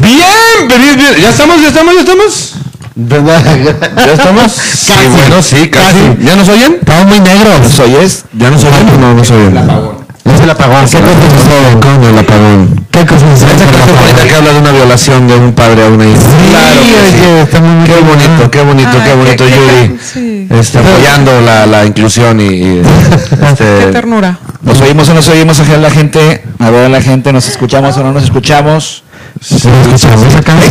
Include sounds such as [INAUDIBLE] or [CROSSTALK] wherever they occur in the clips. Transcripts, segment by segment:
Bien, bien, bien. ¿Ya estamos, ya estamos, ya estamos? ¿Ya estamos? [LAUGHS] Sí, bueno, sí, casi. ¿Ya nos oyen? Estamos muy negros. ¿Nos oyes? ¿Ya nos oyen? No, no nos oyen. Es el apagón. ¿Qué cosas suceden? Con el apagón. ¿Qué Esta suceden? canción bonita que habla de una violación de un padre a una hija. claro que sí. oye, está muy Qué bonito. qué bonito, Ay, qué bonito, qué- qué- Yuri. sí. Está apoyando la, la inclusión y, y, [LAUGHS] este, Qué ternura. ¿Nos oímos o no nos oímos a la gente? A ver a la gente, ¿nos escuchamos o no nos escuchamos? Escuchamos estamos.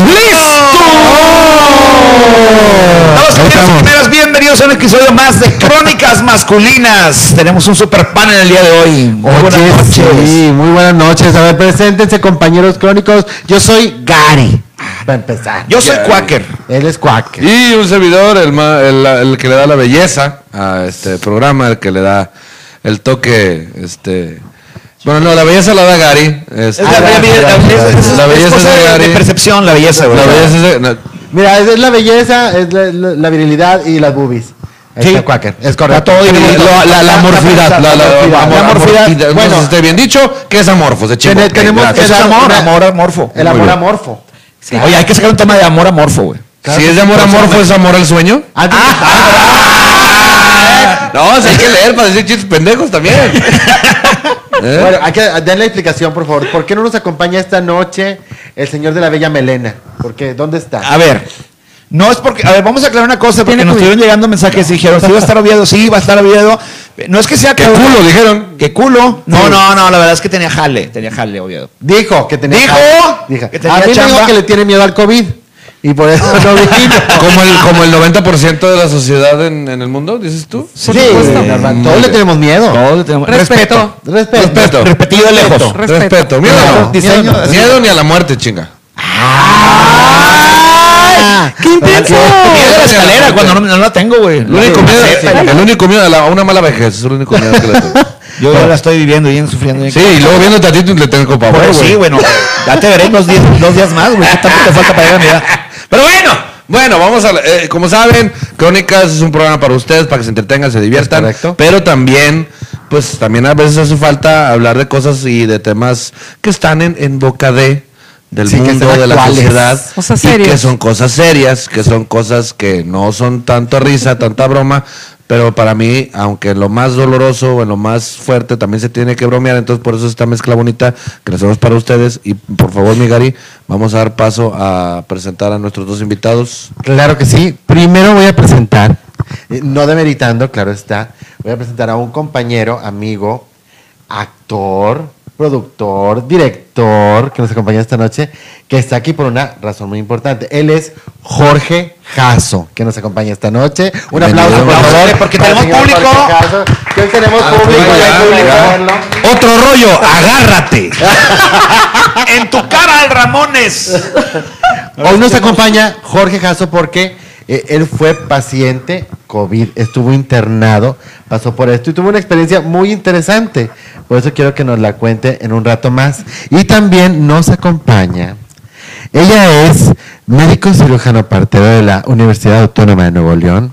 primeros, bienvenidos a un episodio más de Crónicas Masculinas. Tenemos un super panel el día de hoy. Muy Oye, buenas noches. sí, muy buenas noches. A ver, preséntense, compañeros crónicos. Yo soy Gary. Para empezar. Yo soy Quaker. Él es Quaker. Y un servidor, el, ma- el, el que le da la belleza a este programa, el que le da el toque, este... Bueno, no, la belleza la da Gary. este, Es la, Ah, la- la- ya. La es belleza es de Gary. de percepción, la belleza, güey. la belleza es de- no, Mira, es la belleza, es la, la- la virilidad y las boobies. Sí. Quaker. Es correcto. Todo la, la, la amorfidad, la, la, La amorfidad. Bueno. Bueno, esté bien dicho, que es amorfo, de chico. Tenemos que es amor, amor, amorfo. El amor amorfo. Oye, hay que sacar un tema de amor amorfo, güey. Si es de amor amorfo, ¿es amor al sueño? No, si hay que leer para decir chistes pendejos también. [LAUGHS] ¿Eh? Bueno, hay que darle la explicación, por favor. ¿Por qué no nos acompaña esta noche el señor de la bella melena? ¿Por qué? ¿Dónde está? A ver, no es porque. A ver, vamos a aclarar una cosa, porque nos estuvieron llegando mensajes y dijeron: sí, va a estar Oviedo, sí, va a estar Oviedo. No es que sea Qué que- culo, dijeron. ¿Qué culo? No, Sí. no, no, la verdad es que tenía jale, tenía jale, Oviedo. Dijo que tenía. ¿Dijo? Dijo. Que tenía a mí me chamba. dijo que le tiene miedo al COVID. Y por eso [LAUGHS] no vino. [LAUGHS] Como el, como el 90% de la sociedad en, en el mundo, dices tú. Sí, normal. todos le tenemos miedo. Todos le tenemos Respeto. Respeto. Respeto. Repetido de lejos. Respeto. Respeto. Miedo no. Diseño. Miedo ni a la muerte, chinga. Ah, ¡Qué intenso! Miedo a la escalera cuando no, no la tengo, güey. El único miedo, el único miedo a, la- a una mala vejez, es el único miedo que le tengo. [LAUGHS] Yo la estoy viviendo bien, sufriendo bien. Sí, y luego viéndote a ti le tengo pavor, güey. sí, bueno, ya te veré dos días, dos días más, güey. ¿Qué tanto te falta para llegar a mi edad? [LAUGHS] Pero bueno, bueno, vamos a... eh, como saben, Crónicas es un programa para ustedes, para que se entretengan, se diviertan. correcto. Pero también, pues también a veces hace falta hablar de cosas y de temas que están en, en boca de del Sí, mundo, de la actuales. sociedad. Cosas y que son cosas serias, que son cosas que no son tanto risa, [LAUGHS] tanta broma. Pero para mí, aunque en lo más doloroso o en lo más fuerte también se tiene que bromear, entonces por eso esta mezcla bonita que la hacemos para ustedes. Y por favor, mi Gary, vamos a dar paso a presentar a nuestros dos invitados. Claro que sí. Primero voy a presentar, eh, no demeritando, claro está, voy a presentar a un compañero, amigo, actor, productor, director, que nos acompaña esta noche, que está aquí por una razón muy importante. Él es Jorge Jasso, que nos acompaña esta noche. Un aplauso, por favor. Porque tenemos público. Jorge Jasso, que hoy tenemos Ah, público. Otro rollo, agárrate. [LAUGHS] en tu cara al Ramones. Hoy nos acompaña Jorge Jasso porque eh, él fue paciente COVID, estuvo internado, pasó por esto y tuvo una experiencia muy interesante. Por eso quiero que nos la cuente en un rato más. Y también nos acompaña. Ella es médico cirujano partero de la Universidad Autónoma de Nuevo León,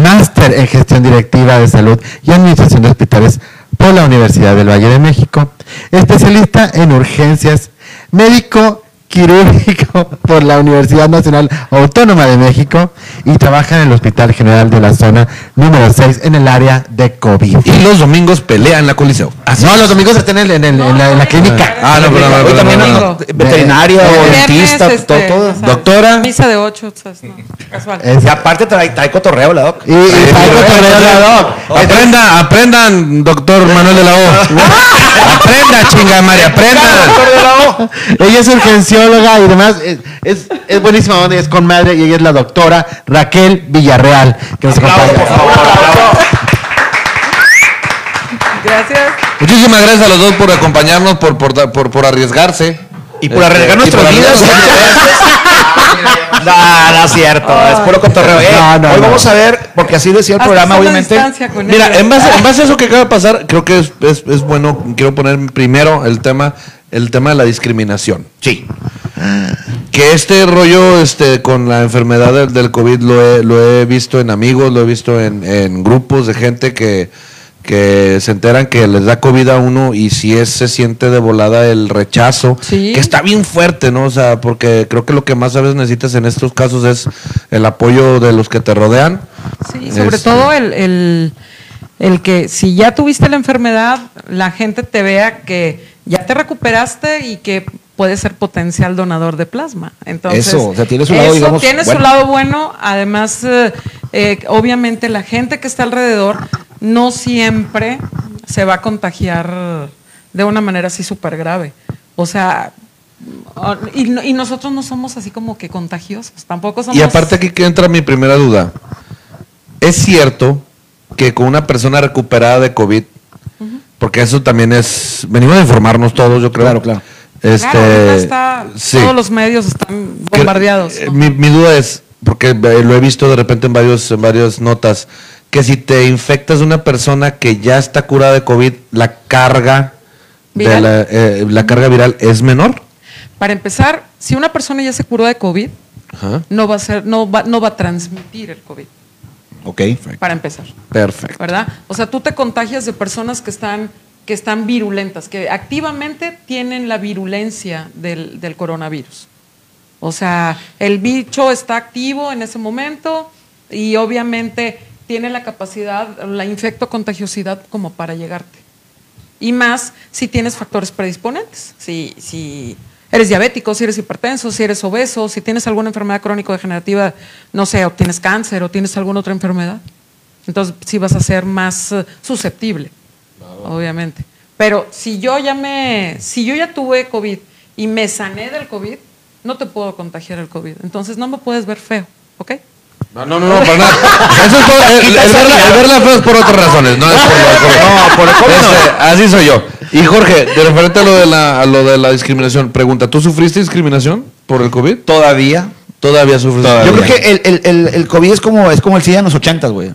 máster en gestión directiva de salud y administración de hospitales por la Universidad del Valle de México, especialista en urgencias, médico quirúrgico [LAUGHS] por la Universidad Nacional Autónoma de México y trabaja en el Hospital General de la Zona número 6 en el área de COVID. Y los domingos pelea en la Coliseo. no, los domingos están en, en en la, en la clínica. Ah, no, pero no, pero también no, no, no. veterinaria Eh, o dentista, Viernes, todo, este, todo. ya sabes, Doctora. Misa de ocho, ¿sabes? No, casual. Es- Y aparte trae, trae cotorreo la doc. y, y traigo cotorreo de la doc. Aprenda, aprendan, doctor Manuel de la O. [LAUGHS] Aprenda, chinga María, aprendan. Ella es urgencióloga y demás. Es, es, es buenísima onda, es con madre y ella es la doctora Raquel Villarreal, que nos acompaña. Gracias. Muchísimas gracias a los dos por acompañarnos, por, por, por, por arriesgarse. Y por Este, arriesgar y nuestras vidas. [LAUGHS] No, no es cierto, es puro cotorreo. Eh, No, no, hoy no. vamos a ver, porque así decía el Hasta programa, obviamente. Mira, en base, en base a eso que acaba de pasar, creo que es, es, es bueno, quiero poner primero el tema, el tema de la discriminación. Sí. Que este rollo este, con la enfermedad del, del COVID lo he, lo he visto en amigos, lo he visto en, en grupos de gente que, que se enteran que les da COVID a uno y si es, se siente de volada el rechazo, Sí. que está bien fuerte, ¿no? O sea, porque creo que lo que más a veces necesitas en estos casos es el apoyo de los que te rodean. Sí, sobre Este, todo el, el, el que si ya tuviste la enfermedad, la gente te vea que ya te recuperaste y que puedes ser potencial donador de plasma. Entonces, Eso, o sea, tiene su lado, eso digamos, tiene su bueno. lado bueno. Además, eh, eh, obviamente la gente que está alrededor no siempre se va a contagiar de una manera así súper grave. O sea, y, y nosotros no somos así como que contagiosos, tampoco somos... Y aparte aquí que entra mi primera duda. ¿Es cierto que con una persona recuperada de COVID, porque eso también es, venimos a informarnos todos, yo creo. Claro, claro. Este, Claro, ahorita está- sí. todos los medios están bombardeados. eh, ¿no? mi, mi duda es, porque eh, lo he visto de repente en, varios, en varias notas, que si te infectas de una persona que ya está curada de COVID, la carga, de ¿Viral? la, eh, la carga viral es menor. Para empezar, si una persona ya se curó de COVID, Ajá. no va a ser, no va, no va a transmitir el COVID. Ok. Para empezar, Perfecto. ¿verdad? O sea, tú te contagias de personas que están que están virulentas, que activamente tienen la virulencia del, del coronavirus. O sea, el bicho está activo en ese momento y obviamente tiene la capacidad, la infectocontagiosidad como para llegarte. Y más si tienes factores predisponentes. Si, si eres diabético, si eres hipertenso, si eres obeso, si tienes alguna enfermedad crónico-degenerativa, no sé, o tienes cáncer o tienes alguna otra enfermedad. Entonces sí vas a ser más eh, susceptible, obviamente. Pero si yo ya me, si yo ya tuve COVID y me sané del COVID, no te puedo contagiar el COVID. Entonces no me puedes ver feo, ¿ok? No, no, no, no, para nada. [LAUGHS] Eso es por, el, el verla, el verla feo es por otras razones, no es por. No, por el COVID no. Este, así soy yo. Y Jorge, de referente a lo de la, a lo de la discriminación, pregunta, ¿tú sufriste discriminación por el COVID? Todavía. Todavía sufres. Yo creo que el, el, el, el COVID es como, es como el SIDA en los ochentas, güey.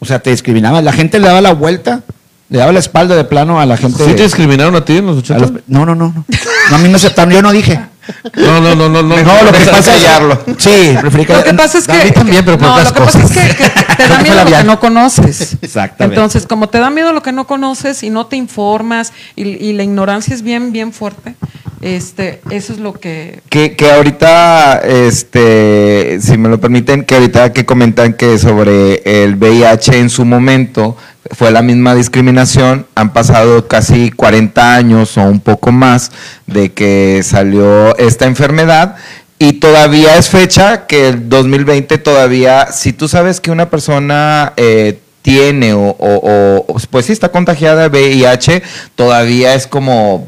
O sea, te discriminaba. La gente le daba la vuelta, le daba la espalda de plano a la gente. ¿Sí te discriminaron a ti en los a 80? los- no, no, no, no. No, A mí me aceptaron, yo no dije. No, no, no, no. no. No, lo que pasa es Sí, preferí Lo que pasa es que. a mí también, pero por no, otras lo que pasa es que, que te [LAUGHS] da miedo lo que no conoces. Exactamente. Entonces, como te da miedo lo que no conoces y no te informas y, y la ignorancia es bien, bien fuerte, este, eso es lo que. Que, ahorita, este, si me lo permiten, que ahorita que comentan que sobre el VIH en su momento fue la misma discriminación, han pasado casi 40 años o un poco más de que salió esta enfermedad y todavía es fecha que el 2020 todavía, si tú sabes que una persona... eh, tiene o, o- o, pues sí está contagiada de VIH, todavía es como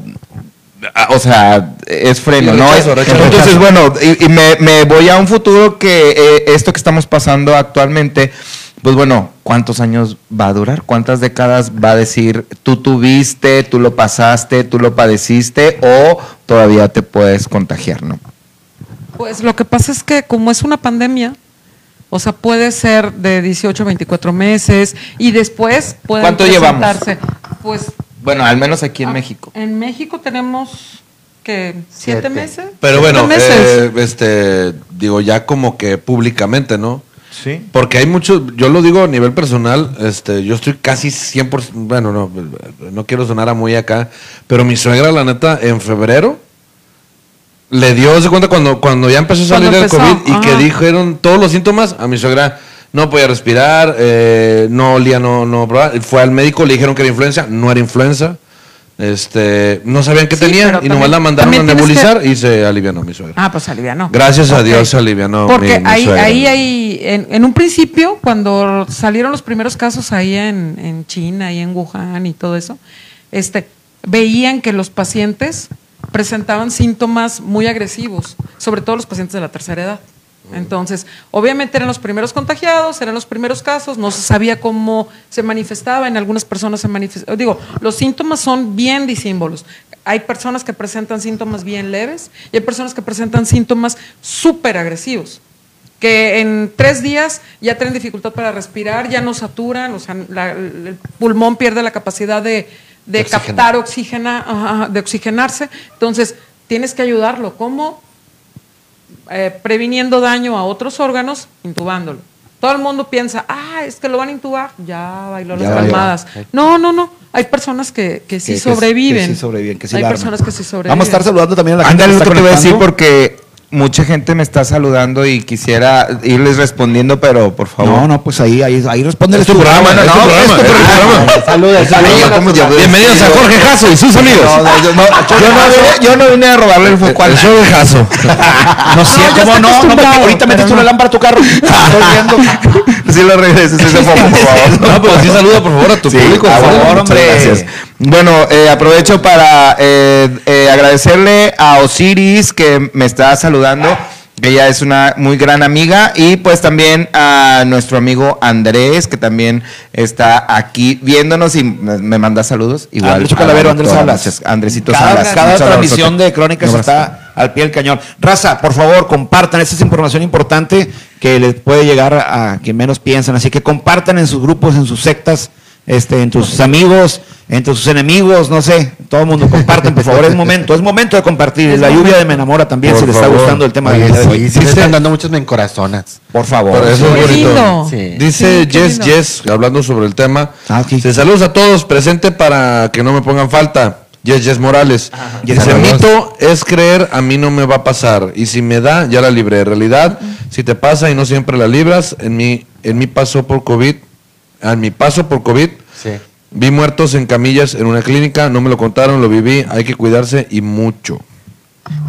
o sea, es freno, ¿no? rechazo, Es- rechazo. Entonces, bueno, y, y me, me voy a un futuro que eh, esto que estamos pasando actualmente, pues bueno, ¿cuántos años va a durar? ¿Cuántas décadas va a decir tú tuviste, tú lo pasaste, tú lo padeciste o todavía te puedes contagiar, ¿no? Pues lo que pasa es que, como es una pandemia, o sea, puede ser de 18 a 24 meses y después puede ¿Cuánto llevamos? Pues Bueno, al menos aquí en ah, México. En México tenemos que siete, Siete. meses. Pero Siete bueno, meses. eh, este, digo, ya como que públicamente, ¿no? Sí. Porque hay mucho, yo lo digo a nivel personal, este, yo estoy casi 100%, bueno, no, no quiero sonar a muy acá, pero mi suegra, la neta, en febrero, le dio, se cuenta, cuando, cuando ya empezó a salir el empezó, COVID y que dijeron todos los síntomas, a mi suegra no podía respirar, eh, no olía, no, no, probaba. fue al médico, le dijeron que era influenza, no era influenza, este, no sabían qué Sí, tenía y nomás la mandaron a nebulizar y se alivianó mi suegra. Ah, pues alivianó. Gracias a. Dios se alivianó Porque mi- mi ahí, suegra. ahí, ahí, en, en un principio, cuando salieron los primeros casos ahí en, en China y en Wuhan y todo eso, este, veían que los pacientes presentaban síntomas muy agresivos, sobre todo los pacientes de la tercera edad. Entonces, obviamente eran los primeros contagiados, eran los primeros casos, no se sabía cómo se manifestaba, en algunas personas se manifestaba. Digo, los síntomas son bien disímbolos. Hay personas que presentan síntomas bien leves y hay personas que presentan síntomas súper agresivos que en tres días ya tienen dificultad para respirar, ya no saturan, o sea, la- el pulmón pierde la capacidad de, de captar ajá, de oxigenarse. Entonces, tienes que ayudarlo. ¿Cómo? Eh, previniendo daño a otros órganos, intubándolo. Todo el mundo piensa, ah, es que lo van a intubar. Ya bailó Ya las bailó. palmadas. No, no, no. Hay personas que, que sí Que- sobreviven. que sí sobreviven, que sí Hay personas que sí sobreviven. Vamos a estar saludando también a la gente Ándale, que lo que está te voy a decir porque mucha gente me está saludando y quisiera irles respondiendo, pero por favor. No, no, pues ahí, ahí, ahí responde Es tu programa, es tu programa, es tu programa. Saludos, saludos. Bienvenidos a Jorge Jasso y sus amigos. No, no, yo, no, [LAUGHS] yo no vine, yo no vine a robarle el foco al show de Jasso. No, ya ¿cómo no? No, ahorita metiste no. una lámpara a tu carro. Estoy viendo. [LAUGHS] Sí lo regreses ese foco, por favor. No, pero sí saluda por favor a tu Sí, público. a por favor. hombre. Muchas gracias. Bueno, eh, aprovecho para eh, eh, agradecerle a Osiris que me está saludando. Ella es una muy gran amiga y pues también a nuestro amigo Andrés que también está aquí viéndonos y me, manda saludos. Igual Andrés Calavero, Andrés. Salas. Andresito cada, Salas. Cada transmisión de Crónicas está al pie del cañón. Raza, por favor, compartan. Esta es información importante que les puede llegar a, quien menos piensan. Así que compartan en sus grupos, en sus sectas, este, entre sus amigos, entre sus enemigos, no sé. Todo el mundo comparten, por favor. Es momento, es momento de compartir. La lluvia de Me Enamora también, Por si les está gustando el tema Oye, de hoy. sí, sí, están dando muchos me encorazonas. Por favor. Por eso es bonito. Dice lindo. Yes, hablando sobre el tema. Ah, ok. Dice, saludos a todos, presente para que no me pongan falta. Yes Yes Morales. Yes, Dice, mito es creer, a mí no me va a pasar. Y si me da, ya la libré. En realidad, si te pasa y no siempre la libras, en mi, en mi paso por COVID, en mi paso por COVID, Sí. Vi muertos en camillas en una clínica, no me lo contaron, lo viví, hay que cuidarse y mucho.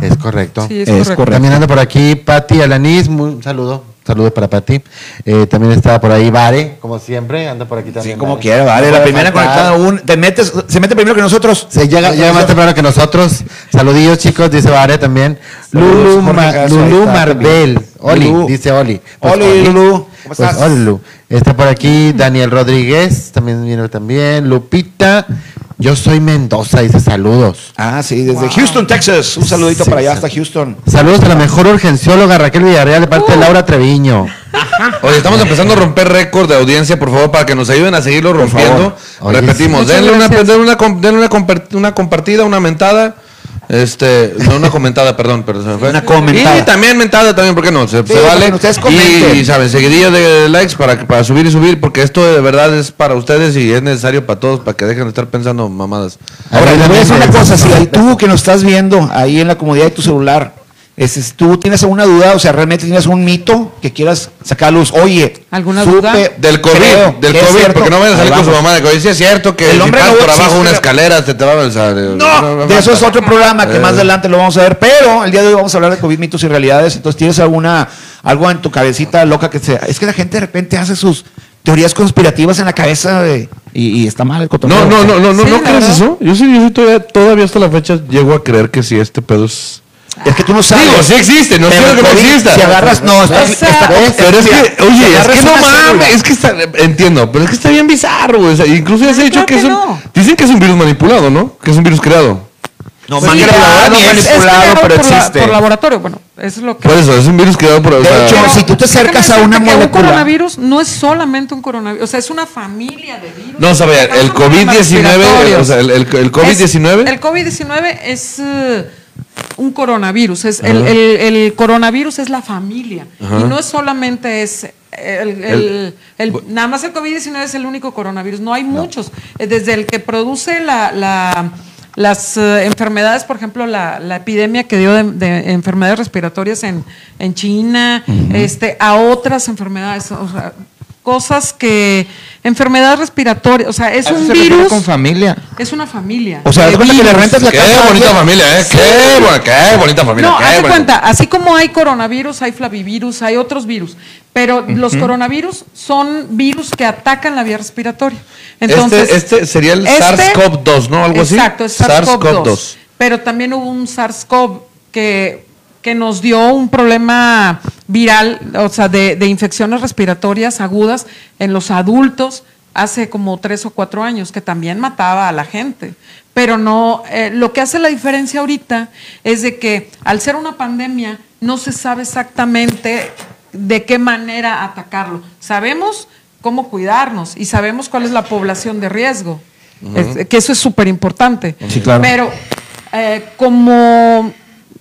Es correcto. Sí, es, Es correcto. correcto. También anda por aquí Pati Alanis, muy- un saludo. Saludos para Pati. Eh, también está por ahí Vare, como siempre, anda por aquí también. Sí, como Vare. quiera, vale. No La primera conectada, un, te metes, se mete primero que nosotros. Se llega, llega más temprano que nosotros. Saludillos, chicos, dice Vare también. Lulu, Ma- Lulu Marbel. Oli, dice Oli. Oli, Lulu. ¿Cómo Pues, estás? Oli, Lulu. Está por aquí Daniel Rodríguez, también viene también. Lupita. Yo soy Mendoza, dice saludos. Ah, sí, desde Houston, Texas. Un saludito Sí, para allá hasta Houston. Saludos a la mejor urgencióloga Raquel Villarreal de parte de Laura Treviño. Oye, estamos empezando a romper récord de audiencia, por favor, para que nos ayuden a seguirlo rompiendo. Oye, Repetimos, sí. denle, una, denle, una, com- denle una compartida, una mentada. Este, no una comentada, perdón, pero se me fue. Una comentada. Y también mentada también, ¿por qué no? Se, Sí, se vale. ustedes y, comenten. y, saben, seguidilla de likes para, que- para subir y subir, porque esto de verdad es para ustedes y es necesario para todos, para que dejen de estar pensando mamadas. Ahora, les voy a decir una cosa, si ahí tú que nos estás viendo ahí en la comodidad de tu celular, este, si tú tienes alguna duda, o sea, realmente tienes un mito que quieras sacar a luz, oye, ¿Alguna supe- duda? Del COVID, creo del COVID, cierto. porque no vayan a salir con su mamá de COVID. Sí es cierto que El si hombre pasas no por abajo una pero- escalera se te va a... o sea, No, de eso es otro programa que Eh. más adelante lo vamos a ver, pero el día de hoy vamos a hablar de COVID, mitos y realidades. Entonces, ¿tienes alguna algo en tu cabecita loca que sea? Es que la gente de repente hace sus teorías conspirativas en la cabeza de- y, y está mal el cotorreo. No, no, no, no, no, Sí, ¿no crees verdad. eso? Yo sí, yo sí todavía, todavía hasta la fecha llego a creer que sí, este pedo es... Es que tú no sabes. Digo, sí existe, no Pero quiero que no exista. Si agarras, no, está, está- Pero es que, oye, si es que no mames, es que está, entiendo, pero es que está bien bizarro, güey. O sea, incluso ya se ha No, dicho que, es un, no. dicen que es un virus manipulado, ¿no? Que es un virus creado. No, Sí, manipulado, claro, ni es- es manipulado, creado pero por la- existe. por laboratorio, bueno, eso es lo que... Por eso, es un virus creado por... o De sea, hecho, Pero si tú te acercas a una que Un molécula- coronavirus no es solamente un coronavirus, o sea, es una familia de virus. No, o sea, el causan problemas COVID-19, respiratorios. o sea, el, el, el COVID-19... Es- el COVID-19 es un coronavirus. Es el, el- el coronavirus es la familia. Ajá. Y no es solamente es el, el- nada más el COVID-19 es el único coronavirus. No hay muchos. Eh, Desde el que produce la, la- las eh, enfermedades, por ejemplo, la, la epidemia que dio de, de enfermedades respiratorias en, en China, este, a otras enfermedades, o sea, cosas que enfermedades respiratorias, o sea, es ¿A eso un se virus. con familia? Es una familia. O sea, cuenta que le rentas la Qué casa a bonita familia, ¿eh? Qué, buena, qué bonita familia. No, qué haz de bonita- cuenta, así como hay coronavirus, hay flavivirus, hay otros virus, pero los coronavirus son virus que atacan la vía respiratoria. Entonces, este, este sería el este- SARS-CoV-2, ¿no? Algo así. Exacto, es SARS-CoV-2. Pero también hubo un SARS-CoV que, que nos dio un problema viral, o sea, de, de infecciones respiratorias agudas en los adultos hace como tres o cuatro años, que también mataba a la gente. Pero no, eh, lo que hace la diferencia ahorita es de que al ser una pandemia no se sabe exactamente de qué manera atacarlo. Sabemos cómo cuidarnos y sabemos cuál es la población de riesgo, Es- que eso es súper importante. Sí, claro. Pero eh, como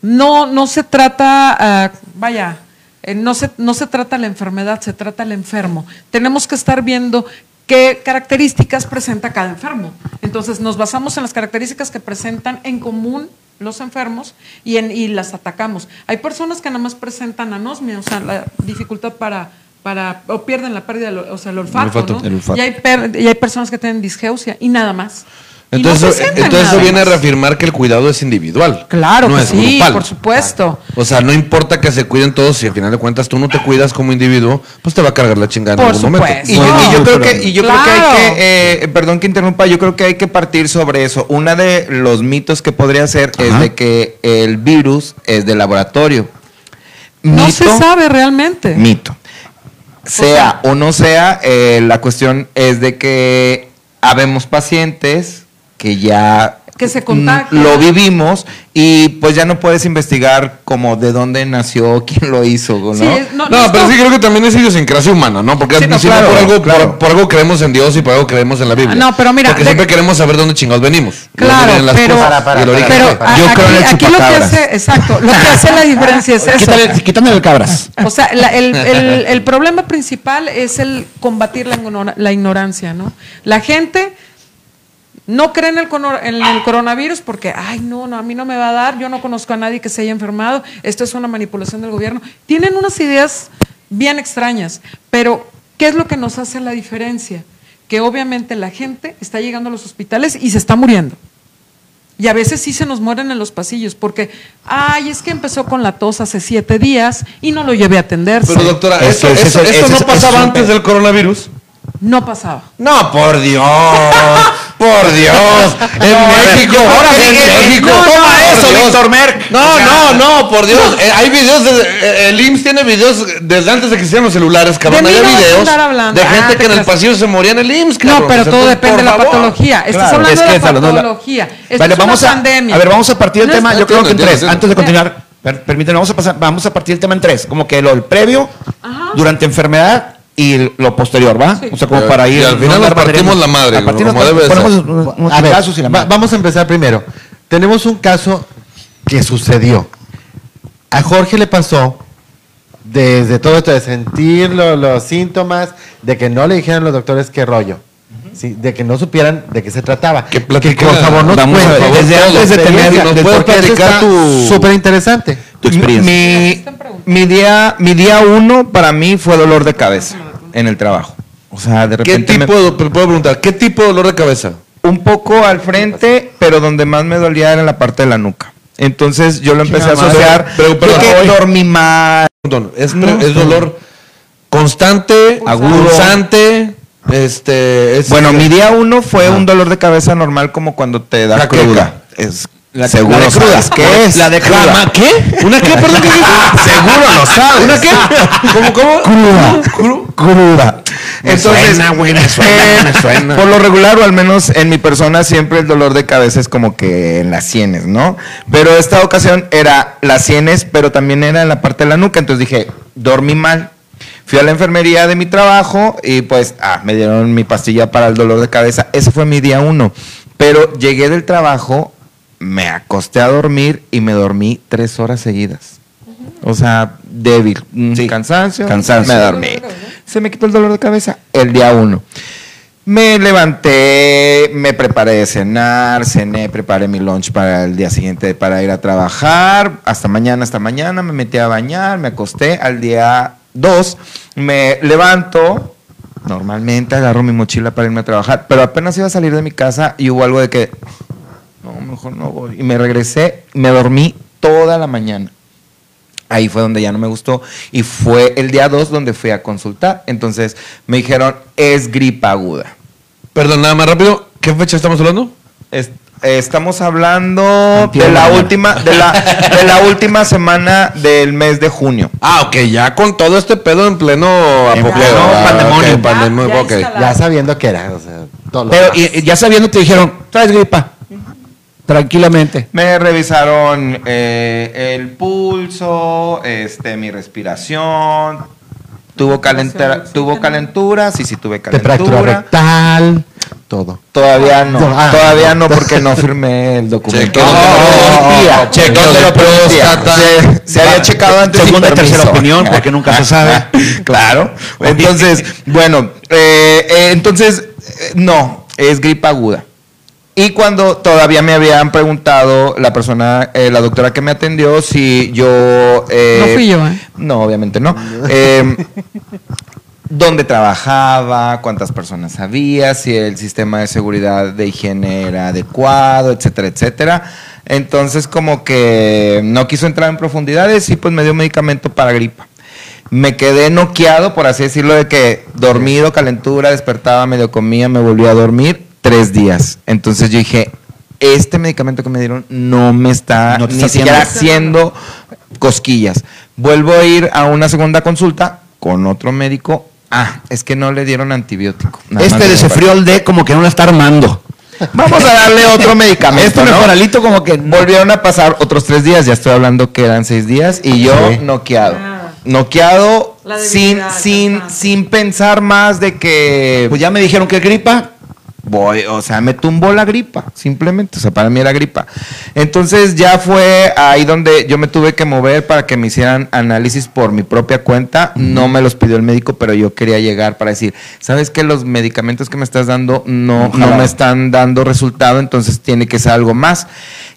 no, no se trata, ah, vaya, eh, no, se, no se trata la enfermedad, se trata el enfermo. Tenemos que estar viendo qué características presenta cada enfermo. Entonces nos basamos en las características que presentan en común los enfermos y, en, y las atacamos. Hay personas que nada más presentan anosmia, o sea, la dificultad para, para o pierden la pérdida, o sea, el olfato, olfato, ¿no? el olfato. Y, hay per- y hay personas que tienen disgeusia y nada más. Y no Entonces, entonces eso viene a reafirmar que el cuidado es individual. Claro no que es sí, grupal. por supuesto. O sea, no importa que se cuiden todos, si al final de cuentas tú no te cuidas como individuo, pues te va a cargar la chingada en algún momento. supuesto. Y, yo- y yo creo que, y yo creo que hay que, eh, perdón que interrumpa, yo creo que hay que partir sobre eso. Una de los mitos que podría ser es de que el virus es de laboratorio. No se sabe realmente. Mito. Sea o no sea, eh, la cuestión es de que habemos pacientes que ya Que se contagian. lo vivimos y pues ya no puedes investigar como de dónde nació, [LAUGHS] quién lo hizo, ¿no? Sí, no, No, no pero sí creo que también es idiosincrasia humana, ¿no? Porque Sí, no, si no, claro, por, algo, claro. por, por algo creemos en Dios y por algo creemos en la Biblia. No, pero mira, Porque de- siempre queremos saber dónde chingados venimos. Claro, las pero, Para, para, para, pero para. Yo a- creo en el aquí, aquí lo que hace, exacto, lo que hace la [LAUGHS] diferencia es eso. Quítame el cabras. O sea, la- el, [LAUGHS] el- el problema principal es el combatir la, la ignorancia, ¿no? La gente no cree en el, cono- en el coronavirus porque, ay, no, no, a mí no me va a dar, yo no conozco a nadie que se haya enfermado, esto es una manipulación del gobierno. Tienen unas ideas bien extrañas, pero ¿qué es lo que nos hace la diferencia? Que obviamente la gente está llegando a los hospitales y se está muriendo. Y a veces sí se nos mueren en los pasillos porque, ay, es que empezó con la tos hace siete días y no lo llevé a atenderse. Pero doctora, Eso esto, es- esto- eso- esto eso no pasaba antes del coronavirus. No pasaba. No, por Dios. [LAUGHS] por Dios. En México. Ahora sí, en México. no, Toma no, eso. Víctor Merck. No, no, no, por Dios. Eh, hay videos. de- eh, el IMSS tiene videos desde antes de que existieran los celulares, cabrón. A videos de Ah, gente te que en el pasillo se moría en el IMSS, cabrón. No, pero todo depende de la patología. Estás Claro, hablando es de que la la- patología. Vale, es vamos una a, pandemia. a ver, vamos a partir el No es- tema, yo creo que en tres. Antes de continuar, per- permítanme, vamos a, pasar, vamos a partir el tema en tres. Como que lo el previo, Ajá. durante enfermedad y lo posterior, ¿va? Sí. O sea, como Y- para ir. y al final nos partimos la madre, A partir como debe ponemos ser. A ver, y la va- madre. vamos a empezar primero. Tenemos un caso que sucedió. A Jorge le pasó desde todo esto de sentir lo- los síntomas, de que no le dijeran los doctores qué rollo, ¿sí? de que no supieran de qué se trataba. Que por favor cuente desde antes de tener- puedes platicar está tu- súper interesante. Tu experiencia. Mi, mi día, mi día uno para mí fue dolor de cabeza en el trabajo. O sea, de ¿Qué repente me- tipo de, puedo preguntar, ¿qué tipo de dolor de cabeza? un poco al frente, pero donde más me dolía era en la parte de la nuca. Entonces yo lo empecé a asociar. Pero- pero- pero- dormí mal. Es, No, es dolor constante, Agudo. pulsante, este, es- Bueno, mi día uno fue un dolor de cabeza normal como cuando te da cruda. Es La- seguro la de cruda. sabes qué es. La de cruda. ¿Qué? ¿Una qué? Perdón, ¿qué? [LAUGHS] Seguro lo sabes. ¿Una qué? ¿Cómo, cómo? Cruda. Cru- Cruda. Me Entonces, suena, güey, me suena, eh, me suena. por lo regular, o al menos en mi persona, siempre el dolor de cabeza es como que en las sienes, ¿no? Pero esta ocasión era las sienes, pero también era en la parte de la nuca. Entonces dije, dormí mal. Fui a la enfermería de mi trabajo y pues, ah, me dieron mi pastilla para el dolor de cabeza. Ese fue mi día uno. Pero llegué del trabajo, me acosté a dormir y me dormí tres horas seguidas. O sea, débil, Sí, cansancio, cansancio. me dormí. Se me quitó el dolor de cabeza el día uno. Me levanté, me preparé de cenar, cené, preparé mi lunch para el día siguiente para ir a trabajar. Hasta mañana, hasta mañana, me metí a bañar, me acosté. Al día 2 me levanto, normalmente agarro mi mochila para irme a trabajar, pero apenas iba a salir de mi casa y hubo algo de que, no, mejor no voy. Y me regresé, me dormí toda la mañana. Ahí fue donde ya no me gustó. Y fue el día 2 donde fui a consultar. Entonces me dijeron, es gripa aguda. Perdón, nada más rápido. ¿Qué fecha estamos hablando? Es- estamos hablando de la mañana. última, de la, de la última semana del mes de junio. Ah, ok, ya con todo este pedo en pleno apogeo. Ah, pandemonio. pandemonio, Ya- sabiendo que era, o sea, todo Pero y, ya sabiendo, te dijeron, traes gripa. Tranquilamente. Me revisaron eh, el pulso, este, mi respiración. Tuvo calentura, tuvo calentura, sí, sí tuve te fracturó calentura. rectal. todo. Todavía no, Ah. todavía no porque no firmé el documento. Chequeo Donde lo de- permitía, chequeo de permitía. próstata. Se, se había checado antes Segunda y tercera opinión, porque nunca se sabe. claro. Entonces, bueno, eh, eh, entonces, eh, no, es gripa aguda. Y cuando todavía me habían preguntado la persona, eh, la doctora que me atendió, si yo... eh, No fui yo, ¿eh? No, obviamente no. Eh, [LAUGHS] dónde trabajaba, cuántas personas había, si el sistema de seguridad de higiene era adecuado, etcétera, etcétera. Entonces como que no quiso entrar en profundidades y pues me dio medicamento para gripa. Me quedé noqueado, por así decirlo, de que dormido, calentura, despertaba, medio comía, me volví a dormir tres días. Entonces yo dije, este medicamento que me dieron no me está No ni está siquiera haciendo- haciendo cosquillas. Vuelvo a ir a una segunda consulta con otro médico. Ah, es que no le dieron antibiótico. Nada Este de Cefriol D como que no la está armando. Vamos a darle otro [LAUGHS] medicamento. Este ¿no? mejoralito como que no. Volvieron a pasar otros tres días, ya estoy hablando que eran seis días, y yo Sí. noqueado. Ah. Noqueado sin, sin, sin pensar más de que Pues ya me dijeron que gripa. Voy, o sea, me tumbó la gripa, simplemente, o sea, para mí era gripa. Entonces ya fue ahí donde yo me tuve que mover para que me hicieran análisis por mi propia cuenta. No me los pidió el médico, pero yo quería llegar para decir, ¿sabes que los medicamentos que me estás dando no, Ojalá. no me están dando resultado? Entonces tiene que ser algo más.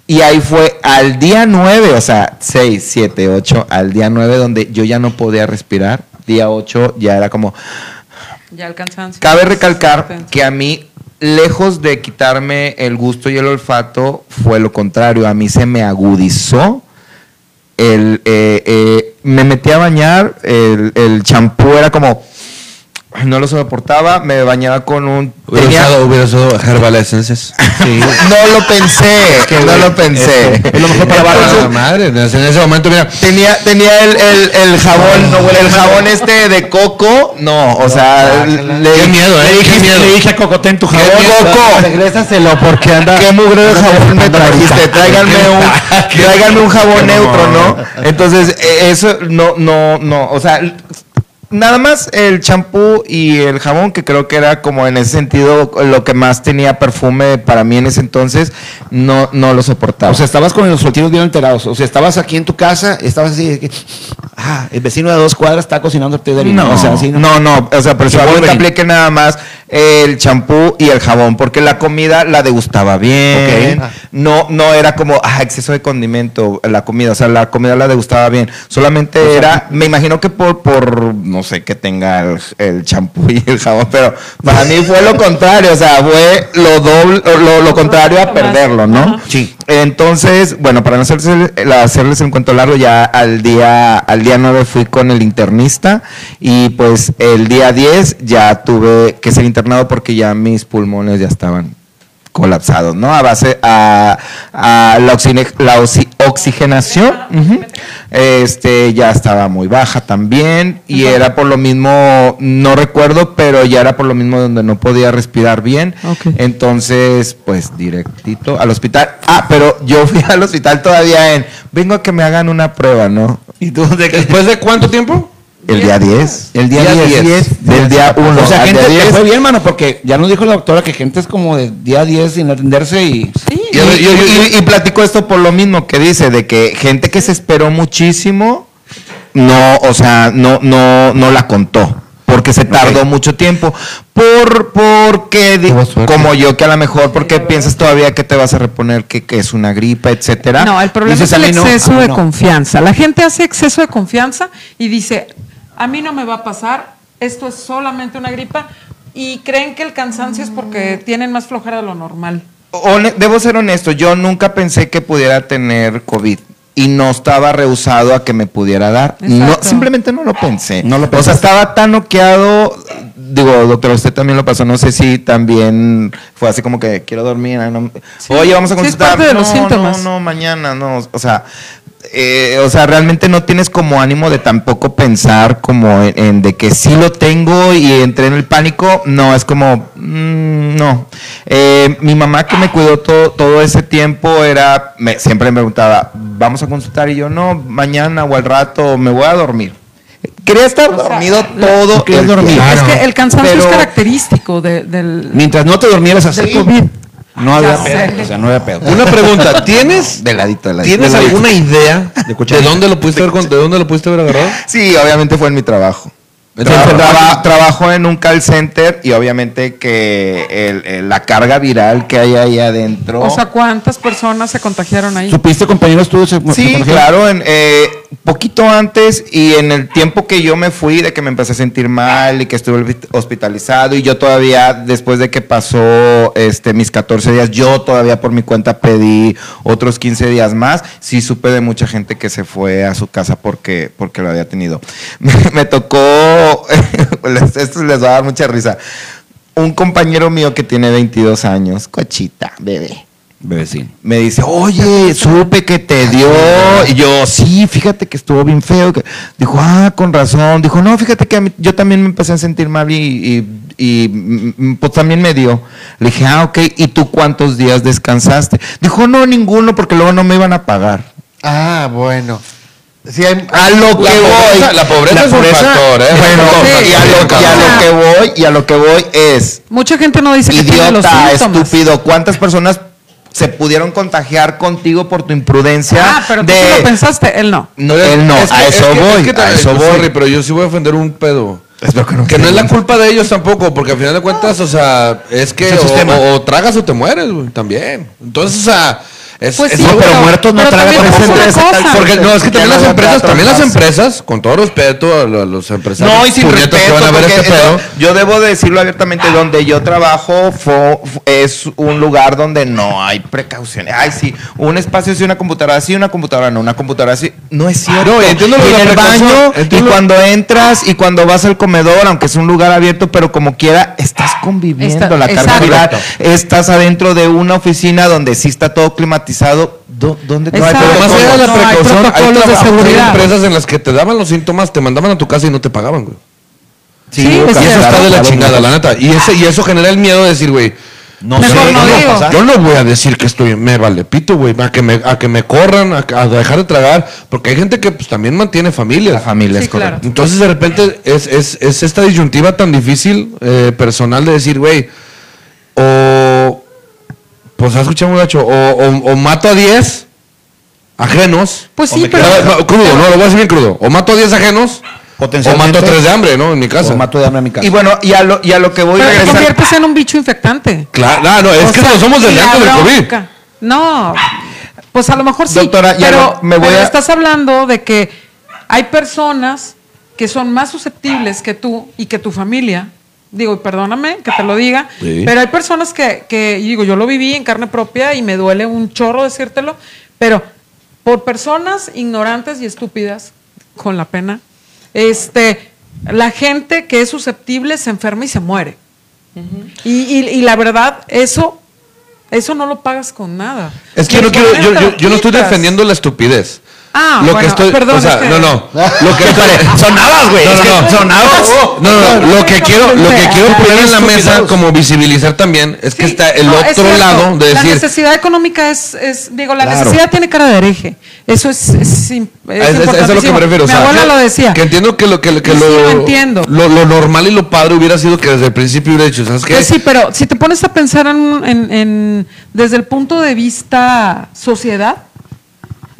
Y ahí fue al día 9, o sea, 6, 7, 8, al día 9 donde yo ya no podía respirar. Día 8 ya era como, Ya el cansancio. Cabe recalcar que a mí, lejos de quitarme el gusto y el olfato, fue lo contrario. A mí se me agudizó. El, eh, eh, me metí a bañar, el champú era como, no lo soportaba, me bañaba con un... Hubiera tenía- usado, hubiera usado Herbal Essences. Sí. [LAUGHS] no lo pensé, no lo pensé. Es lo mejor para Entonces, Ah, madre, en ese momento, mira. Tenía, tenía el, el, el jabón, No, no el jabón este de coco, no, o sea, guácala. le, Qué miedo, Le eh. dije, Qué miedo. le dije a Cocoté en tu ¡Qué jabón. coco! Regrésaselo porque anda. ¿Qué mugre de jabón me trajiste? Tráiganme [LAUGHS] un, tráiganme un jabón neutro, ¿no? [LAUGHS] Entonces, eh, eso no, no, no, o sea, nada más el champú y el jabón, que creo que era como en ese sentido lo que más tenía perfume para mí en ese entonces, no, no lo soportaba. O sea, estabas con los solteros bien alterados. O sea, estabas aquí en tu casa, estabas así de que, ah, el vecino de dos cuadras está cocinando té de harina. No, o sea, así, no, no, o sea, pero Que Wolverine. aplique nada más el champú y el jabón, porque la comida la degustaba bien, Ok. no, no era como, ah, exceso de condimento, la comida, o sea, la comida la degustaba bien, solamente era, me imagino que por, por, no sé, que tenga el- champú y el jabón, pero para mí fue lo contrario, o sea, fue lo doble, lo, lo contrario a perderlo, ¿no? Sí. Entonces, bueno, para no hacerles el, hacerles el cuento largo, ya al día, al día 9 fui con el internista y pues el día 10 ya tuve que ser internado porque ya mis pulmones ya estaban colapsados, ¿no? A base a, a la, oxine- la oxi- oxigenación, este ya estaba muy baja también y era por lo mismo, no recuerdo, pero ya era por lo mismo donde no podía respirar bien. Entonces, pues directito al hospital. Ah, pero yo fui al hospital todavía en, vengo a que me hagan una prueba, ¿no? ¿Y tú de qué? ¿Después de cuánto tiempo? El día 10. El día 10. Del día 1 o sea, gente día te 10. fue bien, mano, porque ya nos dijo la doctora que gente es como de día 10 sin atenderse y... Sí. Y, y- y- y platico esto por lo mismo que dice, de que gente que se esperó muchísimo, no, o sea, no, no, no la contó. Porque se tardó mucho tiempo. Por, porque, como yo, que a lo mejor, porque piensas todavía que te vas a reponer que, que es una gripa, etcétera. No, el problema Dices, es el no, exceso de no. confianza. La gente hace exceso de confianza y dice, a mí no me va a pasar, esto es solamente una gripa, y creen que el cansancio es porque tienen más flojera de lo normal. Debo ser honesto, yo nunca pensé que pudiera tener COVID y no estaba rehusado a que me pudiera dar. No, simplemente no lo pensé. No lo o sea, estaba tan noqueado. Digo, doctor, usted también lo pasó. No sé si también fue así como que quiero dormir. ah, no- Oye, vamos a Sí, es consultar. parte de los no, síntomas. No, no, mañana, no. O sea, eh, o sea, realmente no tienes como ánimo de tampoco pensar como en, en de que sí lo tengo y entré en el pánico. No, es como, mm, no. Eh, mi mamá que me cuidó todo, todo ese tiempo era, me- siempre me preguntaba, vamos a consultar y yo no, mañana o al rato me voy a dormir. Quería estar O dormido todo el dormir. tiempo. Es que el cansancio Pero- es característico de- del, Mientras no te durmieras así, del COVID. No había pedo. O sea, no había pedo. Una pregunta, ¿tienes, [LAUGHS] De ladito, de ladito. ¿tienes De ladito. alguna idea de, cucharita. dónde lo pudiste haber, con- de dónde lo pudiste haber agarrado? Sí, obviamente fue en mi trabajo. Entonces, Traba- trabajo- traba- trabajo en un call center y obviamente que el- el- la carga viral que hay ahí adentro. O sea, ¿cuántas personas se contagiaron ahí? ¿Supiste compañeros se- se Sí, claro, en, eh, poquito antes y en el tiempo que yo me fui, de que me empecé a sentir mal y que estuve hospi- hospitalizado y yo todavía, después de que pasó este, mis 14 días, yo todavía por mi cuenta pedí otros 15 días más, sí supe de mucha gente que se fue a su casa porque, porque lo había tenido. [LAUGHS] Me, me tocó, [LAUGHS] esto les va a dar mucha risa, un compañero mío que tiene 22 años, cochita, bebé Bebecín. me dice, oye, supe que te dio. Y yo, sí, fíjate que estuvo bien feo. que-". Dijo, ah, con razón. Dijo, no, fíjate que a mí- yo también me empecé a sentir mal y, y- y, mm, pues también me dio. Le dije, ah, ok, ¿y tú cuántos días descansaste? Dijo, no, ninguno, porque luego no me iban a pagar. Ah, bueno. Sí, hay, A lo La que pobreza, voy. la pobreza La es un factor, ¿eh? Bueno, Sí. y, a lo, y a lo que voy, y a lo que voy es, Mucha gente no dice que tiene los idiota, estúpido, ¿cuántas personas se pudieron contagiar contigo por tu imprudencia? Ah, pero tú de- lo pensaste, él no. No, él no, Es que- a es eso que- voy, es que a eso voy. Sorry, pero yo sí voy a ofender un pedo. Espero que no Que no es la culpa de ellos tampoco, porque al final de cuentas, o sea, es que o- o tragas o te mueres, güey, también. Entonces, o sea, es, Pues es sí, algo- pero muertos no tragan es porque no, que también las empresas, también las empresas, con todo respeto a lo- a los empresarios, No, y sin respeto, que van a ver porque este pedo. yo debo de decirlo abiertamente, donde yo trabajo es un lugar donde no hay precauciones. Ay, sí, un espacio sí, una computadora sí, una computadora no, una computadora sí. No es cierto. No, entiendo Y en el baño, y cuando entras, y cuando vas al comedor, aunque es un lugar abierto, pero como quiera, estás conviviendo. Está- la carga. Estás adentro de una oficina donde sí está todo climatizado. ¿Dó- ¿Dónde hay Exacto. Pero más allá de la No, hay precaución, hay, de trabajos, hay seguridad. empresas en las que te daban los síntomas, te mandaban a tu casa y no te pagaban, güey. Sí, Sí, es Y eso está de la claro, chingada, la neta. Y, ese, y eso genera el miedo de decir, güey, No Mejor sé, no ¿qué va a digo. yo no voy a decir que estoy, me vale pito, güey, a que me, a que me corran, a, a dejar de tragar, porque hay gente que pues, también mantiene familias. La familia Sí, es claro. Entonces de repente es, es, es esta disyuntiva tan difícil eh, personal de decir, güey, o pues has escuchado muchacho, o, o, o mato a 10 ajenos. Pues o sí, pero- quedo- no, crudo, no, lo voy a decir bien crudo. O mato a 10 ajenos, o Potencialmente. mato a 3 de hambre, ¿no? En mi casa. O mato de hambre a mi casa. Y bueno, y a lo, y a lo que voy a Pero regresar. conviertes en un bicho infectante. Claro, no, no, es O que sea, no somos del antes del COVID. No, pues a lo mejor sí. Doctora, ya pero, lo- me voy pero a- estás hablando de que hay personas que son más susceptibles que tú y que tu familia. Digo, y perdóname que te lo diga, Sí. pero hay personas que, que, digo, yo lo viví en carne propia y me duele un chorro decírtelo, pero por personas ignorantes y estúpidas, con la pena, este, la gente que es susceptible se enferma y se muere. y, y- y la verdad, eso, eso no lo pagas con nada. Es que yo no, quiero, yo, no estoy defendiendo la estupidez. Ah, lo que estoy, perdón, o sea, es que- no, no, [LAUGHS] lo que [LAUGHS] estoy, Sonabas, güey. No, es no, que no. sonabas. No, no, lo que quiero, lo que quiero poner en la mesa como visibilizar también es que Sí, está el es otro lado de La decir, necesidad económica es, es digo, la Claro. necesidad tiene cara de hereje. Eso es, es, im- es Es- es- es a lo que me refiero. o Mi sea, abuela que- lo decía. Que entiendo que lo que, que sí, lo, lo entiendo. Lo, lo normal y lo padre hubiera sido que desde el principio hubiera dicho, ¿sabes qué? Pues sí, pero si te pones a pensar en, en- en- desde el punto de vista sociedad,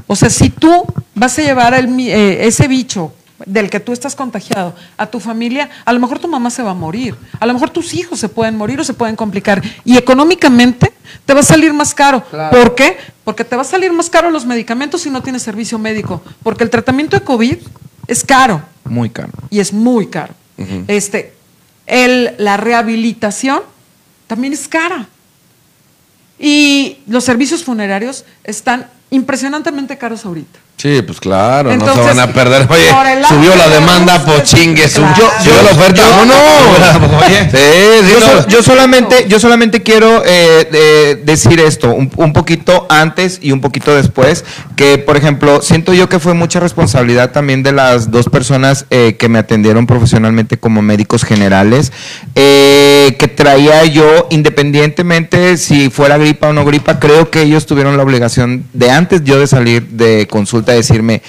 o sea, si tú vas a llevar el eh, ese bicho del que tú estás contagiado a tu familia, a lo mejor tu mamá se va a morir, a lo mejor tus hijos se pueden morir o se pueden complicar y económicamente te va a salir más caro. ¿Por qué? Porque te va a salir más caro los medicamentos si no tienes servicio médico, porque el tratamiento de COVID es caro Muy caro. y es muy caro. este, el, la rehabilitación también es cara. Y los servicios funerarios están impresionantemente caros ahorita. Sí, pues claro, no se van a perder. Oye, subió la de demanda, pues chingue, su- claro. subió la oferta, yo- vámonos. Oye. [LAUGHS] Sí, sí, Yo, no. sol- yo solamente, yo solamente quiero eh, eh, decir esto, un, un poquito antes y un poquito después, que por ejemplo, siento yo que fue mucha responsabilidad también de las dos personas eh, que me atendieron profesionalmente como médicos generales, eh, que traía yo, independientemente si fuera gripa o no gripa, creo que ellos tuvieron la obligación de antes yo de salir de consulta decirme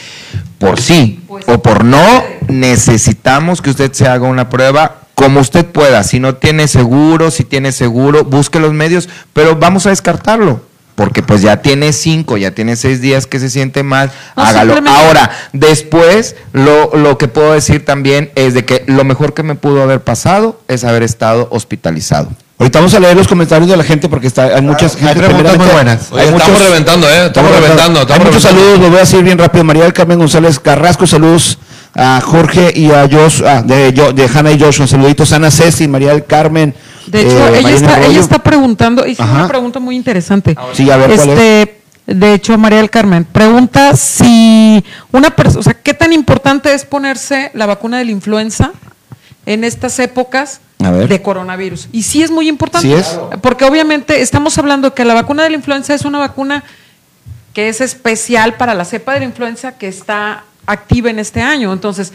por sí o por no, necesitamos que usted se haga una prueba como usted pueda. Si no tiene seguro, si tiene seguro, busque los medios, pero vamos a descartarlo. Porque pues ya tiene cinco, ya tiene seis días que se siente mal, No, hágalo. Ahora, después, lo, lo que puedo decir también es de que lo mejor que me pudo haber pasado es haber estado hospitalizado. Ahorita vamos a leer los comentarios de la gente porque está, hay muchas hay gente preguntas muy primeramente- buenas. Oye, estamos reventando, ¿eh? Estamos reventando, Hay estamos muchos reventando. saludos, los voy a decir bien rápido. María del Carmen González Carrasco, saludos a Jorge y a Josh, ah, de, Yo- de Hanna y Joshua, saluditos. Ana Ceci, María del Carmen. De hecho, eh, ella, está, ella está preguntando, hizo Ajá. una pregunta muy interesante. Sí, a ver, ¿cuál este, De hecho, María del Carmen pregunta si una persona, o sea, ¿qué tan importante es ponerse la vacuna de la influenza en estas épocas A ver. de coronavirus? Y sí es muy importante. Sí es. Porque obviamente estamos hablando que la vacuna de la influenza es una vacuna que es especial para la cepa de la influenza que está activa en este año. Entonces,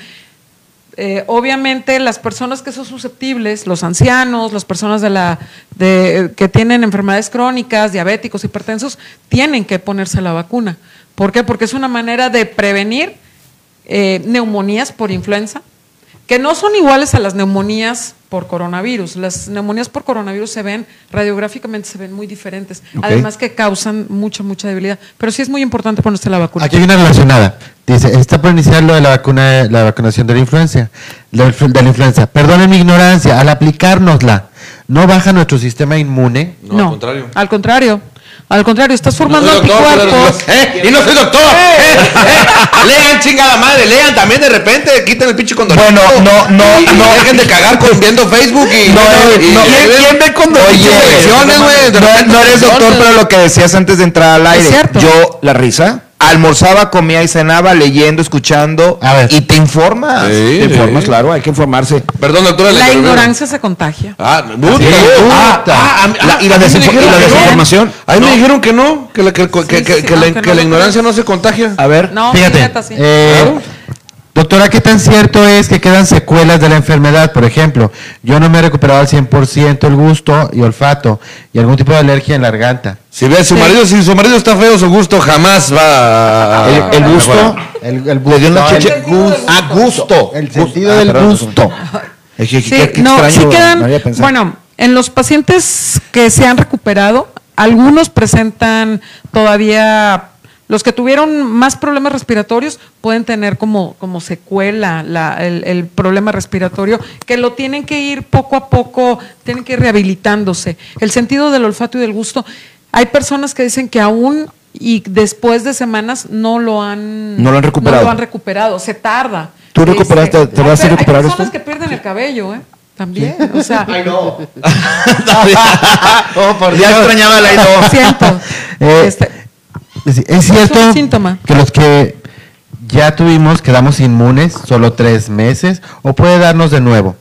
eh, obviamente las personas que son susceptibles, los ancianos, las personas de la, de, que tienen enfermedades crónicas, diabéticos, hipertensos, tienen que ponerse la vacuna. ¿Por qué? Porque es una manera de prevenir eh, neumonías por influenza, que no son iguales a las neumonías por coronavirus. Las neumonías por coronavirus se ven, radiográficamente se ven muy diferentes, además que causan mucha, mucha debilidad. Pero sí es muy importante ponerse la vacuna. Aquí hay una relacionada. Dice, está por iniciar lo de la vacuna, la vacunación de la influencia, de de la influenza. Perdonen mi ignorancia, al aplicárnosla, ¿no baja nuestro sistema inmune? No, al contrario. Al contrario. Al contrario, estás formando No anticuerpos. pero- ¿Eh? Y no soy doctor. ¿eh? ¿eh? Lean, chingada madre, lean también de repente, quiten el pinche condorito. Bueno, no, no, Y no. Dejen de cagar con viendo Facebook y. No, y- no, y- ¿quién- quién ve condorito, Oye, güey? No, eres doctor, pero lo que decías antes de entrar al aire. cierto. Yo La risa. Almorzaba, comía y cenaba leyendo, escuchando A ver. y te informas. Sí, Te sí. informas, claro, hay que informarse. Perdón, doctora. La ignorancia se contagia. Ah, puta. Sí, Ah, ah, a mí- La- y la la desinformación. A mí me dijeron que no, que la, que, que- Sí, que- sí, que sí, la, aunque que no la lo ignorancia no se contagia. A ver. No, Fíjate, eh, Claro. doctora, ¿qué tan cierto es que quedan secuelas de la enfermedad? Por ejemplo, yo no me he recuperado al 100% el gusto y olfato y algún tipo de alergia en la garganta. Si ve, su Sí. marido, si su marido está feo, su gusto jamás va a. El, el gusto. El, el Le dio una no, cheche- el gusto. Ah, gusto. El Gusto. sentido Ah, del perdón, gusto. Es que- Sí, qué- qué no, extraño, sí quedan, bueno, en los pacientes que se han recuperado, algunos presentan todavía, los que tuvieron más problemas respiratorios pueden tener como, como secuela la- el, el problema respiratorio, que lo tienen que ir poco a poco, tienen que ir rehabilitándose. El sentido del olfato y del gusto, hay personas que dicen que aún y después de semanas no lo han, No lo han recuperado. no lo han recuperado, se tarda. ¿Tú recuperaste- Este, te vas a hay- recuperar Hay esto? personas que pierden el cabello, ¿eh? También, o sea, [LAUGHS] [LAUGHS] Oh, por Ya Dios. extrañaba la lo siento. [LAUGHS] Eh, Este, Es, es cierto un síntoma. que los que ya tuvimos quedamos inmunes solo tres meses o puede darnos de nuevo.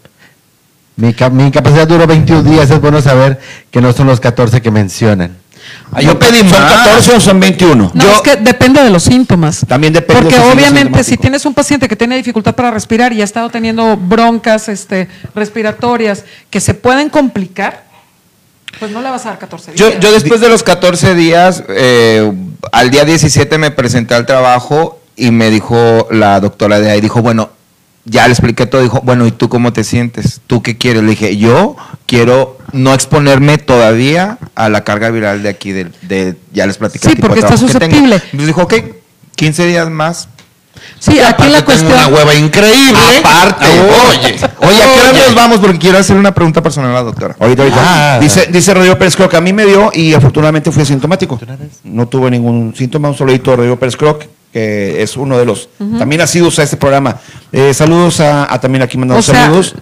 Mi, ca- mi incapacidad duró 21 días, es bueno saber que no son los 14 que mencionan. Ah, yo pedí ¿Son 14 o son 21? no, Yo- es que depende de los síntomas. También depende Porque obviamente si tienes un paciente que tiene dificultad para respirar y ha estado teniendo broncas este, respiratorias que se pueden complicar, pues no le vas a dar 14 días. Yo, yo después de los 14 días, eh, al día 17 me presenté al trabajo y me dijo la doctora de ahí, dijo, bueno, ya le expliqué todo, dijo, bueno, ¿y tú cómo te sientes? ¿Tú qué quieres? Le dije, yo quiero no exponerme todavía a la carga viral de aquí, de, de- ya les platicé. Sí, porque está trabajo que tengo". susceptible. Entonces dijo, ok, 15 días más. sí, aquí la Aparte, tengo cuestión... una hueva increíble. Aparte, oye. Oye, ¿a qué hora nos vamos? Porque quiero hacer una pregunta personal a la doctora. Ahorita, ahorita. Ah, dice, dice Rodrigo Pérez Croc, a mí me dio y afortunadamente fui asintomático. No tuve ningún síntoma. Un saludito a Rodrigo Pérez Croc, que es uno de los también asiduos a este programa. Eh, saludos a, a también aquí mandamos O sea, saludos.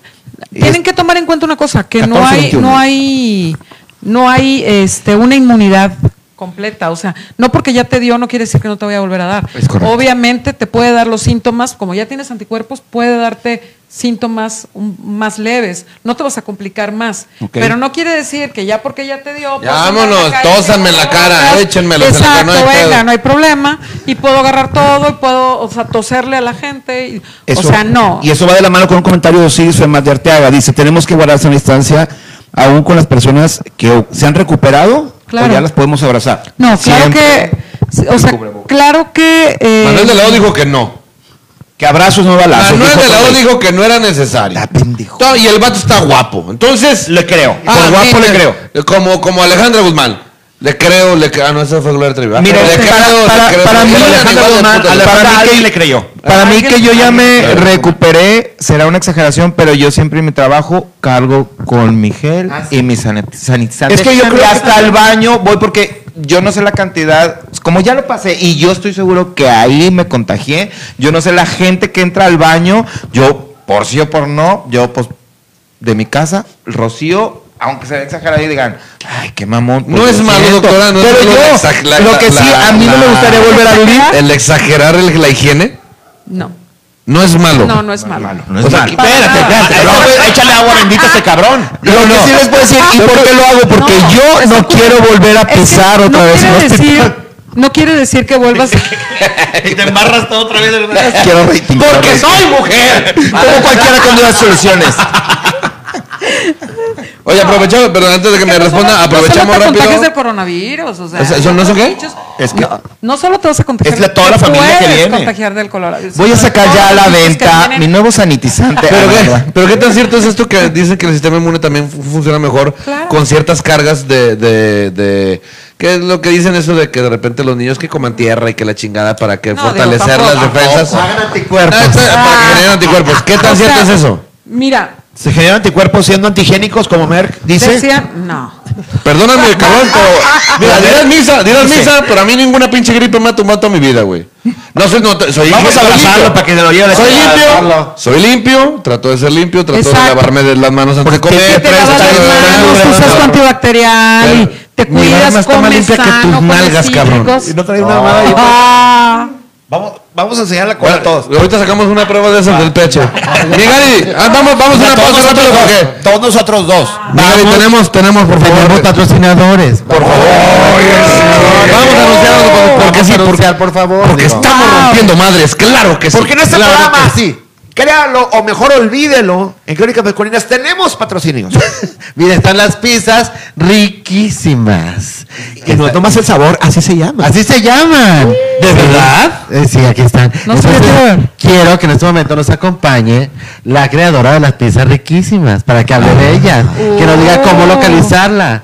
Tienen que tomar en cuenta una cosa, que no 14, hay, 21. no hay, no hay este, una inmunidad completa. O sea, no porque ya te dio no quiere decir que no te voy a volver a dar. Obviamente te puede dar los síntomas, como ya tienes anticuerpos, puede darte síntomas más leves. No te vas a complicar más. Pero no quiere decir que ya porque ya te dio. Ya, pues, vámonos, tósanme en la cara, no Exacto, hay venga, pedo. no hay problema. Y puedo agarrar todo y puedo, o sea, toserle a la gente. y- Eso- o sea, no. Y eso va de la mano con un comentario de Osiris Femar de Arteaga. Dice, tenemos que guardarse en distancia aún con las personas que se han recuperado Claro. o ya las podemos abrazar. No, claro Siempre que, o sea, claro que... eh, Manuel de Lado dijo que no. Que abrazos no balazos. Manuel dijo de la O dijo que no era necesario. Ah, pendejo. Y el vato está guapo. Entonces. Le creo. Ah, Por guapo le creo. Como, como Alejandra Guzmán. Le creo, le creo. Ah, no, esa fue Gloria Trevi. Mira, le para- creo, para- le creo. para mí, Eran Alejandra Guzmán. Alejandra- Para mí que le creyó. Para mí que yo ya me Claro. recuperé, será una exageración, pero yo siempre en mi trabajo cargo con mi gel Ah, sí. y mi sanit- sanitizante. Es que yo creo Y que hasta el baño voy porque yo no sé la cantidad, como ya lo pasé y yo estoy seguro que ahí me contagié, yo no sé la gente que entra al baño, yo por sí o por no, yo pues de mi casa, rocío, aunque sea exagerado y digan, ay, qué mamón. pues, No es malo, siento". doctora, no es pero malo yo, la lo que la- sí, a mí no me gustaría volver a vivir. [LAUGHS] El exagerar el- la higiene No, no es malo. no, no es malo. No es O sea, malo. espérate, espérate. Échale agua bendita a este cabrón. Lo que sí les puedo decir, ¿y por qué lo hago? Porque No, yo no quiero volver a Es que pisar otra no vez. Decir, no quiere decir que vuelvas. [LAUGHS] Y te embarras todo otra vez. [LAUGHS] Quiero rating. Porque soy mujer. Como cualquiera con nuevas soluciones. Oye, aprovechamos, pero antes de que me responda, aprovechamos no solo te rápido. contagias del coronavirus, o sea. O sea, ¿eso no es qué? muchos- Es que- no, no solo te vas a contagiar. Es la- toda la familia que puedes viene. contagiar del coronavirus. Voy a sacar ya a la que venta vienen- mi nuevo sanitizante. [LAUGHS] Pero Ah, qué, qué tan cierto es esto que dicen que el sistema inmune también fu- funciona mejor Claro. con ciertas cargas de, de, de- ¿Qué es lo que dicen eso de que de repente los niños que coman tierra y que la chingada para que No, fortalecer digo, las defensas? Hagan anticuerpos. Ah, esto- para que generen anticuerpos. ¿Qué tan O cierto sea, es eso? Mira, Se generan anticuerpos siendo antigénicos, como Merck dice. decían, no. Perdóname, [LAUGHS] cabrón, pero. Mira, dirás misa, dirás misa, pero a mí ninguna pinche gripe me ha tumbado toda mi vida, güey. No soy, no, soy Vamos a abrazarlo para que se lo lleve la Soy limpio, soy limpio, trato de ser limpio, trato de lavarme de las manos antes de comer. te lavas las manos, usas antibacterial te Mi barba cuidas, está más limpia que tus nalgas, cabrón. Y no trae una ahí. Ah, Vamos, vamos a enseñar la cola a todos. Ahorita sacamos una prueba de esas del pecho. [LAUGHS] Ah, vamos, vamos a una pausa rápido nosotros porque. dos, todos nosotros dos. Miguel, tenemos, tenemos, por Tenemos favor. patrocinadores. Por favor. Vamos a anunciarlo porque, sí, por favor. porque estamos rompiendo madres, claro que sí. Porque en este programa, que sí. Créalo o mejor olvídelo, en Crónicas Masculinas tenemos patrocinios. [LAUGHS] Mira, están las pizzas riquísimas. que no nomás el sabor, así se llama. Así se llaman. ¿De verdad? sí, aquí están. No Entonces, quiero que en este momento nos acompañe la creadora de las pizzas riquísimas para que hable de ellas, que nos diga cómo Oh. localizarla.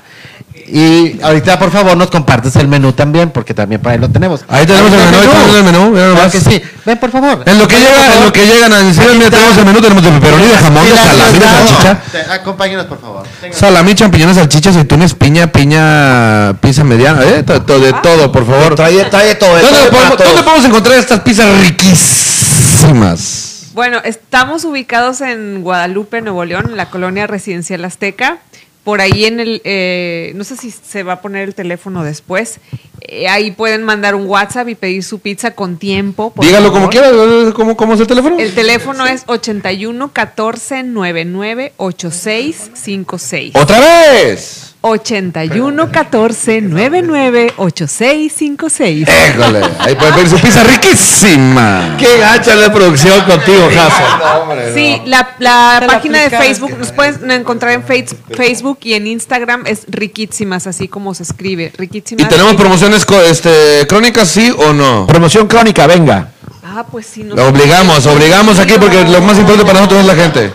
Y ahorita, por favor, nos compartes el menú también, porque también para ahí lo tenemos. Ahí tenemos el menú, ahí tenemos el menú, mira Claro nomás. que sí. Ven, por favor. En lo que llega, en lo que llegan a decir, mira, tenemos el menú, tenemos de pepperoni, de jamón, de salami, de salchicha. Acompáñenos, por favor. Salami, champiñones, salchichas, aceitunas, piña, piña, pizza mediana, eh, de todo, por favor. Trae, trae todo. ¿Dónde, todo podemos, para todos. dónde podemos encontrar estas pizzas riquísimas? Bueno, estamos ubicados en Guadalupe, Nuevo León, en la colonia residencial Azteca. Por ahí en el, eh, no sé si se va a poner el teléfono después. Eh, ahí pueden mandar un WhatsApp y pedir su pizza con tiempo. Dígalo como quiera, ¿cómo, cómo es el teléfono? El teléfono es 81 14 99 86 56. ¡Otra vez! 81 14 99 86 56. Éjole, ahí pueden pedir su pizza riquísima. Qué gacha la producción contigo, Jaso. Sí, la, la página de. Facebook, nos pueden encontrar en Face- Facebook y en Instagram es Riquísimas, así como se escribe, Riquísimas. ¿Y tenemos promociones este, crónicas, sí o no? Promoción crónica, venga. Ah, pues sí. Lo obligamos, obligamos aquí porque lo más importante para nosotros es la gente.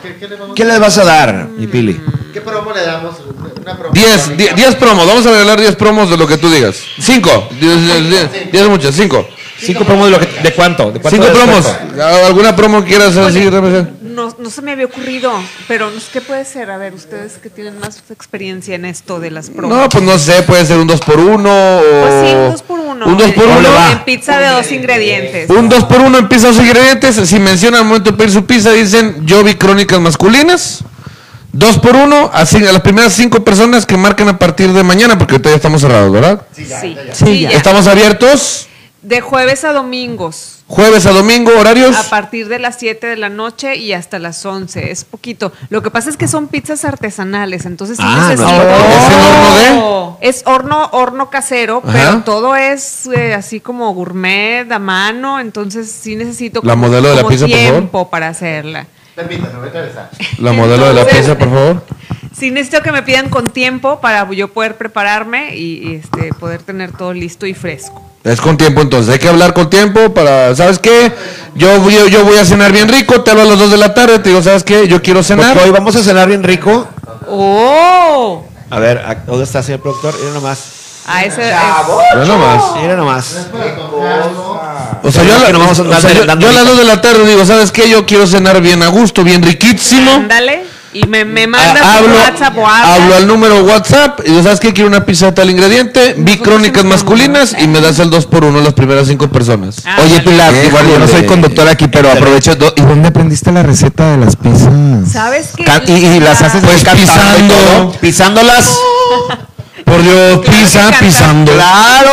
¿Qué les vas a dar, mi Pili? ¿Qué promo le damos? Una promo 10, 10 promos, vamos a regalar 10 promos de lo que tú digas. 5, 10 muchas, 5. ¿Cinco promos de, lo que, de cuánto? ¿De cuánto 5 de promos. descuento? ¿Alguna promo que quieras así? No, no se me había ocurrido, pero qué puede ser. A ver, ustedes que tienen más experiencia en esto de las promos. No, pues no sé, puede ser un 2 por 1 o... Pues sí, un 2 por 1 Un 2 por En- 1 En pizza de dos ingredientes. Un 2 por 1 en pizzas ingredientes. Si mencionan al momento de pedir su pizza, dicen yo vi crónicas masculinas. 2 por 1 así a las primeras 5 personas que marquen a partir de mañana, porque ahorita ya estamos cerrados, ¿verdad? Sí, Sí, ya. Estamos abiertos De jueves a domingos. jueves a domingo, horarios. A partir de las 7 de la noche y hasta las 11. Es poquito. Lo que pasa es que son pizzas artesanales, entonces sí Ah, necesito- no. ¿Es el horno de? Es horno, horno casero, Ajá. pero todo es eh, así como gourmet, a mano, entonces sí necesito La como- modelo de la como pizza, por favor. tiempo para hacerla. Permítame, voy a regresar. La modelo de la pizza, por favor. [LAUGHS] Sí necesito que me pidan con tiempo para yo poder prepararme y, y, este, poder tener todo listo y fresco. Es con tiempo, entonces hay que hablar con tiempo para, ¿sabes qué? Yo, yo, yo voy a cenar bien rico, te hablo a las 2 de la tarde, te digo, ¿sabes qué? Yo quiero cenar. Porque hoy vamos a cenar bien rico. ¡Oh! A ver, ¿a- ¿dónde está, señor productor? Mira nomás. A ese, Mira nomás. Mira nomás. O sea, yo, a la- Que vamos a o andar sea, yo- yo a las ahorita. 2 de la tarde digo, ¿sabes qué? Yo quiero cenar bien a gusto, bien riquísimo. ándale. Y me, me mandas Ah, un hablo, WhatsApp o hablas. hablo al número WhatsApp y digo, ¿sabes qué? Quiero una pizza de tal ingrediente, vi crónicas masculinas y me das el 2 por 1 las primeras cinco personas. Ah, Oye. Pilar, igual yo no soy conductor aquí, pero aprovecho. do- ¿Y dónde aprendiste la receta de las pizzas? ¿Sabes qué? Y, y las haces Pues pisando. todo. Pisándolas. Por Dios, Claro canta. pisando. ¡Claro!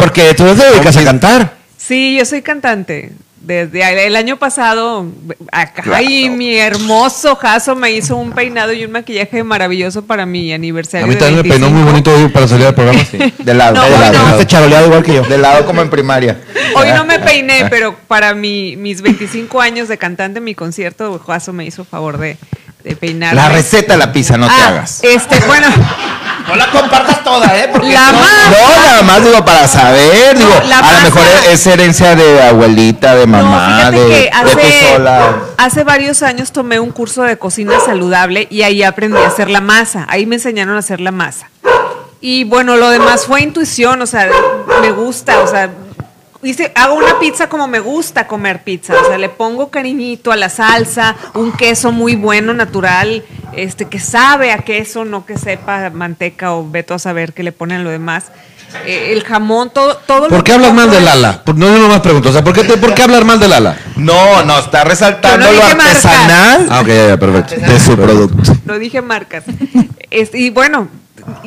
Porque tú te dedicas a cantar. Sí, yo soy cantante. Desde el año pasado, acá, ay, mi hermoso Jaso me hizo un peinado y un maquillaje maravilloso para mi aniversario. A mí de también me peinó muy 25. bonito hoy para salir al programa. [LAUGHS] De lado, No, de lado. no. Este charoleado igual que yo. De lado como en primaria. Hoy no me peiné, pero para mi, mis 25 años de cantante, mi concierto, Jaso me hizo favor de, de peinarme. La receta de la pizza, no te Ah, hagas. Este, bueno, No la compartas toda, ¿eh? Porque la no- más. No, nada más digo para saber, digo, la a lo mejor es herencia de abuelita, de mamá, no, de, que hace, sola. hace varios años tomé un curso de cocina saludable y ahí aprendí a hacer la masa. Ahí me enseñaron a hacer la masa. Y bueno, lo demás fue intuición, o sea, me gusta, o sea, hice, hago una pizza como me gusta comer pizza, o sea, le pongo cariñito a la salsa, un queso muy bueno, natural, este que sabe a queso, no que sepa manteca o veto a saber que le ponen lo demás. Eh, el jamón, todo, todo lo ¿Por qué que hablas mal compro- del ala? Por- No, yo nomás pregunto. O sea, ¿por qué, te- ¿por qué hablar mal del ala? No, no, está resaltando no lo marcas. artesanal Ah, ok, ya, ya, perfecto. de su producto. No dije marcas. Es- y bueno,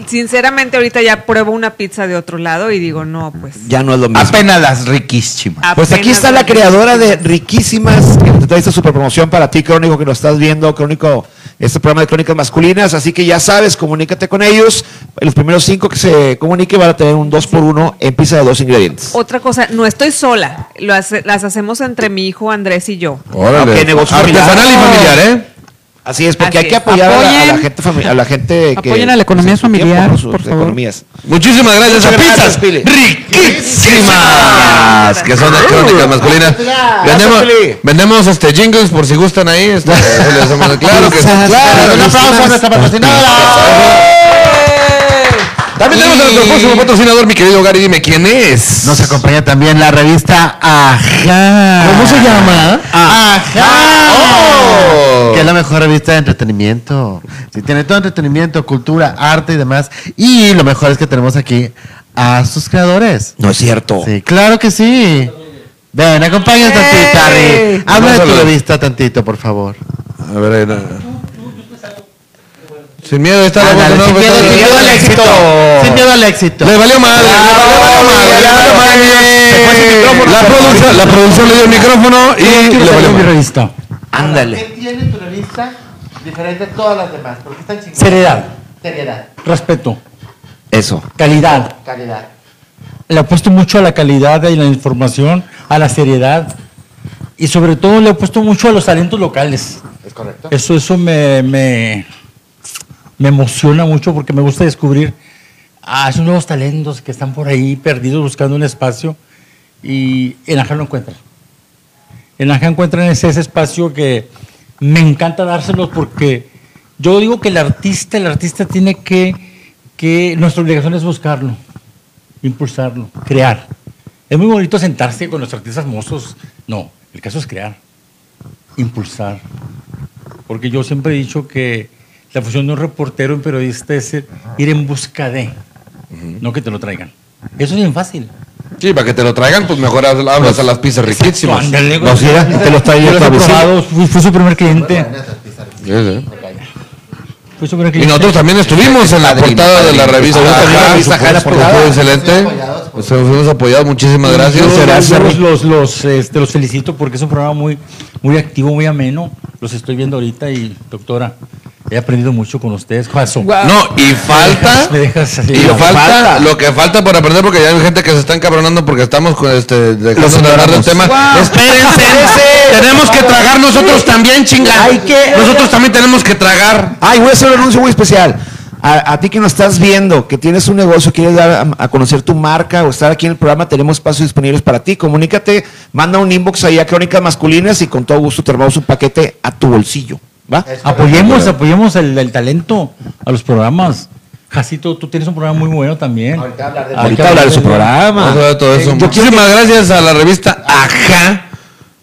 sinceramente ahorita ya pruebo una pizza de otro lado y digo, no, pues. Ya no es lo mismo. Apenas las riquísimas. Pues aquí está la creadora de Riquísimas, que te trae esta super promoción para ti, Crónico, que lo estás viendo, Crónico, este programa de Crónicas Masculinas, así que ya sabes, comunícate con ellos. Los primeros cinco que se comuniquen van a tener un 2 por 1 en pizza de dos ingredientes. Otra cosa, no estoy sola. Lo hace- las hacemos entre mi hijo Andrés y yo. Órale. Ok, negocio Artesanal y familiar. familiar, ¿eh? Así es, porque Así hay que apoyar a la, a la gente, a la gente que... apoyen a la economía familiar, ¿no? Sus por favor. economías. Muchísimas gracias Muchas a gracias, pizzas riquísimas que son de crónicas masculinas. Vendemos, vendemos este jingles por si gustan ahí. Este, hacemos- claro que sí. Claro, Un aplauso a nuestra También tenemos a nuestro próximo patrocinador, mi querido Gary, dime quién es. Nos acompaña también la revista Ajá. ¿Cómo se llama? Ajá. Oh. Que es la mejor revista de entretenimiento. Sí, tiene todo entretenimiento, cultura, arte y demás. Y lo mejor es que tenemos aquí a sus creadores. No es cierto. Sí, claro que sí. Ven, acompáñanos tantito, Harry. Habla de tu revista tantito, por favor. A ver, ahí, no. Sin miedo, está la voz Ándale, de sin, nuevo, miedo, está- sin miedo al éxito. Sin miedo al éxito. Le valió madre, le valió madre, le valió madre. Micrófono. La producción, la producción le dio el micrófono y le valió madre. revista. Ándale. ¿Qué tiene tu revista diferente a todas las demás? Porque están chingadas. Seriedad, Seriedad, respeto, Eso. calidad. calidad. Le apuesto mucho a la calidad de la información, a la seriedad y sobre todo le apuesto mucho a los talentos locales. ¿Es correcto? Eso, eso me, me, me emociona mucho porque me gusta descubrir a esos nuevos talentos que están por ahí perdidos buscando un espacio y en Ajá lo encuentran. En Ajá encuentran ese, ese espacio que me encanta dárselos porque yo digo que el artista, el artista tiene que, que nuestra obligación es buscarlo, impulsarlo, crear. Es muy bonito sentarse con los artistas mozos. No, el caso es crear, impulsar. Porque yo siempre he dicho que la función de un reportero, un periodista, es ir en busca de, no que te lo traigan. Eso es bien fácil. Sí, para que te lo traigan, pues mejor hab- hablas a las pizzas riquísimas. Ándale. No, sí, era, te los traía probado, fui, fui su primer cliente. Sí, sí. Fui su primer Y nosotros también estuvimos en la portada de la revista. Fue- excelente. Nos hemos apoyado, muchísimas gracias. Yo, Gracias, yo Henry. los, los, los, este, los felicito porque es un programa muy, muy activo, muy ameno. Los estoy viendo ahorita y, doctora, he aprendido mucho con ustedes. Jaso. No, y falta. Me dejas así. Y No, falta, lo que falta por aprender, porque ya hay gente que se está encabronando porque estamos con este, dejando de hablar del tema. Espérense, [LAUGHS] tenemos que tragar nosotros también, chingada. Nosotros también tenemos que tragar. Ay, voy a hacer un anuncio muy especial. A, a ti que nos estás viendo, que tienes un negocio, quieres dar a, a conocer tu marca o estar aquí en el programa, tenemos espacios disponibles para ti. Comunícate, manda un inbox ahí a Crónicas Masculinas y con todo gusto te armamos un paquete a tu bolsillo. ¿Va? Apoyemos, apoyemos el, el talento a los programas. Jacito, tú tienes un programa muy bueno también. Ahorita Ahorita hablar de su programa. A todo eso. Muchísimas gracias a la revista Ajá.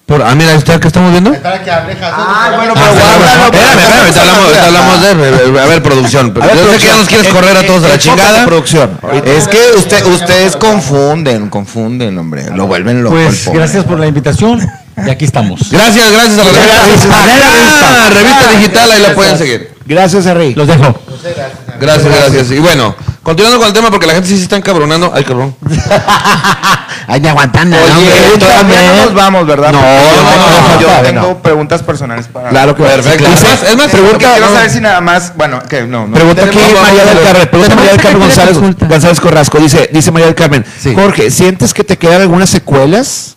Por, ah, mira, ¿usted qué estamos viendo? Para que hable Jason. Ah, bueno, pero guárdalo. espérame, espérame, hablamos, hablamos de. A ver, producción. A ver, Yo sé que ya nos quieres en- correr a todos a la chingada. producción. Es que usted, ustedes confunden, confunden, hombre. Lo vuelven loco. Pues gracias por la invitación y aquí estamos. Gracias, gracias a la revista. Ah, revista digital, ahí la pueden seguir. Gracias, Henry. Los dejo. Gracias, gracias. Y bueno, continuando con el tema, porque la gente sí se está encabronando. Ay, cabrón. [LAUGHS] Ay, ni aguantan nada, Oye, hombre. todavía no nos vamos, ¿verdad? No, no, no, yo tengo no. preguntas personales para. Claro que Perfecto. Es más, es más, pregunta. quiero saber si nada más. Bueno, que no, no. Pregunta aquí María del Carmen, pregunta María del Carmen González. González Corrasco, dice, dice María del Carmen, Sí. Jorge, ¿sientes que te quedan algunas secuelas?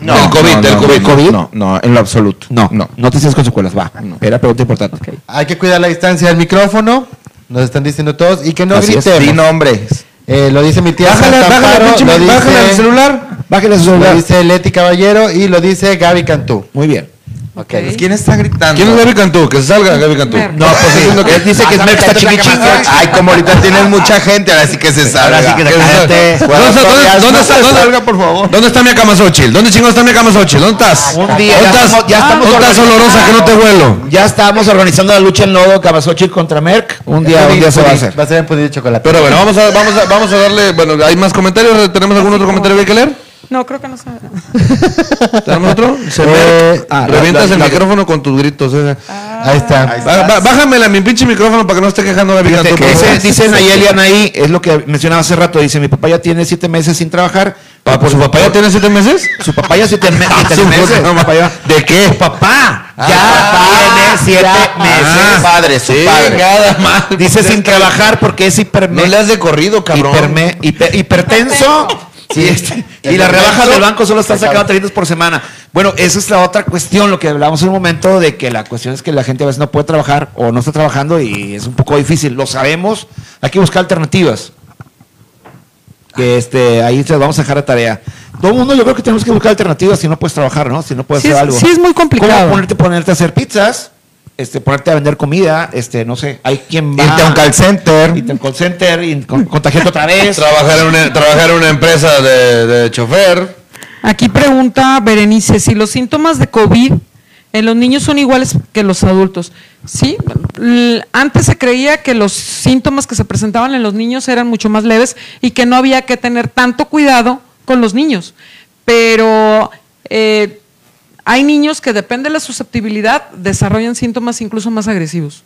No, Del COVID, no, del no, COVID. no, COVID. No, no, en lo absoluto. No, no. no te sientes con secuelas, va. Era pregunta importante. Hay que cuidar la distancia del micrófono. Nos están diciendo todos. Y que no Así gritemos. Di nombres. Eh, lo dice mi tía bájale, Amparo, pinche, lo bájale el celular, bájale su lo celular. dice Leti Caballero y lo dice Gaby Cantú. Muy bien. Ok. ¿Quién está gritando? ¿Quién es Gaby Cantú? Que se salga Gaby Cantú. No, pues diciendo que dice que es Merck está chiqui chiqui. Ay, como ahorita tienes mucha gente, ahora sí que se salga. Ahora sí que se cállate. ¿Dónde está, dónde, Ya, dónde no está, se dónde- salga, por favor. ¿Dónde está mi Acamazochil? ¿Dónde chingados está mi Acamazochil? ¿Dónde estás? Un día, ¿Dónde ya estás? estamos- ya estamos ¿Dónde estás olorosa que no te huelo? Ya estábamos organizando la lucha en lodo Cavazochil contra Merck. Un día, un día se va a hacer. Va a ser en pudín de chocolate. Pero bueno, vamos a, vamos a, vamos a darle, bueno, ¿hay más comentarios? ¿Tenemos algún otro comentario que hay que leer? No, creo que no sabe. [LAUGHS] ¿Tenemos otro? Se Eh, ah, la- revientas la- el la- micrófono con tus gritos. eh. Ahí está. Ba- ba- Bájamela mi pinche micrófono para que no esté quejando que por dice, dice Nayeli Anaí, es lo que mencionaba hace rato, dice, mi papá ya tiene siete meses sin trabajar. Pa- ¿Su papá ya tiene siete meses? Su papá ya siete, me- [LAUGHS] siete su meses. Su papá ya- ¿De qué? Su papá Ah, ya tiene siete meses. Su padre, su Sí, padre. nada más. Dice sin trabajar porque es hiperme, No le has de corrido, cabrón. hiperme- hiper- hipertenso. [LAUGHS] Sí, este, [LAUGHS] y las rebajas del banco solo están sacando 300 por semana. Bueno, esa es la otra cuestión, lo que hablábamos en un momento de que la cuestión es que la gente a veces no puede trabajar o no está trabajando y es un poco difícil. Lo sabemos, hay que buscar alternativas. Que este, ahí se las vamos a dejar de tarea. Todo el mundo yo creo que tenemos que buscar alternativas si no puedes trabajar, ¿no? Si no puedes Sí hacer algo. sí es muy complicado. ¿Cómo ponerte, ponerte a hacer pizzas? Este, ponerte a vender comida, este, no sé, hay quien va Irte a un call center. irte a un call center y con- contagiarte otra vez. Trabajar en una, trabajar en una empresa de, de chofer. Aquí pregunta Berenice si los síntomas de COVID en los niños son iguales que los adultos. Sí, antes se creía que los síntomas que se presentaban en los niños eran mucho más leves y que no había que tener tanto cuidado con los niños. Pero eh, hay niños que depende de la susceptibilidad desarrollan síntomas incluso más agresivos.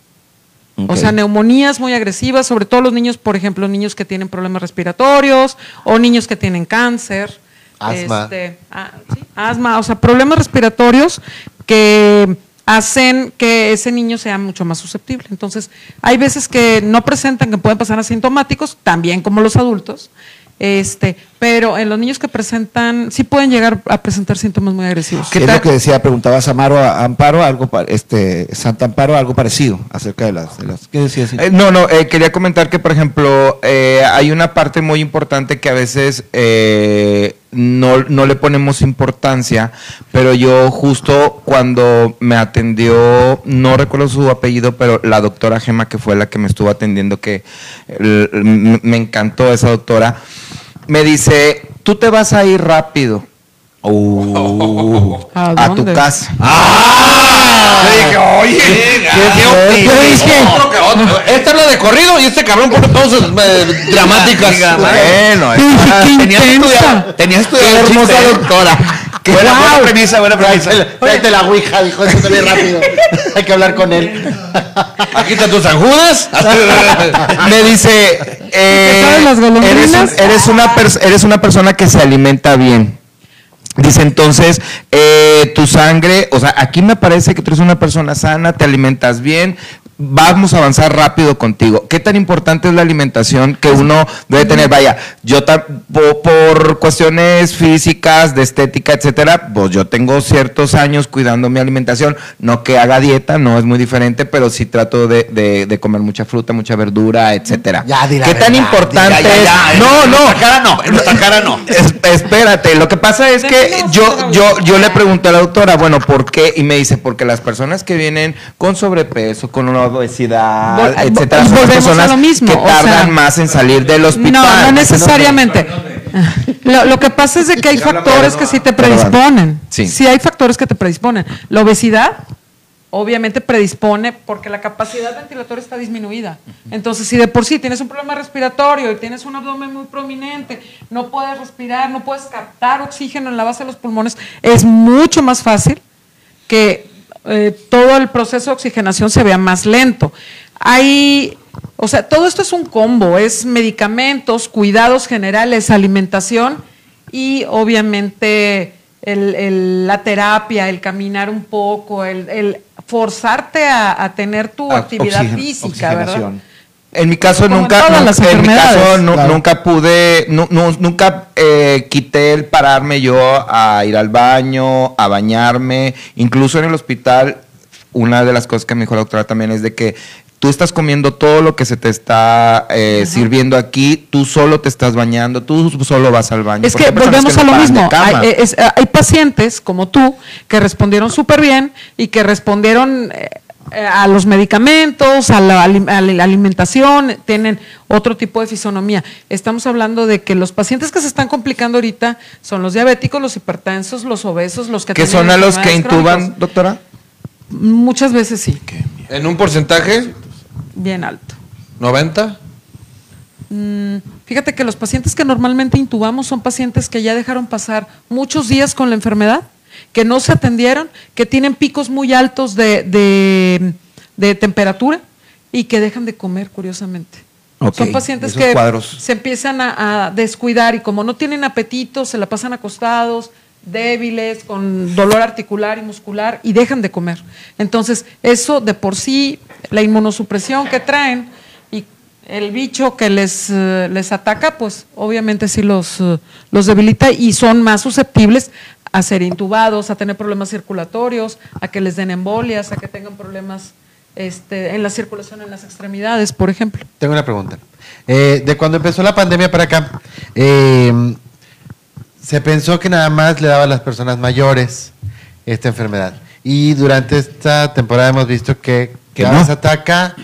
O sea, neumonías muy agresivas, sobre todo los niños, por ejemplo, niños que tienen problemas respiratorios o niños que tienen cáncer. Asma. Este, ah, sí, asma, o sea, problemas respiratorios que hacen que ese niño sea mucho más susceptible. Entonces, hay veces que no presentan, que pueden pasar asintomáticos, también como los adultos, este, pero en los niños que presentan, sí pueden llegar a presentar síntomas muy agresivos. ¿Qué es lo que decía? Preguntabas a Amaro, a Amparo, algo, este, Santa Amparo, algo parecido acerca de las, de las ¿qué decías? Eh, no, no, eh, quería comentar que, por ejemplo, eh, hay una parte muy importante que a veces eh, no, no le ponemos importancia, pero yo justo cuando me atendió, no recuerdo su apellido, pero la doctora Gema, que fue la que me estuvo atendiendo, que eh, me encantó esa doctora, me dice, tú te vas a ir rápido. Uh, ¿A a tu casa. Le dije, oye, qué, que otro. Este habla de corrido y este cabrón pone pausas eh, dramáticas. Bueno, está- estudiado, tenías estudiado Qué hermosa chiste, ¿eh? doctora. Qué buena, buena premisa, buena premisa. Tráete la ouija, dijo, eso se rápido. Hay que hablar con él. Aquí están tus Judas. [LAUGHS] me dice, eh, sabes las golondrinas? eres, un- eres una eres una persona que se alimenta bien. Dice entonces, eh, tu sangre, o sea, aquí me parece que tú eres una persona sana, te alimentas bien, vamos a avanzar rápido contigo. ¿Qué tan importante es la alimentación que uno debe tener? Vaya, yo por cuestiones físicas, de estética, etcétera, pues yo tengo ciertos años cuidando mi alimentación, no que haga dieta, no es muy diferente, pero sí trato de, de- de comer mucha fruta, mucha verdura, etcétera. Ya, ¿Qué tan importante Ya, ya, ya, es? No, en no. nuestra cara no, en nuestra cara no. Es- espérate, lo que pasa es que yo, yo, yo le pregunté a la doctora, bueno, ¿por qué? Y me dice, porque las personas que vienen con sobrepeso, con una obesidad, Vol- etcétera, son personas lo mismo, que o tardan sea, más en salir del hospital. No, no necesariamente. Lo, lo que pasa es de que hay factores que sí te predisponen. Sí. Sí hay factores que te predisponen. La obesidad obviamente predispone porque la capacidad ventilatoria está disminuida. Entonces, si de por sí tienes un problema respiratorio y tienes un abdomen muy prominente, no puedes respirar, no puedes captar oxígeno en la base de los pulmones, es mucho más fácil que eh, todo el proceso de oxigenación se vea más lento. Hay, o sea, todo esto es un combo, es medicamentos, cuidados generales, alimentación y obviamente el- el- la terapia, el caminar un poco, el, el forzarte a, a tener tu Ah, actividad oxigen- física, ¿verdad? En mi caso Como en nunca, en mi caso Claro. nunca pude, nu- nu- nunca eh, quité el pararme yo a ir al baño, a bañarme, incluso en el hospital. Una de las cosas que me dijo la doctora también es de que tú estás comiendo todo lo que se te está eh, sirviendo aquí, tú solo te estás bañando, tú solo vas al baño. Es que volvemos que a no lo mismo. Hay, es- hay pacientes como tú que respondieron súper bien y que respondieron eh, a los medicamentos, a la, a la alimentación, tienen otro tipo de fisonomía. Estamos hablando de que los pacientes que se están complicando ahorita son los diabéticos, los hipertensos, los obesos, los que ¿Qué tienen son a los que intuban, doctora? Muchas veces sí, En un porcentaje, bien alto. 90. Mm, Fíjate que los pacientes que normalmente intubamos son pacientes que ya dejaron pasar muchos días con la enfermedad, que no se atendieron, que tienen picos muy altos de, de- de temperatura y que dejan de comer, curiosamente. Son pacientes que cuadros. se empiezan a, a descuidar y como no tienen apetito, se la pasan acostados, débiles, con dolor articular y muscular y dejan de comer. Entonces, eso de por sí, la inmunosupresión que traen y el bicho que les, eh, les ataca, pues obviamente sí los, eh, los debilita y son más susceptibles a ser intubados, a tener problemas circulatorios, a que les den embolias, a que tengan problemas este, en la circulación en las extremidades, por ejemplo. Tengo una pregunta. Eh, de cuando empezó la pandemia para acá, eh, se pensó que nada más le daba a las personas mayores esta enfermedad. Y durante esta temporada hemos visto que, Que cada no. vez ataca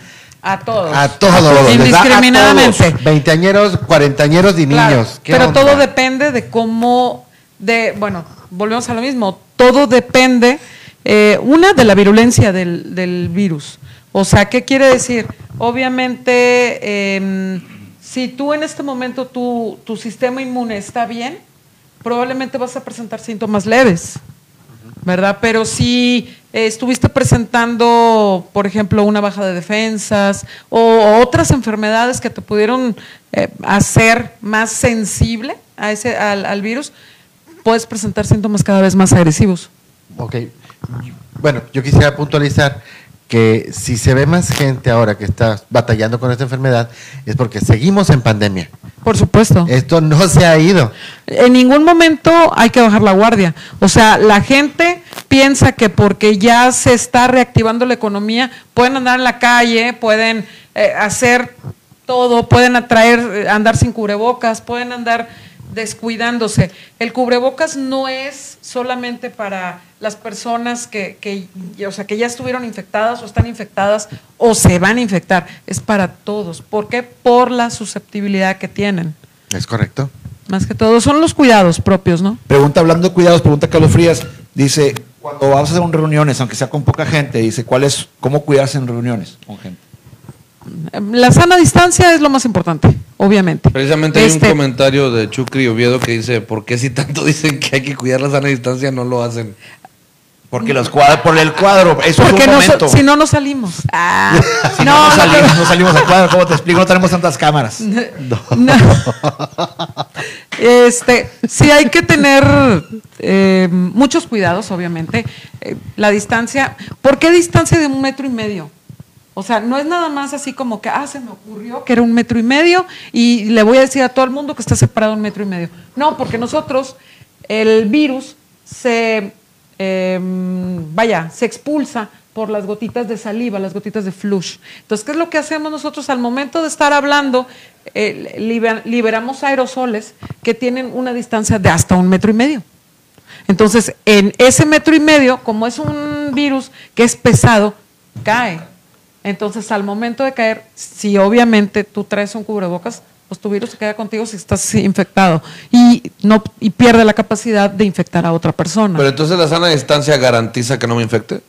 A todos. a todos. Indiscriminadamente. Veinteañeros, cuarentañeros y Claro, niños. ¿Qué pero onda? todo depende de cómo, de, bueno, volvemos a lo mismo, todo depende, eh, una, de la virulencia del, del virus. O sea, ¿qué quiere decir? Obviamente, em, si tú en este momento tu, tu sistema inmune está bien, probablemente vas a presentar síntomas leves. ¿verdad? Pero si estuviste presentando, por ejemplo, una baja de defensas o otras enfermedades que te pudieron eh, hacer más sensible a ese, al virus, puedes presentar síntomas cada vez más agresivos. Ok. Bueno, yo quisiera puntualizar que si se ve más gente ahora que está batallando con esta enfermedad, es porque seguimos en pandemia. Por supuesto. Esto no se ha ido. En ningún momento hay que bajar la guardia. O sea, la gente piensa que porque ya se está reactivando la economía, pueden andar en la calle, pueden eh, hacer todo, pueden atraer, eh, andar sin cubrebocas, pueden andar descuidándose. El cubrebocas no es solamente para las personas que, que, o sea, que ya estuvieron infectadas o están infectadas o se van a infectar, es para todos. ¿Por qué? Por la susceptibilidad que tienen. ¿Es correcto? Más que todo, son los cuidados propios, ¿no? Pregunta, hablando de cuidados, pregunta Carlos Frías. Dice, cuando vas a hacer reuniones, aunque sea con poca gente, dice, ¿cuál es, cómo cuidarse en reuniones con gente? La sana distancia es lo más importante, obviamente. Precisamente hay Este, un comentario de Chucri Oviedo que dice, ¿por qué si tanto [LAUGHS] dicen que hay que cuidar la sana distancia no lo hacen? Porque los cuadros, por el cuadro, eso Porque es un no, momento. si no, no salimos. Ah, [LAUGHS] Si no, no, salimos, no salimos a cuadro, ¿cómo te explico? No tenemos tantas cámaras. [LAUGHS] No. Este, sí hay que tener eh, muchos cuidados, obviamente. Eh, la distancia, ¿por qué distancia de un metro y medio? O sea, no es nada más así como que, ah, se me ocurrió que era un metro y medio y le voy a decir a todo el mundo que está separado un metro y medio. No, porque nosotros, el virus se, eh, vaya, se expulsa por las gotitas de saliva, las gotitas de flush. Entonces, ¿qué es lo que hacemos nosotros al momento de estar hablando? Eh, liber- liberamos aerosoles que tienen una distancia de hasta un metro y medio. Entonces, en ese metro y medio, como es un virus que es pesado, cae. Entonces, al momento de caer, si obviamente tú traes un cubrebocas, pues tu virus se queda contigo si estás infectado y no y pierde la capacidad de infectar a otra persona. Pero entonces la sana distancia garantiza que no me infecte.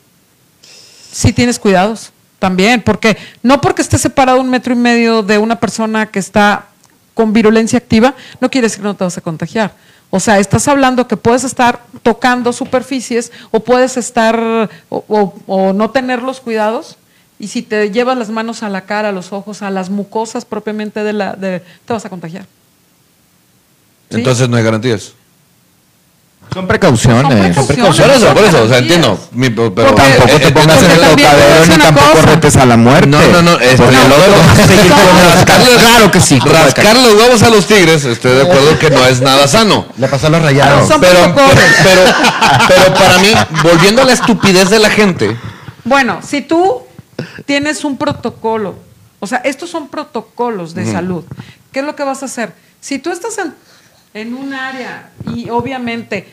sí tienes cuidados también, porque no porque estés separado un metro y medio de una persona que está con virulencia activa, no quiere decir que no te vas a contagiar. O sea, estás hablando que puedes estar tocando superficies o puedes estar o, o- o no tener los cuidados y si te llevas las manos a la cara, a los ojos, a las mucosas propiamente de la, de, te vas a contagiar. ¿Sí? Entonces no hay garantías. Son precauciones. Son Por precauciones. eso, por eso, o sea, entiendo. Mi- pero, Porque- Tampoco eh, te eh, pongas en el tocadero ni tampoco cosa. retes a la muerte. No, no, no, es Porque no, el otro [LAUGHS] rascarle- Claro que sí. Rascar los huevos a los tigres, estoy de acuerdo que no es nada sano. Le pasó a los rayados. Son Pero, protocolos. pero, pero para mí, volviendo a la estupidez de la gente, Bueno, si tú tienes un protocolo, o sea, estos son protocolos de salud, ¿qué es lo que vas a hacer? Si tú estás en, en un área y obviamente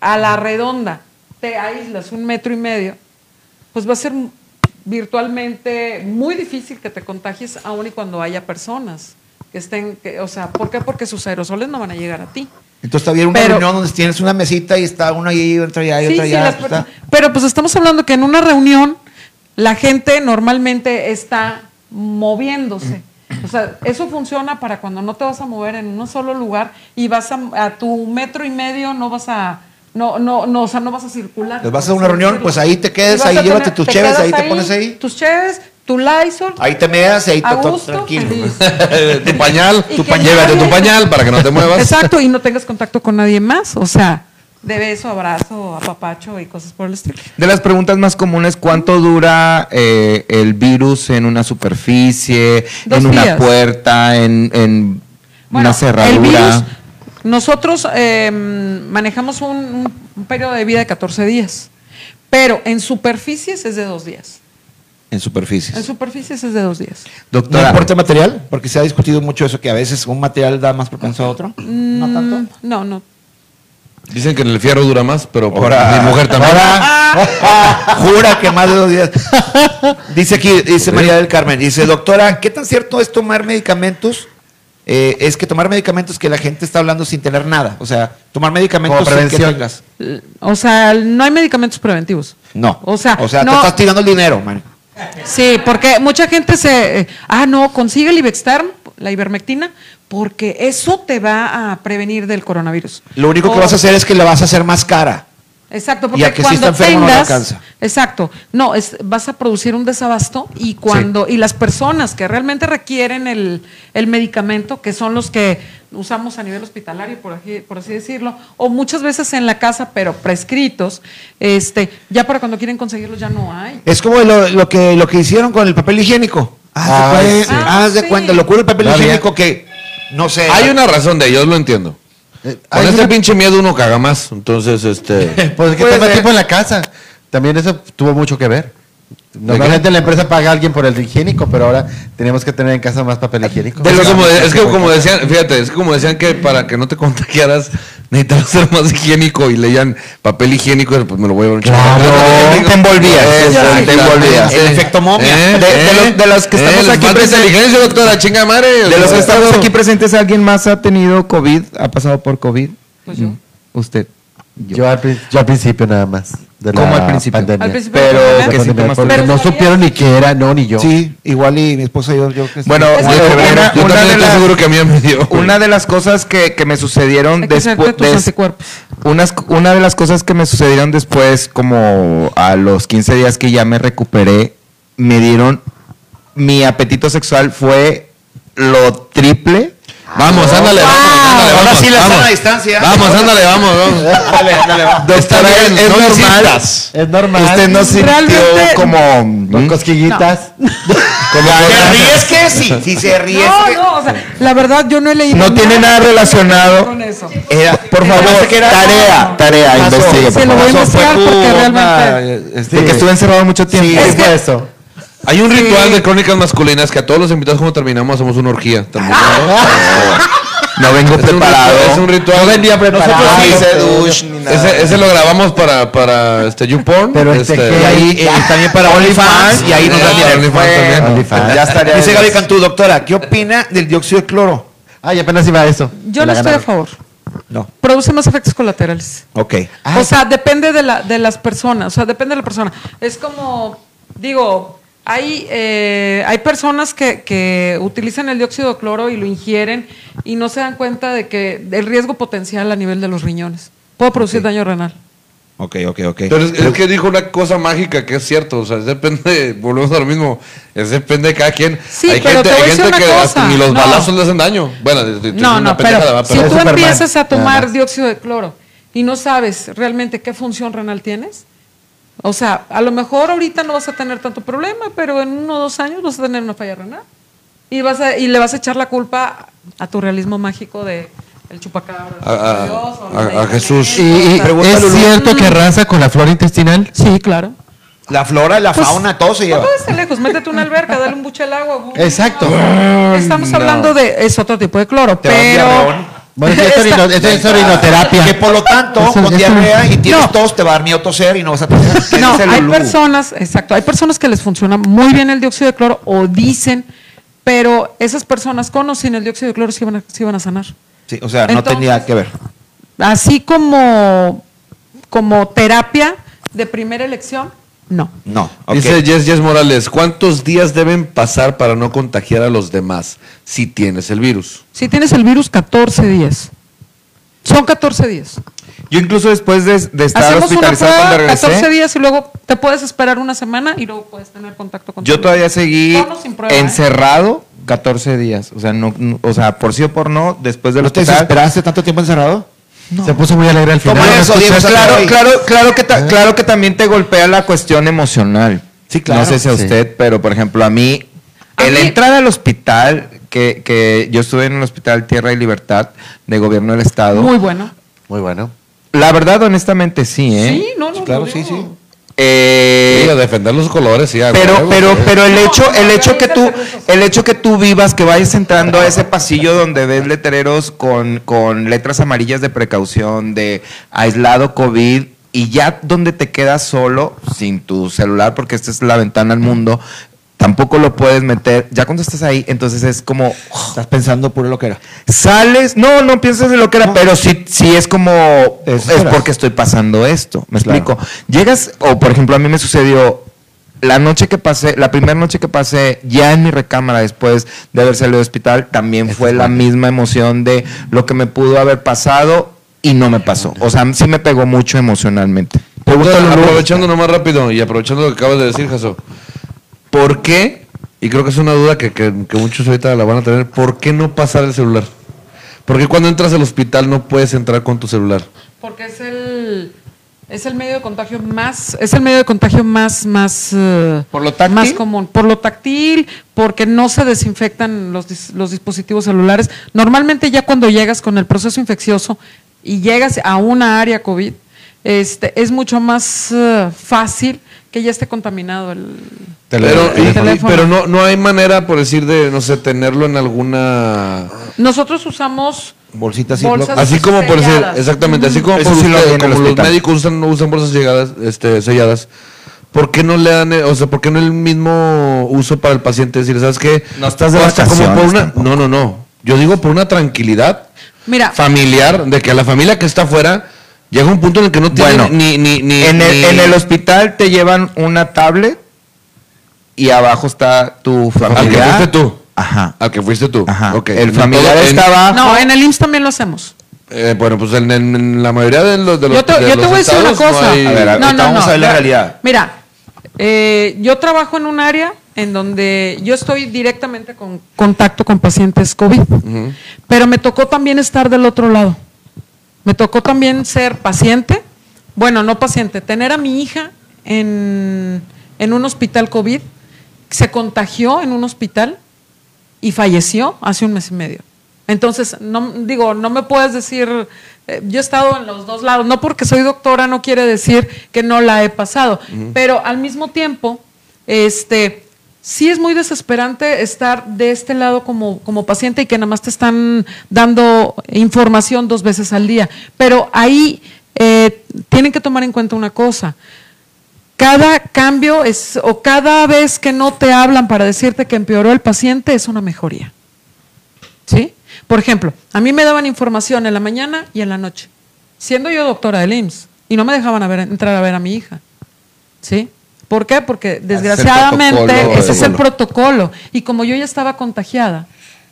a la redonda te aíslas un metro y medio, pues va a ser virtualmente muy difícil que te contagies aun y cuando haya personas que estén, que, o sea, ¿por qué? Porque sus aerosoles no van a llegar a ti. Entonces está bien una Pero- reunión donde tienes una mesita y está uno ahí, otro allá y Sí, otro sí, allá. está- per- pero pues estamos hablando que en una reunión la gente normalmente está moviéndose. O sea, eso funciona para cuando no te vas a mover en un solo lugar y vas a, a tu metro y medio, no vas a, no, no, no, o sea, no vas a circular. Pues vas a una reunión, pues ahí te vas ahí a llévate tus cheves, ahí te pones ahí. Tus cheves, tu Lysol. Ahí te meas y ahí te gusto, tranquilo. [LAUGHS] tu pañal, tu que pa- llévate tu pañal para que no te muevas. Exacto, y no tengas contacto con nadie más. O sea, de beso, abrazo, apapacho y cosas por el estilo. De las preguntas más comunes, ¿cuánto dura eh, el virus en una superficie, Dos en una puerta, en, en Bueno, una cerradura? El virus, nosotros eh, manejamos un, periodo de vida de 14 días, pero en superficies es de dos días. En superficies. En superficies es de dos días. ¿No Doctora, importa el material? Porque se ha discutido mucho eso, que a veces un material da más propenso a otro. No tanto. Mm, No, no. Dicen que en el fierro dura más, pero por mi mujer también. Ahora, [LAUGHS] jura que más de dos días. Dice aquí, dice María del Carmen, dice, doctora, ¿qué tan cierto es tomar medicamentos? Eh, es que tomar medicamentos que la gente está hablando sin tener nada. O sea, tomar medicamentos Como sin que prevención. tengas. O sea, no hay medicamentos preventivos. No. O sea, o sea no- te estás tirando el dinero, man. Sí, porque mucha gente se... eh, ah, no, consigue el Ibexterm, la ivermectina, porque eso te va a prevenir del coronavirus. Lo único que vas a hacer es que la vas a hacer más cara. Exacto, Y porque sí cuando está enfermo no alcanza. exacto, no, es, vas a producir un desabasto y cuando y las personas que realmente requieren el, el medicamento, que son los que usamos a nivel hospitalario, por así, por así decirlo, o muchas veces en la casa, pero prescritos, este, ya para cuando quieren conseguirlos ya no hay. Es como lo, lo que, lo que hicieron con el papel higiénico. Haz de, sí. haz de Ah, cuenta, sí. lo cura el papel higiénico que, no sé. Hay una razón de ello, yo lo entiendo. Eh, Con hay este una- pinche miedo uno caga más. Entonces, este. [LAUGHS] Pues es que Puede tengo ser. tiempo en la casa. También eso tuvo mucho que ver. Normalmente la empresa paga a alguien por el higiénico, pero ahora tenemos que tener en casa más papel higiénico. Es, como de- es que como decían, fíjate, es como decían que para que no te contagiaras necesitabas ser más higiénico y leían papel higiénico, pues me lo voy a un Claro, te envolvías, Exactamente. te envolvías. El efecto momia. Eh, De- de eh, los- de los que estamos aquí presentes- doctora, chinga madre. De los que estamos aquí presentes, ¿alguien más ha tenido COVID? ¿Ha pasado por COVID? Pues yo. Usted. Yo al, yo al principio nada más. De la ¿Cómo al principio? pandemia. Al principio de la Pero pandemia. ¿qué La síntomas pandemia, porque Pero no supieron ni qué era, no, ni yo. Sí, igual y mi esposa y yo. yo que- Bueno, una, que- una- Yo una también de las, seguro que a mí me dio. una de las cosas que, que me sucedieron que después anticuerpos. unas, una de las cosas que me sucedieron después, como a los 15 días que ya me recuperé, me dieron, mi apetito sexual fue lo triple Vamos, ándale, Wow. vamos, ándale, Ahora vamos, sí la vamos. sana distancia. Vamos, ándale, vamos, vamos. [LAUGHS] Dale, dale, va. Está bien, es no normal. Es normal. Usted no sintió Realmente- como... ¿Mm? cosquillitas. [LAUGHS] como ¿Se ríe es que sí? Si se ríe es No, que... no, o sea, la verdad yo no he leído No tiene nada relacionado. con eso. Era- por favor, era- tarea, tarea, Pasó. investigue, por Se lo voy a investigar porque realmente... una, este, Porque estuve encerrado mucho tiempo. Sí, Es eso. Hay un ritual de crónicas masculinas que a todos los invitados cuando terminamos hacemos una orgía. [LAUGHS] No vengo Es preparado. es un ritual. No venía preparado. Nosotros Ese douche ni nada. Ese, ese lo grabamos para, para este YouPorn. Pero este este, Y ahí eh, también para OnlyFans y ahí nos da Ah, dinero. OnlyFans también. OnlyFans. Ya estaría. Dice Gaby Cantú, doctora, ¿qué opina del dióxido de cloro? Ay, apenas iba a eso. Yo no estoy a favor. No. Produce más efectos colaterales. Ok. Ah, o sea, depende de, la, de las personas, o sea, depende de la persona. Es como, digo, hay, eh, hay personas que, que utilizan el dióxido de cloro y lo ingieren y no se dan cuenta de que el riesgo potencial a nivel de los riñones puede producir daño renal. Ok, ok, ok. Pero es, es que dijo una cosa mágica que es cierto, o sea, depende, [LAUGHS] volvemos a lo mismo, es depende de cada quien. Sí, hay pero gente, te voy hay a decir gente una que cosa, ni los no. balazos le hacen daño. Bueno, No, no, pero si tú empiezas a tomar dióxido de cloro y no sabes realmente qué función renal tienes, o sea, a lo mejor ahorita no vas a tener tanto problema, pero en uno o dos años vas a tener una falla renal y vas a, y le vas a echar la culpa a tu realismo mágico de el chupacabra, A- a- Dios, o a- Jesús. ¿Y, y Pregunta es Lulú. cierto que arrasa con la flora intestinal? Sí, claro. La flora, la Pues, fauna, todo se No lleva. puedes ir lejos, métete una alberca, dale un buche al agua. boom. Exacto. Estamos no. hablando de es otro tipo de cloro, pero. Bueno, esto es, orino- esto es orinoterapia. Que por lo tanto, con diarrea y tienes No. tos, te va a dar miedo toser y no vas a toser. [LAUGHS] ¿Qué No, hay Lulú? personas, exacto, hay personas que les funciona muy bien el dióxido de cloro o dicen, pero esas personas con o sin el dióxido de cloro sí van a, sí van a sanar. Sí, o sea, no tenía que ver. Así como, como terapia de primera elección, no. No. ok. Dice Jess Jess Morales, ¿cuántos días deben pasar para no contagiar a los demás si tienes el virus? Si tienes el virus, 14 días. Son 14 días. Yo incluso después de, de estar Hacemos una hospitalizado prueba, cuando 14 regresé, días y luego te puedes esperar una semana y luego puedes tener contacto con yo tu- todavía seguí prueba, ¿eh? encerrado 14 días. O sea, no, no- o sea, por sí o por no, después del ¿No te desesperaste tanto tiempo encerrado? Se puso muy alegre al final. Toma ¿no eso, Diego, Claro, claro, claro que, ta- claro que también te golpea la cuestión emocional. Sí, claro. No sé si a Sí. usted, pero por ejemplo a mí, en la entrada al hospital, que, que yo estuve en el hospital Tierra y Libertad de Gobierno del Estado, Muy bueno. Muy bueno. la verdad honestamente sí, ¿eh? Sí, no, no. claro, sí, sí. Eh, Sí, a defender los colores, sí. a pero huevo, pero sí. pero el hecho el hecho que tú el hecho que tú vivas que vayas entrando a ese pasillo donde ves letreros con con letras amarillas de precaución de aislado covid y ya donde te quedas solo sin tu celular porque esta es la ventana al mundo tampoco lo puedes meter ya cuando estás ahí entonces es como Estás pensando puro lo que era. sales, no, no piensas en lo que era, pero sí, sí es como, es porque estoy pasando esto, me Claro. explico. Llegas, o por ejemplo, a mí me sucedió, la noche que pasé, la primera noche que pasé ya en mi recámara después de haber salido del hospital, también fue la misma emoción de lo que me pudo haber pasado y no me pasó. O sea, sí me pegó mucho emocionalmente. Entonces, aprovechando nomás rápido y aprovechando lo que acabas de decir, Jaso, ¿por qué? Y creo que es una duda que, que- que muchos ahorita la van a tener, ¿por qué no pasar el celular? Porque cuando entras al hospital no puedes entrar con tu celular. Porque es el es el medio de contagio más es el medio de contagio más más eh, ¿Por lo táctil? más común por lo táctil porque no se desinfectan los, los dispositivos celulares normalmente ya cuando llegas con el proceso infeccioso y llegas a una área covid este es mucho más eh, fácil que ya esté contaminado el Pero, el y- teléfono. pero no, no hay manera, por decir, de, no sé, tenerlo en alguna... nosotros usamos Bolsitas y Bolsas. Así como por decir, exactamente, así como, por lo como los médicos usan, usan bolsas llegadas, este, selladas, ¿por qué no le dan, eh, o sea, por qué no el mismo uso para el paciente? decir, ¿sabes qué? No estás de O hasta como por vacaciones una, tampoco. no, no, no. Yo digo por una tranquilidad mira familiar, de que a la familia que está afuera llega un punto en el que no tiene Bueno, ni, ni, ni, en, el, ni- en el hospital te llevan una tablet y abajo está tu al que fuiste tú. Ajá. Al que fuiste tú. Ajá. Ok. El familiar en- está abajo. no en el IMSS también lo hacemos eh, bueno, pues en, en- en la mayoría de los de los Yo te, de yo te los voy a decir una estados no cosa. hay- A ver, ahorita vamos a ver la mira, realidad. Mira, eh, yo trabajo en un área en donde yo estoy directamente con contacto con pacientes COVID, pero me tocó también estar del otro lado. Me tocó también ser paciente, bueno, no paciente, tener a mi hija en, en un hospital COVID, se contagió en un hospital y falleció hace un mes y medio. Entonces, no digo, no me puedes decir, eh, yo he estado en los dos lados, no porque soy doctora no quiere decir que no la he pasado, pero al mismo tiempo, este, sí es muy desesperante estar de este lado como, como paciente y que nada más te están dando información dos veces al día. Pero ahí eh, tienen que tomar en cuenta una cosa. Cada cambio es, o cada vez que no te hablan para decirte que empeoró el paciente es una mejoría. ¿Sí? Por ejemplo, a mí me daban información en la mañana y en la noche, siendo yo doctora del IMSS, y no me dejaban entrar a ver a mi hija. ¿Sí? ¿Por qué? Porque desgraciadamente ese es el protocolo. Y como yo ya estaba contagiada,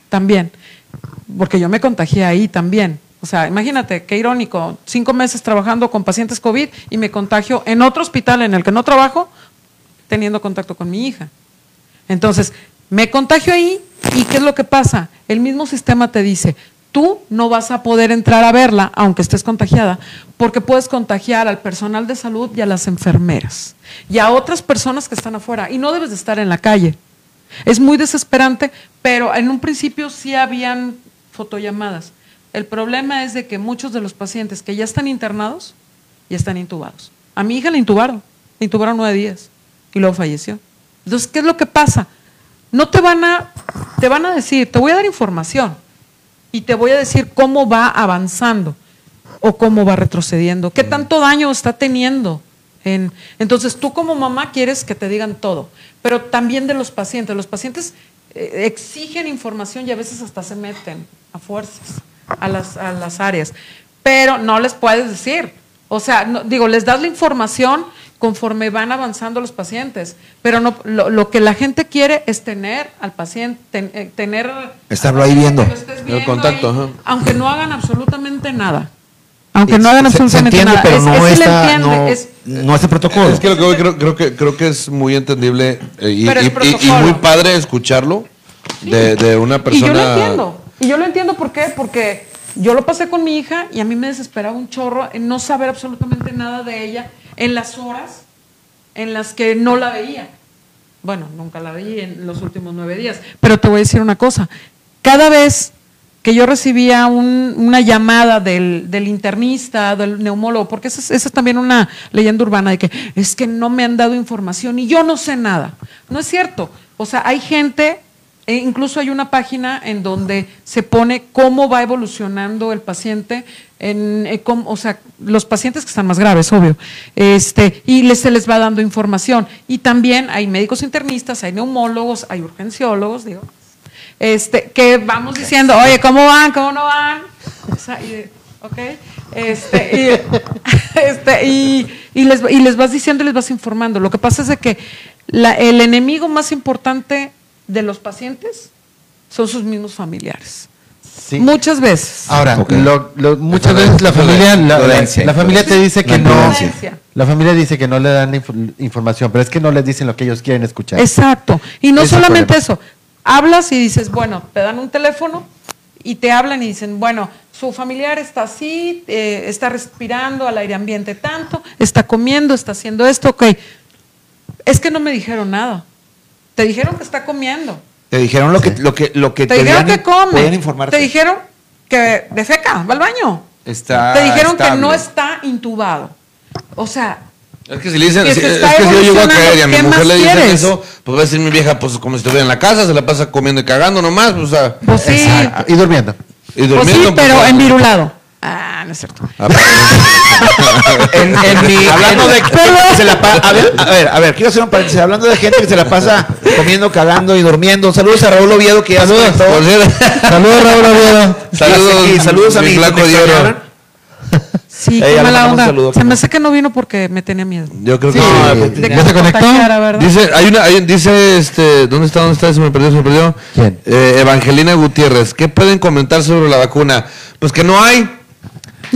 también, porque yo me contagié ahí también. O sea, imagínate, qué irónico, cinco meses trabajando con pacientes COVID y me contagio en otro hospital en el que no trabajo, teniendo contacto con mi hija. Entonces, me contagio ahí y ¿qué es lo que pasa? El mismo sistema te dice, tú no vas a poder entrar a verla, aunque estés contagiada, porque puedes contagiar al personal de salud y a las enfermeras y a otras personas que están afuera y no debes de estar en la calle. Es muy desesperante, pero en un principio sí habían fotollamadas. El problema es de que muchos de los pacientes que ya están internados ya están intubados. A mi hija la intubaron, la intubaron nueve días y luego falleció. Entonces, ¿qué es lo que pasa? No te van a, te van a decir, te voy a dar información y te voy a decir cómo va avanzando o cómo va retrocediendo, qué tanto daño está teniendo. En, entonces, tú como mamá quieres que te digan todo, pero también de los pacientes. Los pacientes eh, exigen información y a veces hasta se meten a fuerzas a las, a las áreas, pero no les puedes decir. O sea, no- digo, les das la información conforme van avanzando los pacientes, pero no, lo, lo que la gente quiere es tener al paciente, ten- eh, tener... Estarlo ahí viendo. El contacto, ahí, ajá. aunque no hagan absolutamente nada. Aunque no hagan Se- se absolutamente entiende, nada. pero Es- no es está, entiende, no, es- no es el protocolo. Es que lo que voy, creo, creo que creo que es muy entendible eh, y, y- y- y muy padre escucharlo de, de una Y persona. yo lo entiendo. Y yo lo entiendo ¿por qué? Porque yo lo pasé con mi hija y a mí me desesperaba un chorro en no saber absolutamente nada de ella en las horas en las que no la veía. Bueno, nunca la veía en los últimos nueve días. Pero te voy a decir una cosa. Cada vez que yo recibía un- una llamada del, internista, del neumólogo, porque es, esa es también una leyenda urbana de que es que no me han dado información y yo no sé nada. No es cierto. O sea, hay gente, e incluso hay una página en donde se pone cómo va evolucionando el paciente, en, eh, cómo- o sea, los pacientes que están más graves, obvio, este, y les, se les va dando información. Y también hay médicos internistas, hay neumólogos, hay urgenciólogos, digo, este, que vamos diciendo, oye, ¿cómo van? ¿Cómo no van? O sea, y ¿ok? Este, y, [LAUGHS] este, y, y les, y les vas diciendo y les vas informando. Lo que pasa es de que la- el enemigo más importante de los pacientes son sus mismos familiares. Sí. Muchas veces. Ahora, Ok. lo- lo- muchas veces la familia, la, la- violencia. la familia te dice que La no, la familia dice que no le dan inf- información, pero es que no les dicen lo que ellos quieren escuchar. Exacto. Y no es solamente eso. Hablas y dices, bueno, te dan un teléfono y te hablan y dicen, bueno, su familiar está así, eh, está respirando al aire ambiente tanto, está comiendo, está haciendo esto, ok. Es que no me dijeron nada. Te dijeron que está comiendo. Te dijeron lo que, lo que, lo que Te dijeron debían- que come. informarte. Te dijeron que defeca, va al baño. Está Te dijeron que no está intubado. O sea, Es que si le dicen, Que si- es está que si yo llego a caer y a mi ¿qué mujer más le dicen quieres? eso, pues va a decir mi vieja, pues como si estuviera en la casa, se la pasa comiendo y cagando nomás, pues, o sea, pues sí. Exacto, Y durmiendo. y Pues durmiendo. sí, pues, pero en virulado. Ah, no es cierto. ah, [LAUGHS] En, en mi, hablando de gente que se la pa- a ver, a ver, a ver, quiero hacer un paréntesis. Hablando de gente que se la pasa comiendo, cagando y durmiendo. Saludos a Raúl Oviedo que ya cierto, Saludos, Raúl Oviedo. Saludos, Y saludos a mi flaco. Sí, qué mala mandamos onda. saludo, Se me hace que no vino porque me tenía miedo. Yo creo que Sí, sí. de- De ¿Ya que se conectó? Dice, hay una, hay- dice, este, ¿dónde está? ¿Dónde está? Se me perdió, se me perdió. ¿Quién? Eh, Evangelina Gutiérrez. ¿Qué pueden comentar sobre la vacuna? Pues que no hay.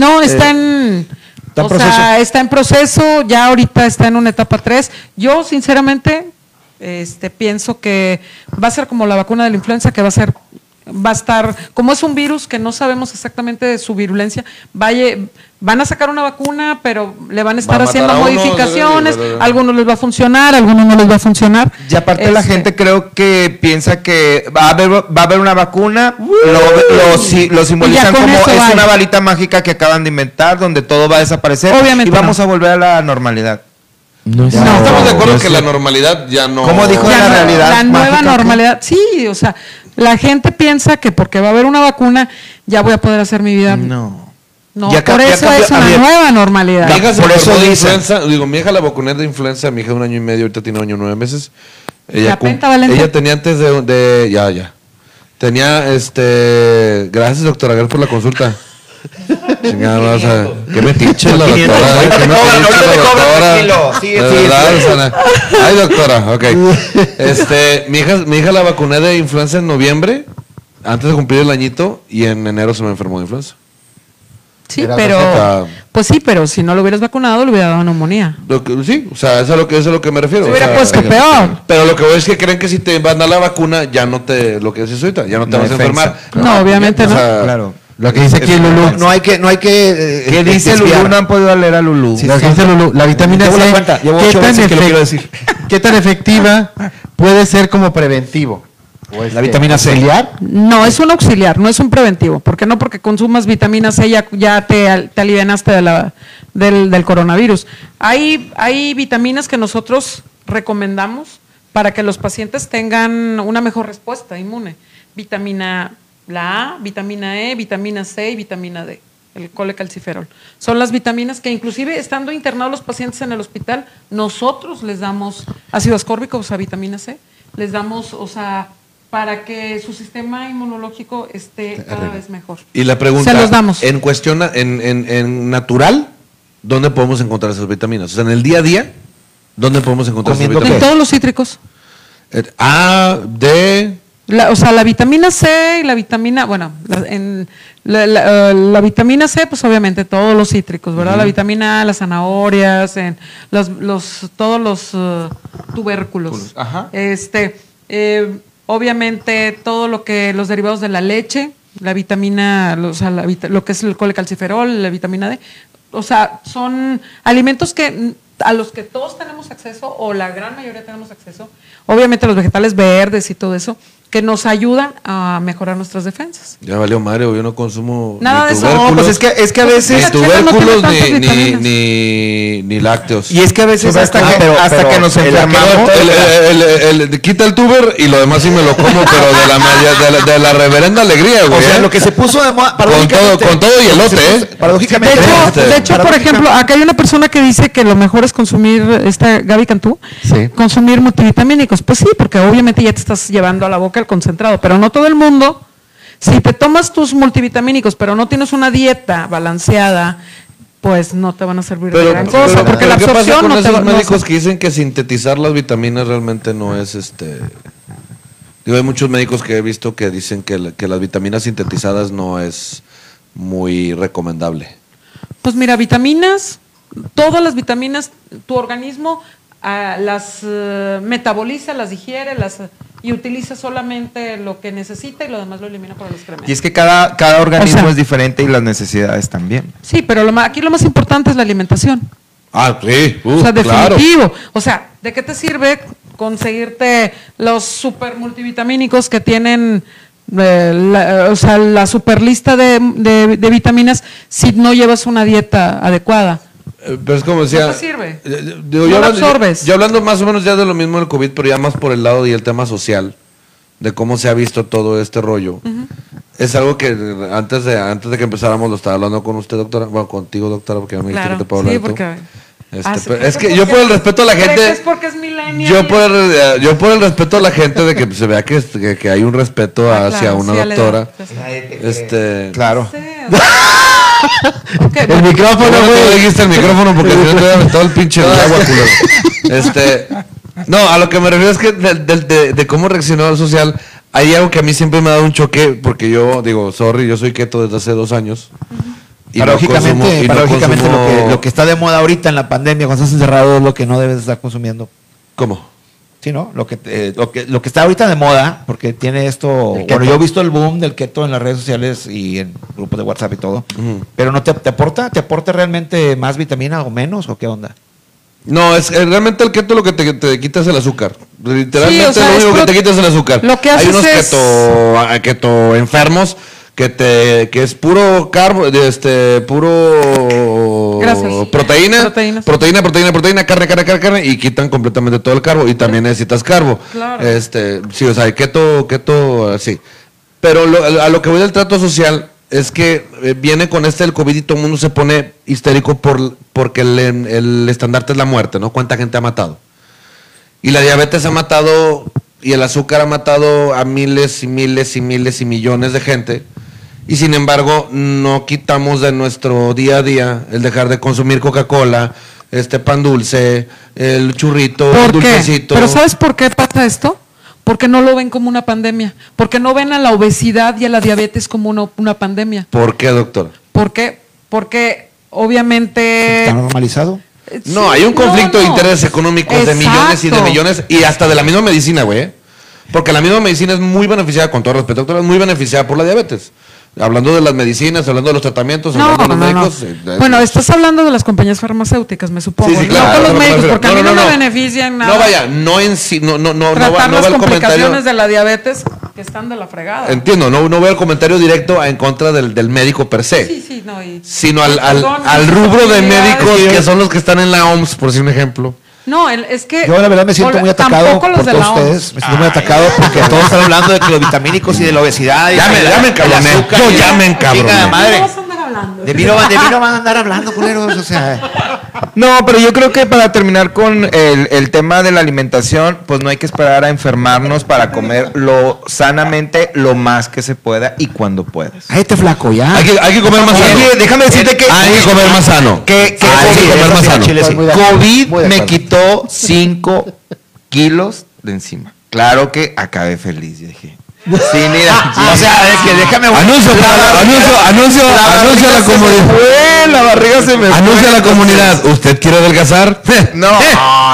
No, está en. está en o proceso. sea, está en proceso, ya ahorita está en una etapa 3. Yo, sinceramente, Este, pienso que va a ser como la vacuna de la influenza, que va a ser, va a estar, como es un virus que no sabemos exactamente de su virulencia, vaya, van a sacar una vacuna, pero le van a estar Va a matar haciendo a uno, modificaciones, algunos les va a funcionar, algunos no les va a funcionar. Y aparte la Este, gente creo que piensa que va a haber, va a haber una vacuna, lo, lo si- lo simbolizan como es una varita mágica que acaban de inventar donde todo va a desaparecer Obviamente y vamos no. a volver a la normalidad. No, No, estamos de acuerdo que la normalidad ya no. ¿Cómo dijo Ya la no, realidad La nueva mágica, normalidad, sí, o sea, la gente piensa que porque va a haber una vacuna ya voy a poder hacer mi vida. No. No, Ya por eso es una nueva normalidad. Mi hija se Por eso de dicen. influenza. Digo, mi hija la vacuné de influenza, mi hija de un año y medio, ahorita tiene un año y nueve meses. Ella, pentavalente. ella tenía antes de, de- Ya, ya. Tenía, este... Gracias, doctora, gracias por la consulta. Chingada, o sea, qué metiche la 500. doctora. Ahorita qué te cobran, ahorita la te cobran. Sí, sí. Ay, doctora, ok. Este, mi hija, mi hija la vacuné de influenza en noviembre, antes de cumplir el añito, y en enero se me enfermó de influenza. Sí, Era pero receta. pues sí, pero si no lo hubieras vacunado le hubiera dado neumonía. Lo que- sí, o sea, eso es a lo que, eso es a lo que me refiero. Se o hubiera sea, puesto peor. Pero lo que voy es que creen que si te van a dar la vacuna, ya no te, lo que decís ahorita, ya no te No vas a defensa. enfermar. No, obviamente o no. sea, Claro. Lo que dice aquí Es- Lulú. No, hay que, no hay que. eh, ¿Qué dice desviar. Lulú? No han podido leer a Lulú. Lo que dice Lulú, la vitamina C, ¿qué tan, veces que lo efec- quiero decir. [LAUGHS] ¿qué tan efectiva puede ser como preventivo? ¿O es La que vitamina C. auxiliar? No, es un auxiliar, no es un preventivo, porque no porque consumas vitamina C ya, ya te, al- te alivianaste de la, del, del coronavirus. Hay, hay vitaminas que nosotros recomendamos para que los pacientes tengan una mejor respuesta inmune. Vitamina la A, vitamina E, vitamina C y vitamina D, el colecalciferol. Son las vitaminas que inclusive estando internados los pacientes en el hospital, nosotros les damos ácido ascórbico, o sea, vitamina C, les damos, o sea, para que su sistema inmunológico esté cada vez mejor. Y la pregunta, Se los damos. en cuestión, en, en, en natural, ¿dónde podemos encontrar esas vitaminas? O sea, en el día a día, ¿dónde podemos encontrar esas ¿Comiendo En vitaminas? todos los cítricos. Eh, A, D, La- o sea, la vitamina C y la vitamina, bueno, la, en, la, vitamina C, pues obviamente todos los cítricos, ¿verdad? La vitamina A, las zanahorias, en los, los, todos los eh, tubérculos. Ajá. Este, eh, obviamente todo lo que, los derivados de la leche, la vitamina, o sea, lo que es el colecalciferol, la vitamina D, o sea, son alimentos que mm, a los que todos tenemos acceso o la gran mayoría tenemos acceso, obviamente los vegetales verdes y todo eso, que nos ayudan a mejorar nuestras defensas. ya valió madre, yo no consumo Nada ni de eso. No, pues es que, es que a ni veces. no tiene tubérculos, ni, ni, ni, ni lácteos. Y es que a veces hasta, es que- pero- hasta pero que nos enfermamos. El- el- el- el- quita el tuber y lo demás sí me lo como, pero de la, de la, de la reverenda alegría, güey. O sea, ¿eh? lo que se puso de moda. con todo, con todo y elote, ¿eh? De Paradójicamente. hecho, este, de hecho, por ejemplo, acá hay una persona que dice que lo mejor es consumir, esta Gaby Cantú, Sí. consumir multivitamínicos. Pues sí, porque obviamente ya te estás llevando a la boca el concentrado, pero no todo el mundo. Si te tomas tus multivitamínicos, pero no tienes una dieta balanceada, pues no te van a servir de Pero, gran pero- cosa, pero porque la ¿qué pasa absorción con no te esos va no médicos se- que dicen que sintetizar las vitaminas realmente no es este digo hay muchos médicos que he visto que dicen que, que las vitaminas sintetizadas no es muy recomendable Pues mira, vitaminas, todas las vitaminas, tu organismo ah, las eh, metaboliza, las digiere, las y utiliza solamente lo que necesita y lo demás lo elimina por el excremento. Y es que cada, cada organismo O sea- es diferente y las necesidades también. Sí, pero lo ma- aquí lo más importante es la alimentación. ah sí uh, o sea, claro definitivo. O sea, ¿de qué te sirve conseguirte los super multivitamínicos que tienen eh, la, o sea, la super lista de, de- de vitaminas si no llevas una dieta adecuada? Eh, pero es como decía No te sirve. eh, digo, No yo, hablando, absorbes. yo hablando más o menos ya de lo mismo del COVID pero ya más por el lado y el tema social de cómo se ha visto todo este rollo es algo que antes de antes de que empezáramos lo estaba hablando con usted doctora bueno contigo doctora porque ya me dijiste Claro, que te puedo hablar sí, tú. Este, Ah, pero es que yo por el respeto a la ¿Crees gente. que es porque es millennial? Yo por, el, eh, yo por el respeto a la gente de que se vea que, que, que hay un respeto Ah, hacia claro, una sí, doctora. sé. Este. Claro. Sí, o [LAUGHS] sea- Ok, El micrófono, güey. dijiste el micrófono porque si no te hubiera aventado el pinche agua, culero. Este. No, a lo que me refiero es que de, de- de- de cómo reaccionó el social, hay algo que a mí siempre me ha dado un choque, porque yo digo, sorry, yo soy keto desde hace dos años. Y no Paradójicamente, consumo- y no paradójicamente consumo- lo, que, lo que está de moda ahorita en la pandemia, cuando estás encerrado, es lo que no debes estar consumiendo. ¿Cómo? Sí, ¿no? Lo que, eh, lo que, lo que está ahorita de moda, porque tiene esto. Bueno, yo he visto el boom del keto en las redes sociales y en grupos de WhatsApp y todo. Pero no te, te aporta, ¿te aporta realmente más vitamina o menos o qué onda? No, es eh, realmente el keto lo que te, te quita es el azúcar. Literalmente Sí, o sea, lo es único que te quita es el azúcar. lo que Hay unos es- keto, ah, keto enfermos que te que es puro carbo, este puro Grasas. proteína, Proteínas. proteína, proteína, proteína, carne, carne, carne, carne y quitan completamente todo el carbo y también necesitas carbo. Claro. Este, sí, o sea, el keto, keto, sí. Pero lo- a lo que voy del trato social es que eh, viene con este del COVID y todo el mundo se pone histérico por, porque el, el estandarte es la muerte, ¿no? ¿Cuánta gente ha matado? Y la diabetes ha matado y el azúcar ha matado a miles y miles y miles y millones de gente. Y sin embargo, no quitamos de nuestro día a día el dejar de consumir Coca-Cola, este pan dulce, el churrito, el ¿Por qué? dulcecito. Pero ¿sabes por qué pasa esto? Porque no lo ven como una pandemia. Porque no ven a la obesidad y a la diabetes como una, una pandemia. ¿Por qué, doctor? ¿Por qué? Porque obviamente... ¿Está normalizado? Eh, No, sí, hay un conflicto no, de intereses económicos de millones y de millones y hasta de la misma medicina, güey. ¿eh? Porque la misma medicina es muy beneficiada, con todo respeto, doctora, es muy beneficiada por la diabetes. Hablando de las medicinas, hablando de los tratamientos, No, hablando de no, los no. médicos. eh, Bueno, estás hablando de las compañías farmacéuticas, me supongo. Sí, sí, claro, no con los médicos, porque a No, mí no, no, no, me no. benefician nada. No vaya, no en sí, no, no, no, no va, tratar no va las el comentario. complicaciones de la diabetes que están de la fregada. Entiendo, no, no veo el comentario directo en contra del, del médico per se. Sí, sí, no. y- Sino al, al, al rubro de médicos que son los que están en la OMS, por decir un ejemplo. No, el- es que. Yo la verdad me siento por- muy atacado por todos ustedes. Me siento muy atacado porque todos están hablando de que los vitamínicos y de la obesidad. y Ya me- de ya la- me encabroné. Yo ya me encabroné. De a hablando. Mí, no, van- de mí no van a andar hablando, culeros. O sea, No, pero yo creo que para terminar con el, el tema de la alimentación, pues no hay que esperar a enfermarnos para comer lo sanamente lo más que se pueda y cuando puedas. ahí te flaco, ya. Hay que, hay que comer más sano. Oye, déjame decirte que Hay que comer más sano. que, que Hay que COVID- comer más sano. Chile, sí. COVID me quitó 5 kilos de encima. Claro que acabé feliz, dije. Sí, mira. [LAUGHS] O sea, es que déjame. Anuncio, para- anuncio, anuncio, anuncio a la comunidad. la barriga se me Anuncio a la comunidad. ¿Usted quiere adelgazar? [LAUGHS] No,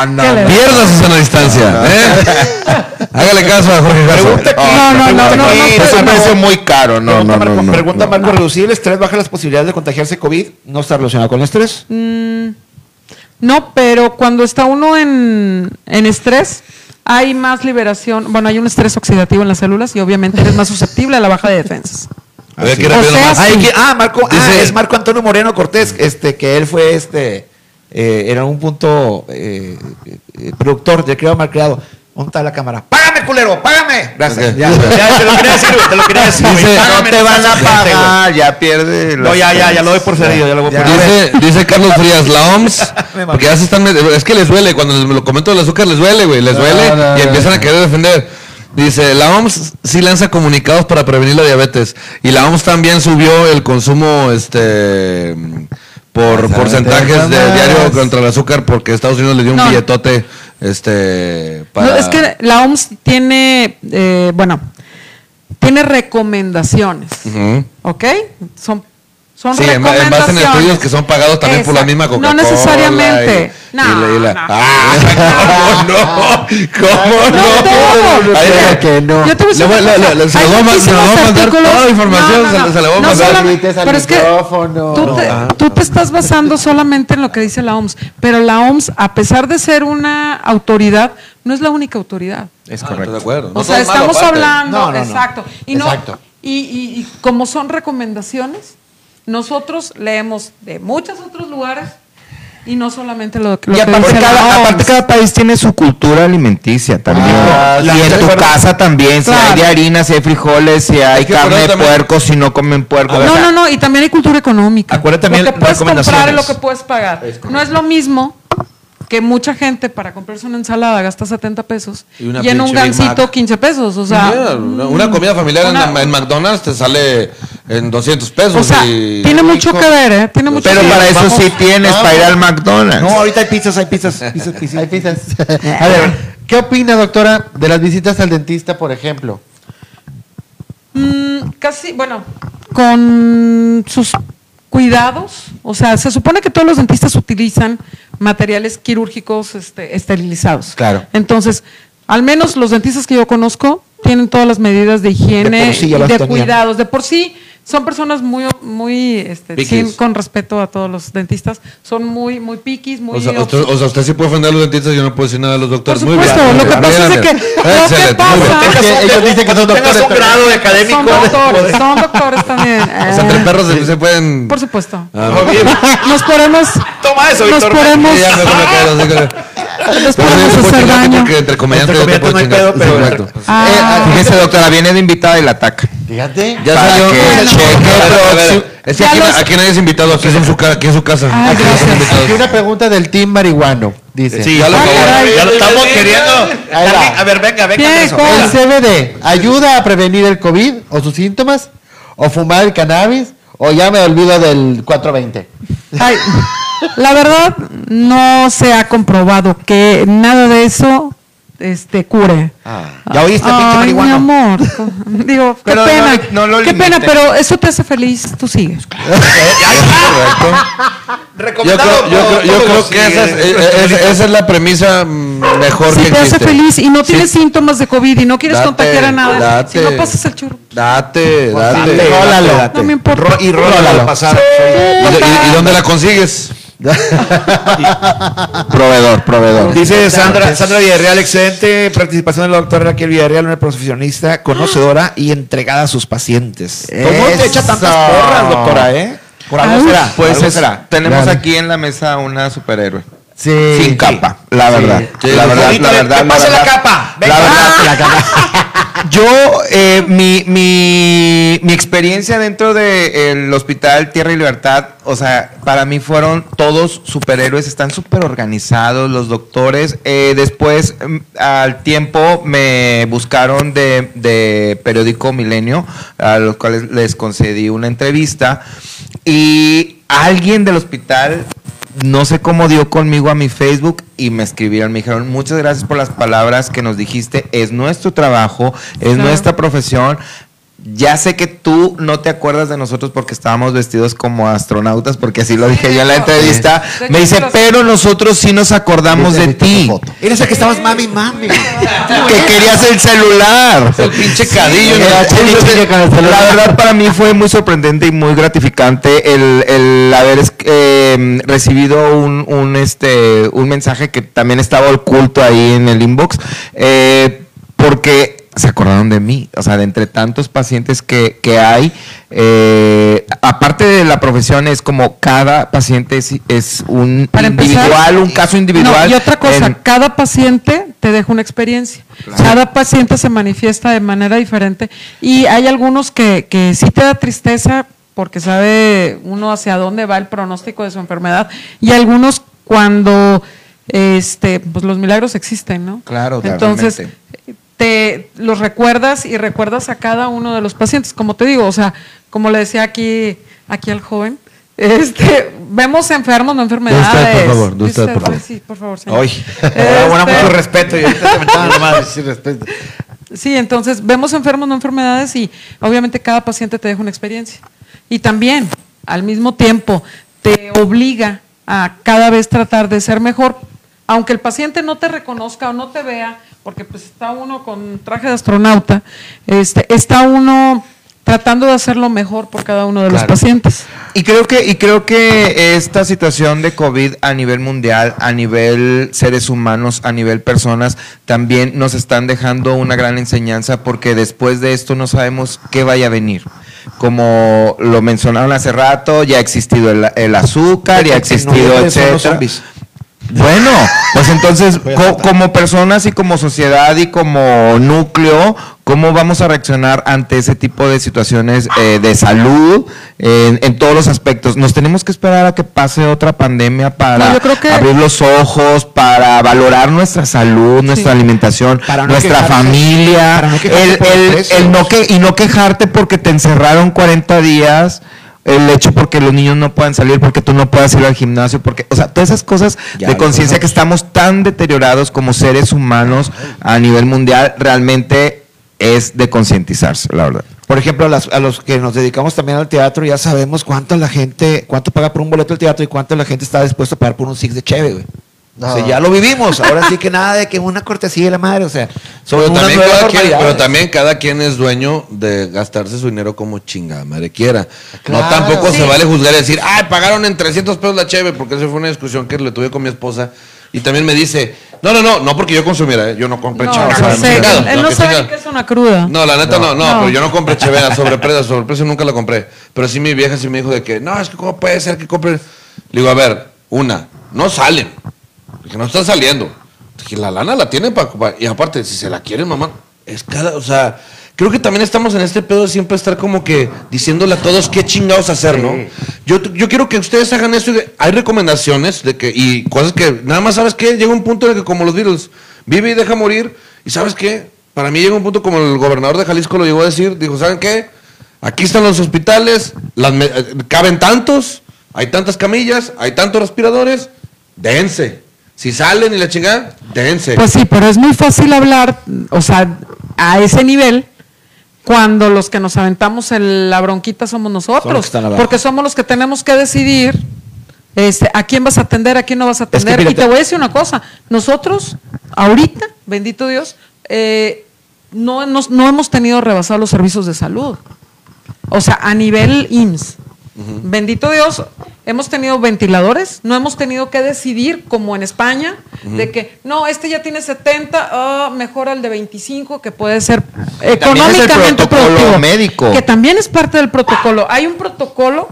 no, ¿Qué le- no. Pierda su sana distancia. ¿eh? Hágale caso a Jorge. Pregunta aquí. No, no, no, no, no, Es un precio muy caro. No, Pregunta no, Marco, no. no, pregunta no. Marco, ¿reducir el estrés baja las posibilidades de contagiarse COVID? ¿No está relacionado con el estrés? Mm, no, pero cuando está uno en, en estrés, hay más liberación. Bueno, hay un estrés oxidativo en las células y obviamente eres más susceptible a la baja de defensas. A ver, ¿qué O rápido sea, nomás? sí. Que- ah, Marco, ah, es Marco Antonio Moreno Cortés, este, que él fue este, eh, en algún punto eh, eh, productor del creado mal creado. ¿Dónde está la cámara? ¡Págame, culero! ¡Págame! Gracias. Ya, ya, te lo quería decir, güey, te lo quería decir. Dice, Págame, no te van a pagar, ya pierde. No, ya, ya, ya lo doy por servido, ya lo voy por Dice, dice Carlos Frías, la OMS, [LAUGHS] porque ya se están, es que les duele, cuando les- me lo comento del azúcar les duele, güey, les duele no, y no, empiezan no. a querer defender. Dice, la OMS sí lanza comunicados para prevenir la diabetes y la OMS también subió el consumo, este, por porcentajes de diario contra el azúcar porque Estados Unidos le dio un No. billetote, este, para... No, es que la OMS tiene, eh, bueno, tiene recomendaciones. ¿ok? Son, son Sí, en, en base en recomendaciones. estudios que son pagados también por la misma Coca-Cola. No necesariamente. y- No, y la- y la- no. Ah, ¿cómo no? ¿Cómo No, no? Claro le- que no. Yo te voy a se lo voy a mandar artículos- toda la información, No, no, se- no. se la voy a No mandar. Pero es que micrófono. tú, No. te, Ah. tú te estás basando solamente en lo que dice la OMS, pero la OMS, a pesar de ser una autoridad, no es la única autoridad. Es Ah, correcto. de acuerdo. No o sea, estamos hablando, No, no, no. exacto. Y, no, Exacto. Y, y- y como son recomendaciones, nosotros leemos de muchos otros lugares y no solamente lo, lo Y que aparte dice la cada, OMS. aparte cada país tiene su cultura alimenticia también. Ah, y en de tu acuerdo. casa también, si hay de harina, si hay frijoles, si hay que carne de puerco, si no comen puerco. Ver, No, no, no, y también hay cultura económica. Acuérdate también lo que puedes comprar y lo que puedes pagar. No es lo mismo que mucha gente para comprarse una ensalada gasta 70 pesos Y en un Mac. 15 pesos. O sea, una, una comida familiar en- una- en, McDonald's te sale en 200 pesos. o sea, y- tiene mucho que ver, ¿eh? Tiene mucho Pero que para ver. eso vamos, sí tienes, vamos. para ir al McDonald's. No, ahorita hay pizzas, hay pizzas. pizzas, [LAUGHS] pizzas. Hay pizzas. [LAUGHS] A ver, ¿qué opina, doctora, de las visitas al dentista, por ejemplo? Mm, casi, bueno, con sus cuidados, o sea, se supone que todos los dentistas utilizan materiales quirúrgicos este, esterilizados. Claro. Entonces, Al menos los dentistas que yo conozco tienen todas las medidas de higiene De sí y las de tenían. cuidados. De por sí son personas muy, muy, este, sin- con respeto a todos los dentistas, son muy, muy piquis, muy. O sea, usted, o sea, usted sí puede ofender a los dentistas, yo no puedo decir nada a los por doctores. Muy supuesto, bien, lo que pasa es que, lo pasa, ellos dicen que son doctores. un grado de académico. son doctores, [LAUGHS] son doctores también. O sea, entre perros se, se pueden... Por supuesto. Ah, muy bien. Nos podemos, Toma eso, nos Víctor. podemos, Sí, Pero podemos hacer daño. Porque entre comediantes Entre yo te puedo comediantes no hay chingar. pedo, pero- correcto. Ah, Eh, Fíjese, doctora, viene de invitada y la ataca. Fíjate. Ya Para salió. que Bueno, cheque a ver, a ver, próximo. Es que aquí, los- aquí nadie es invitado, aquí, son su, ca- aquí es su casa. Ay, aquí. Aquí una pregunta del team marihuano. Dice. Sí, Ya lo acabó. ya lo estamos queriendo. A ver, venga, venga. ¿Qué? eso. ¿El CBD ayuda a prevenir el COVID o sus síntomas? ¿O fumar el cannabis? ¿O ya me olvido del 420? Ay, [LAUGHS] la verdad, no se ha comprobado que nada de eso este, cure. Ya oíste, pinche Ay, mi marihuano. amor. Digo, [LAUGHS] qué Pero pena. le- no lo qué pena, pero eso te hace feliz, tú sigues. [LAUGHS] Correcto. Yo Recomendado creo, yo creo, yo creo que esa es, eh, eh, esa- es la premisa mejor Si que te hace existe. feliz y no Sí. tienes síntomas de COVID y no quieres Date, contagiar a nada, date. si no pasas el churro. Date, Date, date. rólalo. No me importa. Y rólalo al pasar. ¿Y, y- y dónde la consigues? [LAUGHS] Proveedor, proveedor. Dice Sandra, Sandra Villarreal, excelente participación de la doctora Raquel Villarreal, una profesionista conocedora y entregada a sus pacientes. ¿Cómo te echa tantas porras, doctora, eh? Por algo Ay. será. Pues algo será. tenemos Claro. aquí en la mesa una superhéroe. Sí. Sin capa, la verdad. Sí, la verdad, la verdad. que pase la verdad. capa. Venga. La verdad, la [LAUGHS] capa. Yo, eh, mi, mi, mi experiencia dentro del hospital Tierra y Libertad, o sea, para mí fueron todos superhéroes, están súper organizados, los doctores. Eh, después, mm, al tiempo, me buscaron de, de periódico Milenio, a los cuales les concedí una entrevista. Y alguien del hospital no sé cómo dio conmigo a mi Facebook y me escribieron, me dijeron, muchas gracias por las palabras que nos dijiste, es nuestro trabajo, es Claro. nuestra profesión. Ya sé que tú no te acuerdas de nosotros porque estábamos vestidos como astronautas, porque así lo dije yo en la entrevista. Me dice, pero nosotros sí nos acordamos de ti, Eres el que estabas mami, mami. que querías el celular. El pinche cadillo. Era ¿no? chile, chile con el celular. La verdad para mí fue muy sorprendente y muy gratificante el, el haber eh, recibido un, un, este, un mensaje que también estaba oculto ahí en el inbox, eh, porque se acordaron de mí, o sea, de entre tantos pacientes que, que hay, eh, aparte de la profesión, es como cada paciente es, es un Para empezar- individual, un caso individual. No, y otra cosa, en- cada paciente te deja una experiencia. Cada paciente se manifiesta de manera diferente y hay algunos que, que sí te da tristeza porque sabe uno hacia dónde va el pronóstico de su enfermedad y algunos cuando este pues los milagros existen, ¿no? Claro, Entonces realmente. Te los recuerdas y recuerdas a cada uno de los pacientes, como te digo, o sea, como le decía aquí aquí al joven, este, vemos enfermos, no enfermedades. De usted, por favor, usted, por favor. Sí, por favor, señor. Oye, ahora Este, mucho respeto y ahorita te metaban madre. Sí, respeto. Sí, entonces vemos enfermos, no enfermedades y obviamente cada paciente te deja una experiencia. Y también, al mismo tiempo, te obliga a cada vez tratar de ser mejor, aunque el paciente no te reconozca o no te vea, porque pues está uno con traje de astronauta, este, está uno tratando de hacerlo mejor por cada uno de los pacientes. Y creo que y creo que esta situación de COVID a nivel mundial, a nivel seres humanos, a nivel personas, también nos están dejando una gran enseñanza porque después de esto no sabemos qué vaya a venir. Como lo mencionaron hace rato, ya ha existido el, el azúcar, ya ha existido, etcétera. Bueno, pues entonces, co- como personas y como sociedad y como núcleo, ¿cómo vamos a reaccionar ante ese tipo de situaciones eh, de salud en, en todos los aspectos? ¿Nos tenemos que esperar a que pase otra pandemia para No, yo creo que- abrir los ojos, para valorar nuestra salud, nuestra alimentación, Para no nuestra quejarse, familia, para no quejarse el, el el no que, y no quejarte porque te encerraron 40 días? El hecho porque los niños no puedan salir, porque tú no puedas ir al gimnasio, porque, o sea, todas esas cosas Ya, de conciencia que estamos tan deteriorados como seres humanos a nivel mundial, realmente es de concientizarse, la verdad. Por ejemplo, a, las- a los que nos dedicamos también al teatro, ya sabemos cuánto la gente, cuánto paga por un boleto del teatro y cuánto la gente está dispuesta a pagar por un six de cheve, güey. No. O sea, ya lo vivimos. Ahora sí que nada de que una cortesía de la madre. O sea, Pero también, cada quien, normalidades. pero también cada quien es dueño de gastarse su dinero como chingada madre quiera. Claro. no tampoco Sí. se vale juzgar y decir, ay, pagaron en 300 pesos la cheve, porque esa fue una discusión que le tuve con mi esposa. Y también me dice, no, no, no, no porque yo consumiera, ¿eh? yo no compré No, cheve. no sé, él, él no, sabe ni qué es una cruda. No, la neta no, no, No. pero yo no compré cheve a sobreprecio, sobreprecio nunca la compré. Pero sí mi vieja sí me dijo de que, no, es que cómo puede ser que compre. Le digo, a ver, una, no salen. Dije, no están saliendo. Dije, la lana la tienen para ocupar. Y aparte, si se la quieren, mamá, es cada, o sea, creo que también estamos en este pedo de siempre estar como que diciéndole a todos qué chingados hacer, ¿no? Yo, yo quiero que ustedes hagan de- hay recomendaciones de que, y cosas que, nada más, ¿sabes qué? Llega un punto en el que como los virus, vive y deja morir. Y ¿sabes qué? Para mí llega un punto como el gobernador de Jalisco lo llegó a decir, dijo, ¿saben qué? Aquí están los hospitales, las eh, caben tantos, hay tantas camillas, hay tantos respiradores, dense. Si salen y la chingada, dense. Pues sí, pero es muy fácil hablar, o sea, a ese nivel, cuando los que nos aventamos en la bronquita somos nosotros. porque somos los que tenemos que decidir este, a quién vas a atender, a quién no vas a Es que atender. y te voy a decir una cosa, nosotros, ahorita, bendito Dios, eh, no, nos- no hemos tenido rebasados los servicios de salud. O sea, a nivel IMSS. Bendito Dios, hemos tenido ventiladores, no hemos tenido que decidir, como en España, de que no, este ya tiene 70, ah, mejor al de 25, que puede ser económicamente productivo. médico. Que también es parte del protocolo. Hay un protocolo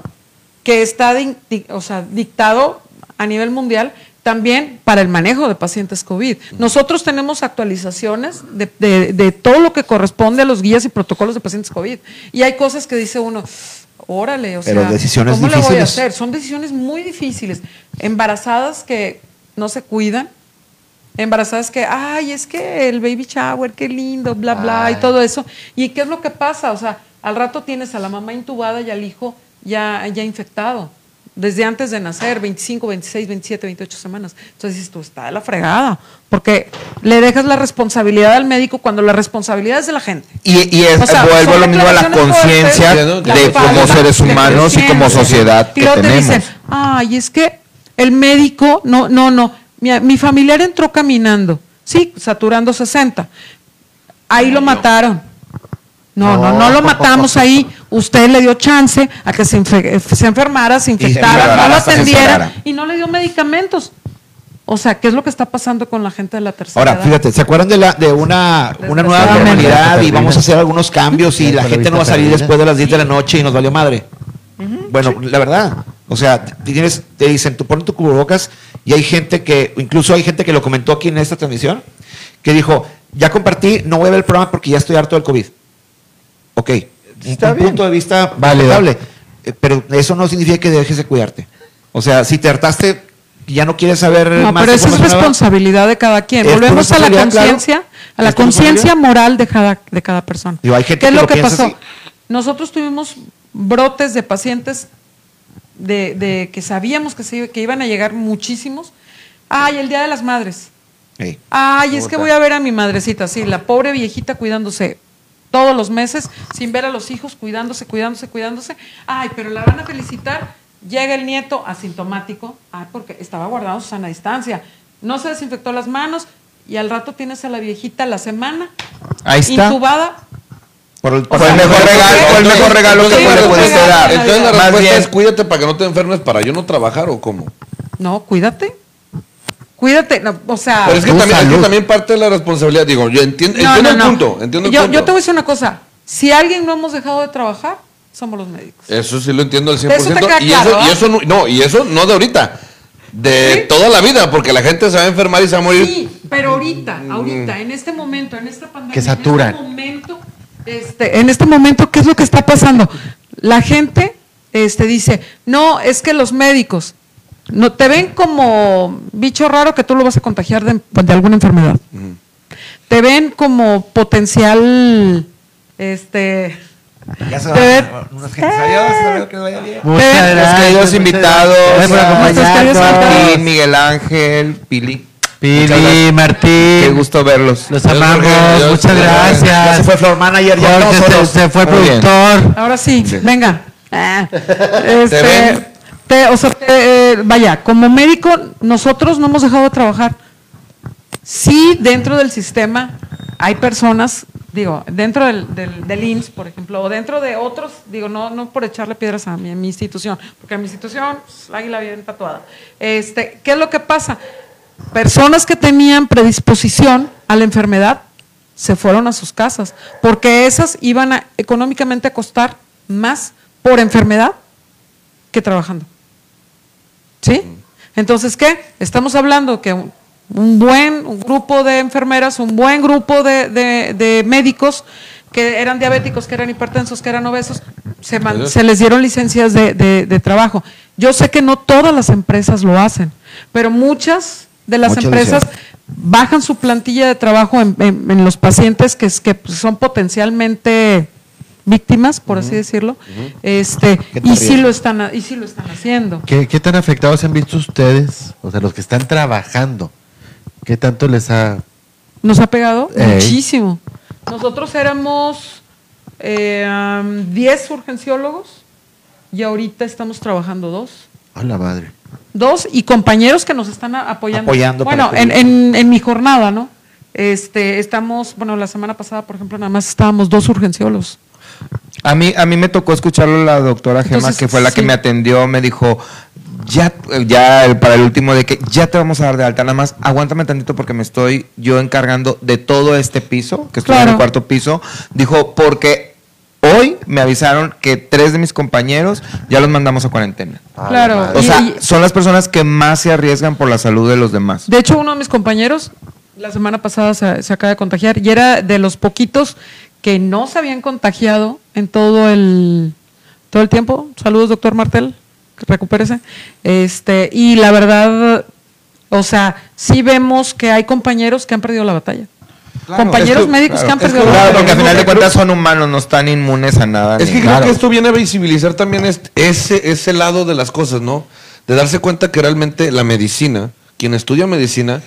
que está di- di- o sea, dictado a nivel mundial también para el manejo de pacientes COVID. Nosotros tenemos actualizaciones de, de- de todo lo que corresponde a los guías y protocolos de pacientes COVID. Y hay cosas que dice uno, órale, o Pero sea, decisiones ¿cómo le voy a difíciles. hacer? Son decisiones muy difíciles. Embarazadas que no se cuidan. Embarazadas que, ay, es que el baby shower, qué lindo, bla, bla, y todo eso. ¿Y qué es lo que pasa? O sea, al rato tienes a la mamá intubada y al hijo ya, ya infectado. Desde antes de nacer, 25, 26, 27, 28 semanas. Entonces dices, tú está de la fregada. Porque le dejas la responsabilidad al médico cuando la responsabilidad es de la gente. Y, y es, O sea, vuelvo lo mismo a la conciencia la de como seres de humanos y como sociedad Y que luego te tenemos. dicen, ay, es que el médico, no, no, no, mi, mi familiar entró caminando, sí, saturando 60. Ahí lo mataron. No, no, no lo [LAUGHS] matamos ahí. Usted le dio chance a que se, se enfermara, se infectara, no lo atendiera y no le dio medicamentos. O sea, ¿qué es lo que está pasando con la gente de la tercera Ahora, edad? fíjate, ¿se acuerdan de, la, de una, una nueva normalidad y vamos a hacer algunos cambios y la gente no va a salir después de las 10 de la noche y nos valió madre? Bueno, la verdad, o sea, te tienes, te dicen, tú pones tu cubrebocas y hay gente que, incluso hay gente que lo comentó aquí en esta transmisión, que dijo, ya compartí, no voy a ver el programa porque ya estoy harto del COVID. Ok, Está un bien. punto de vista Válido. eh, pero eso no significa que dejes de cuidarte. O sea, si te hartaste ya no quieres saber No, más pero esa es nueva, responsabilidad de cada quien. Es Volvemos a la claro. conciencia, a la conciencia moral de cada, de cada persona. Digo, hay gente ¿Qué es que lo que pasó? así. Nosotros tuvimos brotes de pacientes de, de que sabíamos que, se, iba- que iban a llegar muchísimos. Ay, el Día de las Madres. Ey. Ay, es que voy a ver a mi madrecita, sí, la pobre viejita cuidándose todos los meses, sin ver a los hijos, cuidándose, cuidándose, cuidándose. Ay, pero la van a felicitar. Llega el nieto asintomático, ay, porque estaba guardando su sana distancia. No se desinfectó las manos y al rato tienes a la viejita la semana Ahí está. intubada. Por el, mejor regalo, fue el mejor regalo que Sí, le sí. dar. Entonces la Más respuesta bien, es cuídate para que no te enfermes para yo no trabajar o cómo. No, cuídate. Cuídate, no, o sea, Pero es que, también, es que también parte de la responsabilidad. Digo, yo entiendo, No, entiendo no, no. el punto. Entiendo el yo, punto. yo te voy a decir una cosa. Si alguien no hemos dejado de trabajar, somos los médicos. Eso sí lo entiendo al 100%. Eso te queda y, claro, eso, y ¿ah? eso no, no, y eso no de ahorita. De ¿Sí? toda la vida, porque la gente se va a enfermar y se va a morir. Sí, pero ahorita, ahorita, en este momento, en esta pandemia, Que saturan. En este momento, este, en este momento, ¿qué es lo que está pasando? La gente este, dice, no, es que los médicos no te ven como bicho raro que tú lo vas a contagiar de, de alguna enfermedad. Te ven como potencial, este, Ya se Te ven- va. Unas gentes, adiós, que vaya bien. Muchas Ven, gracias. Los queridos invitados, gracias. Martín, Miguel Ángel, Pili. Pili. Martín. Qué gusto verlos. Los amamos, Dios muchas gracias. Ya se fue Flor Manager, ya Jorge estamos se, se fue Muy bien. productor. ahora sí, venga. Ah, Te este, ven te- o sea, te- eh, vaya, como médico, nosotros no hemos dejado de trabajar. Sí, dentro del sistema hay personas, digo, dentro del, del, del IMSS, por ejemplo, o dentro de otros, digo, no, no por echarle piedras a mi, a mi institución, porque a mi institución, pues, la águila bien tatuada. Este, ¿Qué es lo que pasa? Personas que tenían predisposición a la enfermedad se fueron a sus casas, porque esas iban a económicamente a costar más por enfermedad que trabajando. ¿Sí? Entonces, ¿qué? Estamos hablando que un, un buen un grupo de enfermeras, un buen grupo de, de- de médicos que eran diabéticos, que eran hipertensos, que eran obesos, se, man- se les dieron licencias de, trabajo. Yo sé que no todas las empresas lo hacen, pero muchas de las Muchas empresas bajan su plantilla de trabajo en, en- en los pacientes que, son potencialmente víctimas, por así decirlo, este, y sí lo están y sí lo están haciendo. ¿Qué, qué tan afectados se han visto ustedes? O sea, los que están trabajando. ¿Qué tanto les ha...? Nos ha pegado Ey. muchísimo. Nosotros éramos eh, am, 10 urgenciólogos y ahorita estamos trabajando dos. ¡A la madre! Dos y compañeros que nos están apoyando. Apoyando Bueno, en, en, en mi jornada, ¿no? Este, estamos, bueno, la semana pasada, por ejemplo, nada más estábamos dos urgenciólogos. A mí, a mí me tocó escucharlo la doctora Gema, Entonces, que fue la que me atendió, me dijo, ya, ya el- para el último de que ya te vamos a dar de alta, nada más aguántame tantito porque me estoy yo encargando de todo este piso, que estoy en el cuarto piso. Dijo, porque hoy me avisaron que tres de mis compañeros ya los mandamos a cuarentena. ¡A la Claro. madre! O Y- sea, y- son las personas que más se arriesgan por la salud de los demás. De hecho, uno de mis compañeros la semana pasada se, se acaba de contagiar y era de los poquitos que no se habían contagiado en todo el todo el tiempo. Saludos, doctor Martel, que recupérese. Este, y la verdad, o sea, sí vemos que hay compañeros que han perdido la batalla. compañeros es que- médicos que han claro, es perdido que la Claro, porque al final de cuentas son humanos, no están inmunes a nada. Es ni- que creo Claro. que esto viene a visibilizar también este- ese, ese lado de las cosas, ¿no? De darse cuenta que realmente la medicina, quien estudia medicina,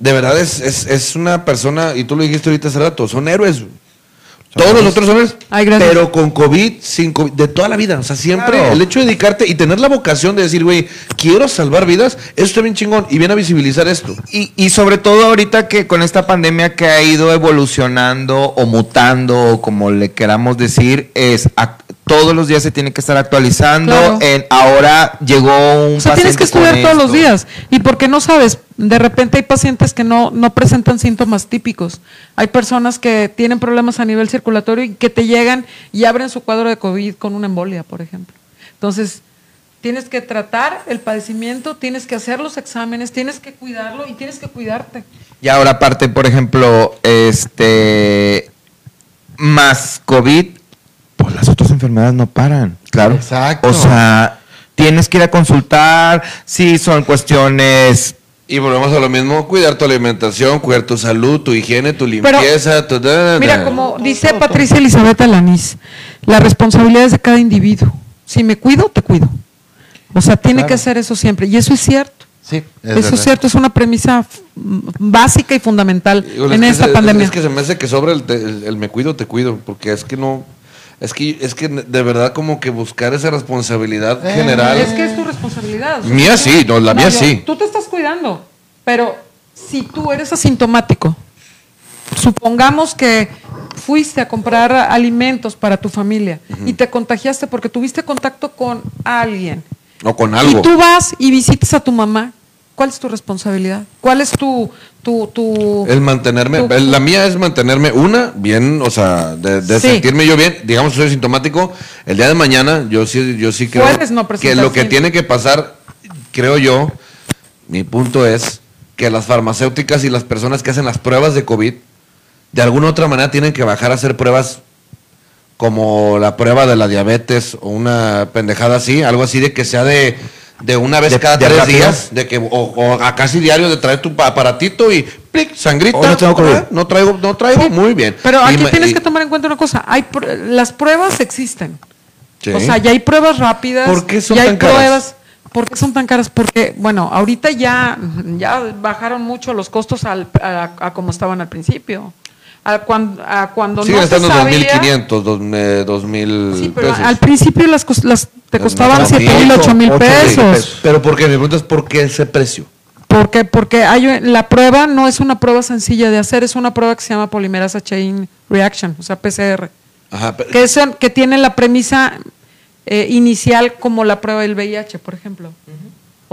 de verdad es, es, es una persona, y tú lo dijiste ahorita hace rato, son héroes. Todos los otros héroes, Ay, gracias. pero con COVID, sin COVID, de toda la vida. O sea, siempre Claro. el hecho de dedicarte y tener la vocación de decir, güey, quiero salvar vidas, eso está bien chingón y viene a visibilizar esto. Y, y sobre todo ahorita que con esta pandemia que ha ido evolucionando o mutando, o como le queramos decir, es todos los días se tiene que estar actualizando. Claro. En, ahora llegó un O sea, tienes que estudiar todos los días. Y porque no sabes, de repente hay pacientes que no, no presentan síntomas típicos. Hay personas que tienen problemas a nivel circulatorio y que te llegan y abren su cuadro de COVID con una embolia, por ejemplo. Entonces, tienes que tratar el padecimiento, tienes que hacer los exámenes, tienes que cuidarlo y tienes que cuidarte. Y ahora aparte, por ejemplo, este más COVID, pues las otras enfermedades no paran. Claro. Exacto. O sea, tienes que ir a consultar, si son cuestiones Y volvemos a lo mismo, cuidar tu alimentación, cuidar tu salud, tu higiene, tu Pero, limpieza, tu... da, da, Mira, como dice Patricia Elizabeth Alaniz, la responsabilidad es de cada individuo. Si me cuido, te cuido. O sea, tiene que ser eso siempre. Y eso es cierto. Sí, es eso verdad. es cierto, es una premisa básica y fundamental en es que esta se- pandemia. Es que se me hace que sobra el, el- el me cuido, te cuido, porque es que no, es que, es que de verdad como que buscar esa responsabilidad Eh, general. Es que es tu responsabilidad. O sea, Mía sí, no, la mía yo- sí. Tú te estás cuidando, pero si tú eres asintomático, supongamos que fuiste a comprar alimentos para tu familia y te contagiaste porque tuviste contacto con alguien O con algo. y tú vas y visitas a tu mamá, ¿cuál es tu responsabilidad? ¿Cuál es tu... tu, tu El mantenerme, tu- la mía es mantenerme, una, bien, o sea, de, de Sí. sentirme yo bien, digamos, soy sintomático, el día de mañana, yo sí, yo sí creo no que lo que tiene que pasar, creo yo, mi punto es que las farmacéuticas y las personas que hacen las pruebas de COVID, de alguna u otra manera tienen que bajar a hacer pruebas como la prueba de la diabetes o una pendejada así, algo así de que sea de, de una vez De- cada de tres rápido. días, de que o, o a casi diario de traer tu pa- aparatito y plic, sangrita. No tengo. Ah, no traigo, no traigo, muy bien. Pero Y aquí tienes y- que tomar en cuenta una cosa, hay pr- las pruebas existen. Sí. O sea, ya hay pruebas rápidas. ¿Por qué son ya hay tan caras? pruebas. ¿Por qué son tan caras? Porque, bueno, ahorita ya, ya bajaron mucho los costos al- a, a como estaban al principio. A cuando, a cuando Siguen no se estando sabía. 2.500, dos- eh, 2.000 Sí, pero pesos. al principio las, te costaban más 7 mil, ocho, 8 mil ocho mil pesos. Pero ¿por qué? Mi pregunta es ¿por qué ese precio? Porque, porque hay, la prueba no es una prueba sencilla de hacer, es una prueba que se llama Polymerase Chain Reaction, o sea, PCR, Ajá, pero- que, son, que tiene la premisa eh, inicial como la prueba del VIH, por ejemplo.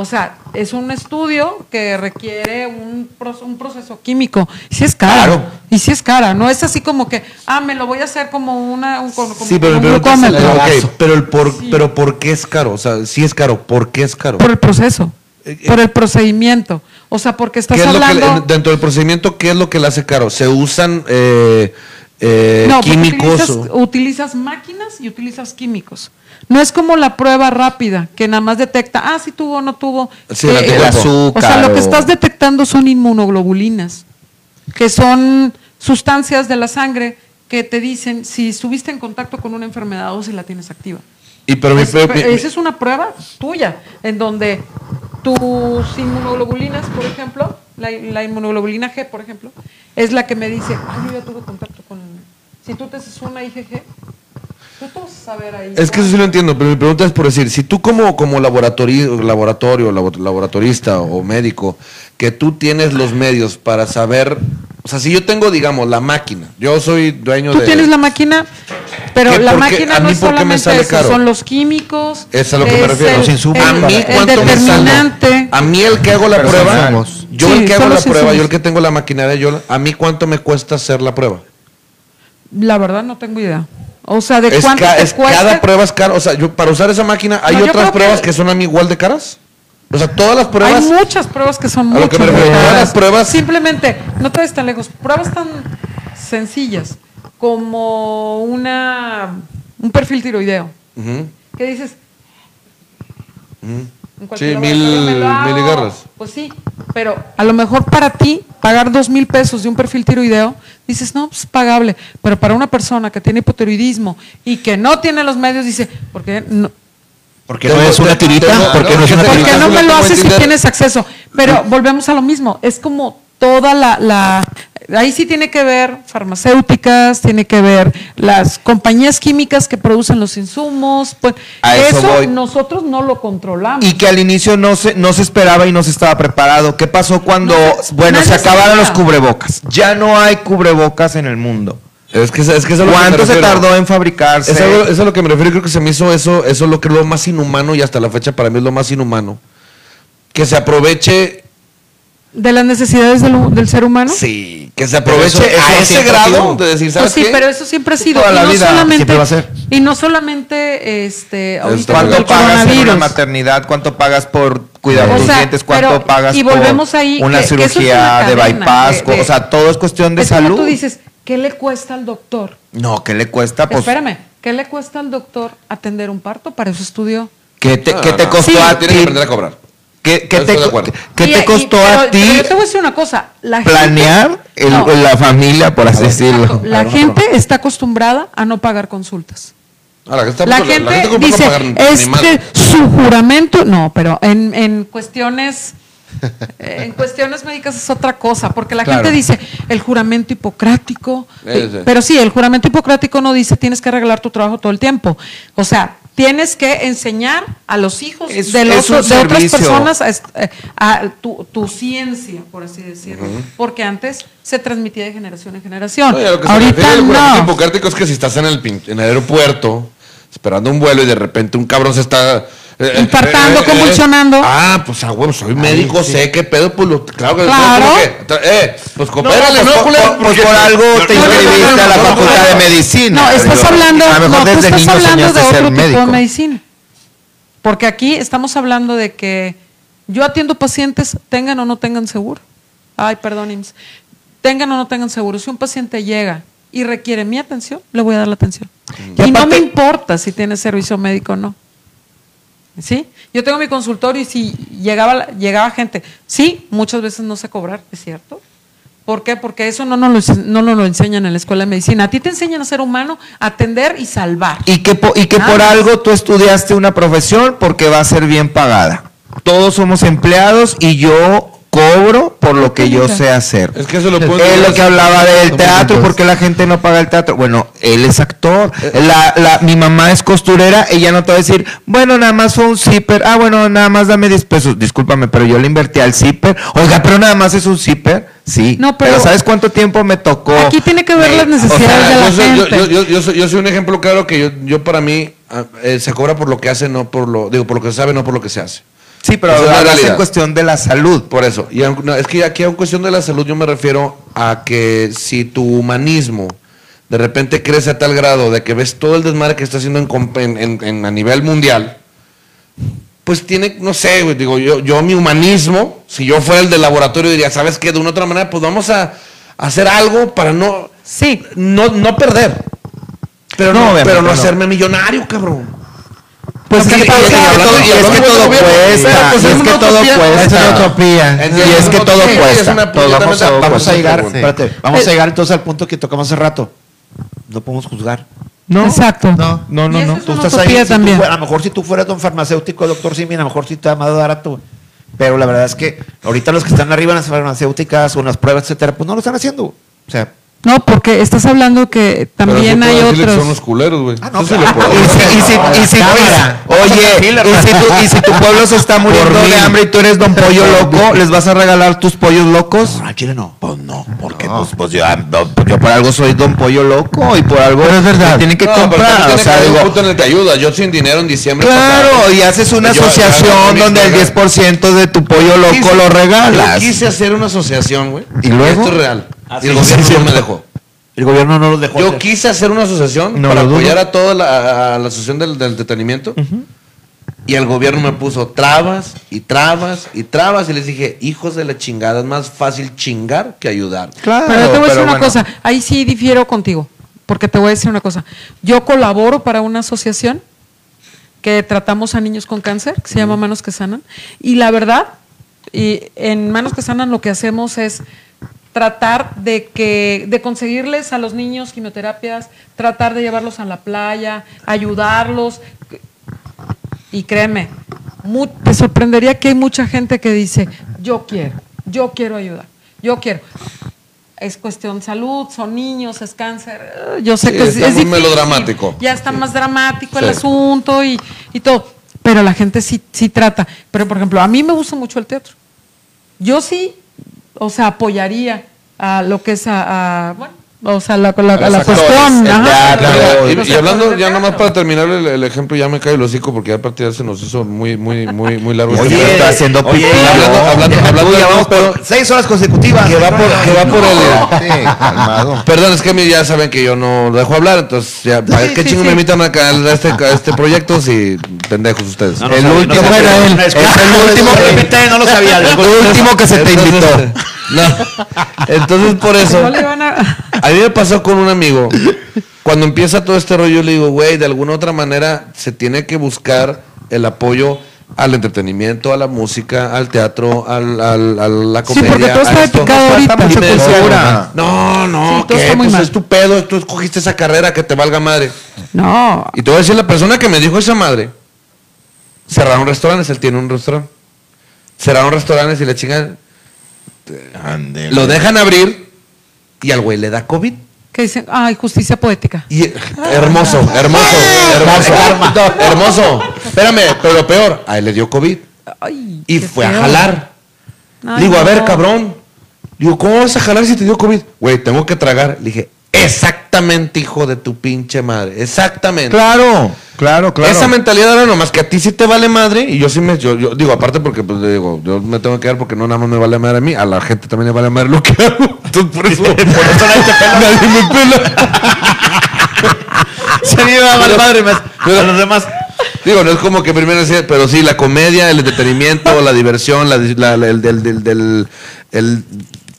O sea, es un estudio que requiere un, un proceso químico. Y sí es cara. Claro. Y sí es cara. No es así como que, ah, me lo voy a hacer como una un, como, Sí, pero, pero, pero, ok, pero, el por, Sí. pero ¿por qué es caro? O sea, sí es caro. ¿Por qué es caro? Por el proceso, Eh, eh, por el procedimiento. O sea, porque estás ¿Qué es lo que hablando... dentro del procedimiento, ¿qué es lo que le hace caro? ¿Se usan eh, eh, No, porque químicos? Utilizas, o- utilizas máquinas y utilizas químicos. No es como la prueba rápida, que nada más detecta, ah, si tuvo o no tuvo. Sí, Eh, el anticuerpo. o sea, lo que estás detectando son inmunoglobulinas, que son sustancias de la sangre que te dicen si estuviste en contacto con una enfermedad o si la tienes activa. Y pero mi- Es- mi- mi- esa es una prueba tuya, en donde tus inmunoglobulinas, por ejemplo, la, la inmunoglobulina G, por ejemplo, es la que me dice, ay, yo ya tuve contacto con... Si tú te haces una IgG, tú te vas a saber ahí. Es que eso sí lo entiendo, pero mi pregunta es por decir, si tú como, como laboratorio, laboratorio, labo- laboratorista o médico, que tú tienes los medios para saber, o sea, si yo tengo, digamos, la máquina, yo soy dueño Tú de... tienes la máquina, pero la máquina ¿A no es solamente sale eso, caro? son los químicos. Es a lo que me refiero. el- Los insumos. a mí el cuánto me sale? A mí el que hago la Pero prueba, yo Sí, el que hago la prueba, yo el que tengo la maquinaria, yo, a mí cuánto me cuesta hacer la prueba. La verdad no tengo idea. O sea, de Es, cuánto ca- te es- cuesta. cada prueba es cara, o sea, yo para usar esa máquina, ¿hay No, otras que- pruebas que... son a mí igual de caras? O sea, todas las pruebas... Hay muchas pruebas que son todas caras. las pruebas- Simplemente, no te vayas tan lejos. Pruebas tan sencillas como una un perfil tiroideo. Ujú. ¿Qué dices? En Sí, mil miligarras. Pues sí, pero a lo mejor para ti pagar dos mil pesos de un perfil tiroideo, dices, no, pues pagable. Pero para una persona que tiene hipotiroidismo y que no tiene los medios, dice, ¿por qué no, Porque no es una tirita, porque no es una tengo- ¿Por tirita. qué no me lo haces si tienes acceso? Pero volvemos a lo mismo, es como toda la, la- ahí sí tiene que ver farmacéuticas, tiene que ver las compañías químicas que producen los insumos, pues A eso eso voy. nosotros no lo controlamos. Y que al inicio no se, no se esperaba y no se estaba preparado. ¿Qué pasó cuando, No bueno, se acabaron sabía. los cubrebocas? Ya no hay cubrebocas en el mundo. Es que, es que eso es a lo que me ¿Cuánto se tardó en fabricarse? Es algo- eso es a lo que me refiero, creo que se me hizo eso, eso es lo que es lo más inhumano y hasta la fecha para mí es lo más inhumano. Que se aproveche, de las necesidades del, del ser humano. sí, que se aproveche eso- eso a ese grado de decir, Pues ¿sabes sí, qué? pero eso siempre ha sido. Toda y la no vida, solamente, siempre va a ser. Y no solamente este, ahorita ¿Cuánto el pagas en una maternidad? ¿Cuánto pagas por cuidar O tus sea, dientes? ¿Cuánto pero- pagas y por ahí, una que- que eso es cirugía de bypass? de- de- o sea, todo es cuestión de Es como salud. tú dices, ¿qué le cuesta al doctor? No, ¿qué le cuesta? Pues, Espérame, ¿qué le cuesta al doctor atender un parto? Para eso estudió. ¿Qué te, No, qué te no, costó Sí. a Tiene que aprender a cobrar. ¿Qué, qué te, qué Y- te y- costó pero- a ti pero yo te voy a decir una cosa. La gente- planear el- No. la familia, por así decirlo? Exacto, La gente está acostumbrada a no pagar consultas. Ahora, que está- La la gente compra no dice, pagar es que su juramento, no, pero en, en cuestiones, [LAUGHS] en cuestiones médicas es otra cosa, porque la Claro. gente dice el juramento hipocrático, Ese. pero sí, el juramento hipocrático no dice tienes que arreglar tu trabajo todo el tiempo, o sea, tienes que enseñar a los hijos Es- de, los, de otras personas a, eh, a tu, tu ciencia, por así decirlo, porque antes se transmitía de generación en generación. No, lo que se Ahorita juramento no. es que si estás en el, en el aeropuerto esperando un vuelo y de repente un cabrón se está Infartando, convulsionando. Ah, pues a huevo, soy médico, sé qué pedo, pues lo, claro que Claro. eh, pues coopérale, pues, ¿no, por- culero? por- pues por algo te No, no, no, inscribiste no, a la facultad no, de medicina. No, estás hablando, a lo mejor no, tú desde estás niño hablando de otro ser tipo médico. de medicina. Porque aquí estamos hablando de que yo atiendo pacientes, tengan o no tengan seguro. Ay, perdón, IMSS. Tengan o no tengan seguro. Si un paciente llega y requiere mi atención, le voy a dar la atención. Y Y, no me importa si tiene servicio médico o no. ¿Sí? Yo tengo mi consultorio y si llegaba, llegaba gente, sí, muchas veces no sé cobrar, ¿es cierto? ¿Por qué? Porque eso no nos, lo, no nos lo enseñan en la escuela de medicina. A ti te enseñan a ser humano, a atender y salvar. Y que, po- y que Nada por algo tú estudiaste una profesión porque va a ser bien pagada. Todos somos empleados y yo cobro por lo que yo sé hacer. Es que eso lo puedo Es entender lo que hablaba del teatro, porque la gente no paga el teatro. Bueno, él es actor. La, la- mi mamá es costurera, ella no te va a decir, bueno, nada más fue un zipper. Ah, bueno, nada más dame 10 pesos. Discúlpame, pero yo le invertí al zipper. Oiga, pero nada más es un zipper. Sí. No, pero, pero- ¿sabes cuánto tiempo me tocó? Aquí tiene que ver las necesidades de la yo, soy, gente. yo- yo- yo soy, yo soy un ejemplo claro que yo, yo para mí ah, eh, se cobra por lo que hace, no por lo, digo, por lo que se sabe, no por lo que se hace. Sí, pero es hablas en cuestión de la salud. Por eso. Y aunque- no, es que aquí en cuestión de la salud yo me refiero a que si tu humanismo de repente crece a tal grado de que ves todo el desmadre que está haciendo en, comp- en- en- en- a nivel mundial, pues tiene, no sé, güey, digo, yo, yo mi humanismo, si yo fuera el del laboratorio diría, ¿sabes qué? De una otra manera, pues vamos a, hacer algo para no, Sí. no, no perder. Pero No, pero no, no. hacerme millonario, cabrón. Pues es que todo cuesta, pues, es una que todo cuesta. Es una utopía. Y es que una todo utopía, cuesta. vamos a- llegar, vamos a llegar entonces al punto que tocamos hace rato. No podemos juzgar. No, Exacto. no, no, no. No. es Tú estás ahí, si tú también. a lo mejor si tú fueras don farmacéutico, doctor Simi, a lo mejor sí te ha más barato. Pero la verdad es que ahorita los que están arriba en las farmacéuticas o en las pruebas, etcétera, pues no lo están haciendo. O sea, No, porque estás hablando que también hay otros. son los culeros, güey. Ah, no, claro. Y si, y si, y si- oye, y si, tu, y si tu pueblo se está muriendo de hambre y tú eres don pollo loco, ¿les vas a regalar tus pollos locos? no, al chile no. Pues no, porque pues, pues yo, yo por algo soy don pollo loco y por algo Pero es verdad. me tienen que No, comprar. O sea, que haber un digo, punto en el que ayuda. Yo sin dinero en diciembre. claro, pasado, y haces una Yo- asociación yo- donde el yo- 10% de tu pollo loco quise- lo regalas. Yo quise hacer una asociación, güey. ¿Y luego? Esto es real. Y el gobierno sí, no me dejó. El gobierno no los dejó. Yo hacer. quise hacer una asociación No para apoyar a toda la, a la asociación del, del entretenimiento. Y el gobierno me puso trabas y trabas y trabas. Y les dije, hijos de la chingada, es más fácil chingar que ayudar. Claro, Pero te voy a decir pero una bueno. cosa, ahí sí difiero contigo, porque te voy a decir una cosa. Yo colaboro para una asociación que tratamos a niños con cáncer, que se llama Manos que Sanan, y la verdad, y en Manos que Sanan lo que hacemos es tratar de que de conseguirles a los niños quimioterapias, tratar de llevarlos a la playa, ayudarlos y créeme, te sorprendería que hay mucha gente que dice, yo quiero, yo quiero ayudar, yo quiero. Es cuestión de salud, son niños, es cáncer. eh, Yo sé Sí, que es, está es muy difícil, melodramático. Ya está más dramático el asunto y, y todo. Pero la gente sí, sí trata. Pero, por ejemplo, a mí me gusta mucho el teatro. Yo sí, o sea, apoyaría a lo que es a, o sea, la, la, la actores, cuestión. teatro, y- hablando, ya nomás para terminar el, el ejemplo, ya me cae el hocico porque ya a partir de se nos hizo muy, muy, muy, muy largo. este Oye, tema. está haciendo oye, hablando- hablando- hablando ya vamos por seis horas consecutivas. que va por, que va por el... Sí, calmado. Perdón, es que a mí ya saben que yo no dejo hablar, entonces ya, ¿para Sí, qué sí, chingo sí. me invitan a este, a este proyecto si pendejos ustedes? No, no El último no era él. Es el último que- lo invité, no lo sabía. El último que se te invitó. No. Entonces, por eso, a- mí me pasó con un amigo. Cuando empieza todo este rollo, yo le digo, güey, de alguna otra manera se tiene que buscar el apoyo al entretenimiento, a la música, al teatro, al, al- a la Sí, comedia. porque todo está esto. picado ahorita. mucha decía. No, no, Sí, todo ¿qué? está muy Pues mal. es tu pedo, tú escogiste esa carrera que te valga madre. No, Y te voy a decir, la persona que me dijo esa madre, cerraron restaurantes, él tiene un restaurante. Cerraron restaurantes y la chinga lo dejan abrir y al güey le da COVID. que dicen, ay, justicia poética. Y hermoso, hermoso, [LAUGHS] hermoso, [LAUGHS] hermoso. Espérame, pero lo peor, a él le dio COVID Ay, y fue a jalar. Ay, Digo, a ver, cabrón. Digo, ¿cómo vas a jalar si te dio COVID? Güey, tengo que tragar. Le dije, exactamente, hijo de tu pinche madre. Exactamente. Claro, claro, claro. Esa mentalidad ahora nomás que a ti sí te vale madre y yo sí me yo, yo digo aparte porque pues digo yo me tengo que quedar porque no nada más me vale madre a mí a la gente también le vale madre lo que hago entonces por eso, [LAUGHS] por eso nadie me pela [LAUGHS] Se me iba a valer madre más. A los demás. digo no es como que primero decía pero sí la comedia el entretenimiento la diversión la, la- el del- el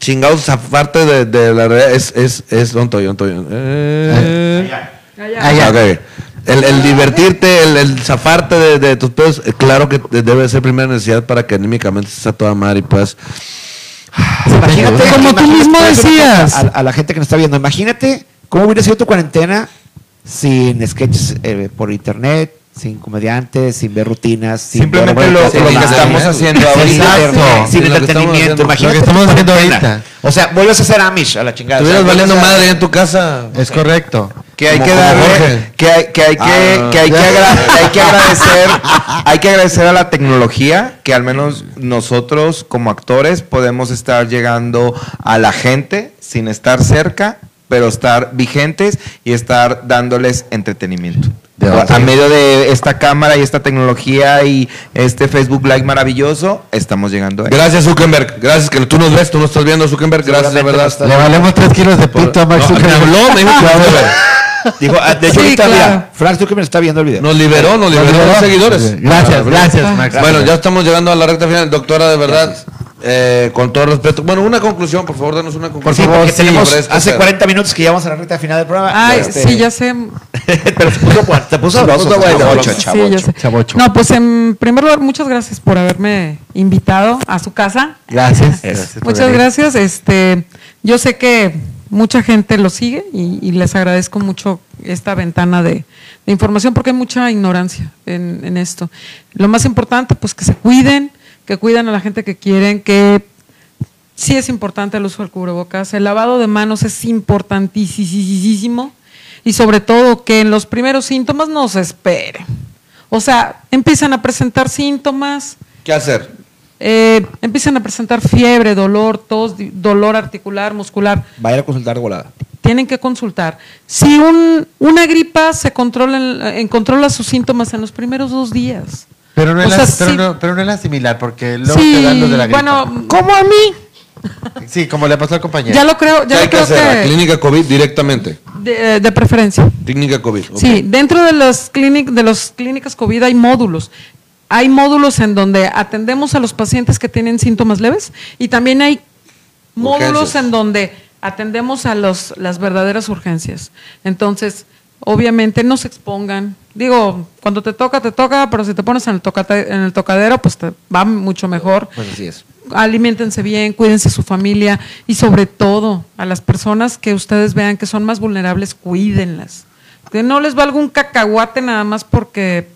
chingado aparte de, de la realidad es es es don Toyo. Eh, Allá. ok. El, el divertirte, el, el zafarte de, de tus pedos, eh, claro que debe ser primera necesidad para que anímicamente estés a toda madre y puedas. Imagínate, Como tú mismo decías. a la gente que nos está viendo, imagínate cómo hubiera sido tu cuarentena sin sketches eh, por internet, sin comediantes, sin ver rutinas, sin Simplemente ver lo, que estamos haciendo ahorita. Sin, entretenimiento, imagínate Lo que estamos haciendo ahorita. O sea, vuelves a ser Amish a la chingada. Estuvieras valiendo madre en tu casa. Es correcto. Que hay que darle, que hay que, hay que, Ah, que [LAUGHS] hay que agradecer, hay que agradecer a la tecnología que al menos nosotros como actores podemos estar llegando a la gente sin estar cerca, pero estar vigentes y estar dándoles entretenimiento. De a, medio de esta cámara y esta tecnología y este Facebook Live maravilloso, estamos llegando a ello. Gracias, Zuckerberg. Gracias que tú nos ves, tú nos estás viendo, Zuckerberg. Gracias, de verdad. Le valemos tres kilos de pito a Max No, me Zuckerberg. habló, me dijo [LAUGHS] ah, de hecho, Sí, claro. Frank Zuckerberg está viendo el video. Nos liberó, nos liberó liberó. los seguidores. Gracias, gracias, Max. Bueno, ya estamos llegando a la recta final. Doctora, de verdad, eh, con todo respeto. Bueno, una conclusión, por favor, danos una Por conclusión. favor, porque Sí, tenemos este hace pedo. 40 minutos que ya vamos a la recta final del programa. Ay, Este, sí, ya sé. [LAUGHS] Pero se puso, se puso sabroso, puso bueno. Chavocho, Sí. No, pues en primer lugar, muchas gracias por haberme invitado a su casa. Gracias. [LAUGHS] Por Muchas gracias. Este, yo sé que mucha gente lo sigue y, y les agradezco mucho esta ventana de, de información porque hay mucha ignorancia en, en esto. Lo más importante, pues que se cuiden, que cuiden a la gente que quieren, que sí es importante el uso del cubrebocas, el lavado de manos es importantísimo y sobre todo que en los primeros síntomas no se esperen. O sea, empiezan a presentar síntomas, ¿Qué hacer? eh, empiezan a presentar fiebre, dolor, tos, dolor articular, muscular. Vaya a consultar de volada. Tienen que consultar. Si un- una gripa se controla, en- en- controla sus síntomas en los primeros dos días. Pero no, es la, pero, sí. no, pero no es la similar, porque luego Sí, te dan los de la gripa. bueno, como a mí. Sí, como le pasó al compañero. ya lo creo, ¿Qué ya hay lo que hacer? La que clínica COVID directamente. de, de preferencia. Clínica COVID. ok. Sí, dentro de las clínicas de las clínicas COVID hay módulos. Hay módulos en donde atendemos a los pacientes que tienen síntomas leves y también hay módulos en donde atendemos a los las verdaderas urgencias. Entonces, obviamente no se expongan. Digo, cuando te toca te toca, pero si te pones en el tocate- en el tocadero, pues te va mucho mejor Pues así es. aliméntense bien, cuídense su familia y sobre todo a las personas que ustedes vean que son más vulnerables, cuídenlas. Que no les valga un cacahuate nada más porque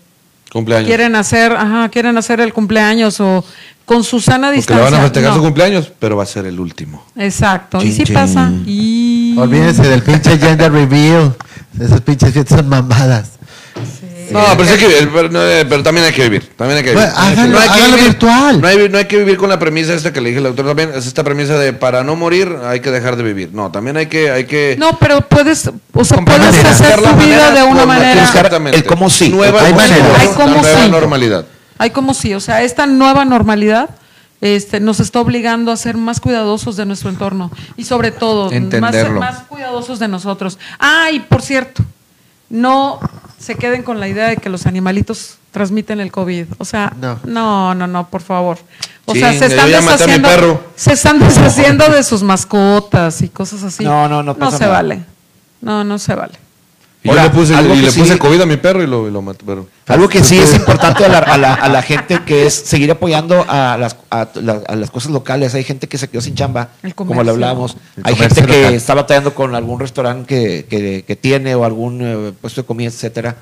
Cumpleaños. quieren hacer, ajá, quieren hacer el cumpleaños o con su sana Porque le distancia. van a festejar No. su cumpleaños, pero va a ser el último. Exacto. y Chin, sí chin. pasa. Y Olvídense del pinche gender reveal. Esas pinches fiestas son mamadas. No, pero, sí hay que vivir, pero, no, eh, pero también hay que vivir. También hay que vivir. Bueno, háganlo- hay que háganlo virtual. No hay, no hay que vivir con la premisa esta que le dije al doctor también. Es esta premisa de para no morir hay que dejar de vivir. No, también hay que. Hay que no, pero puedes, o sea, Con puedes manera. hacer tu vida manera de una manera. Exactamente. El cómo sí. Nueva, Hay maneras. Hay cómo la nueva sí. normalidad. Hay como sí, o sea, esta nueva normalidad este, nos está obligando a ser más cuidadosos de nuestro entorno y sobre todo más, más cuidadosos de nosotros. Ah, y por cierto, no se queden con la idea de que los animalitos transmiten el COVID. O sea, No. no, no, no, por favor. O Sí, sea, se están deshaciendo, perro. se están deshaciendo de sus mascotas y cosas así. No, no, no No pasa se nada. vale. No, no se vale. Y Ahora, yo le puse, algo y que le sí- puse COVID a mi perro y lo, y lo maté. Pero, Algo que sí es [LAUGHS] importante a la, a la- a la gente que es seguir apoyando a las, a, la- a las cosas locales. Hay gente que se quedó sin chamba, como le hablábamos. Hay gente que local. está batallando con algún restaurante que, que- que tiene o algún eh, puesto de comida, etcétera.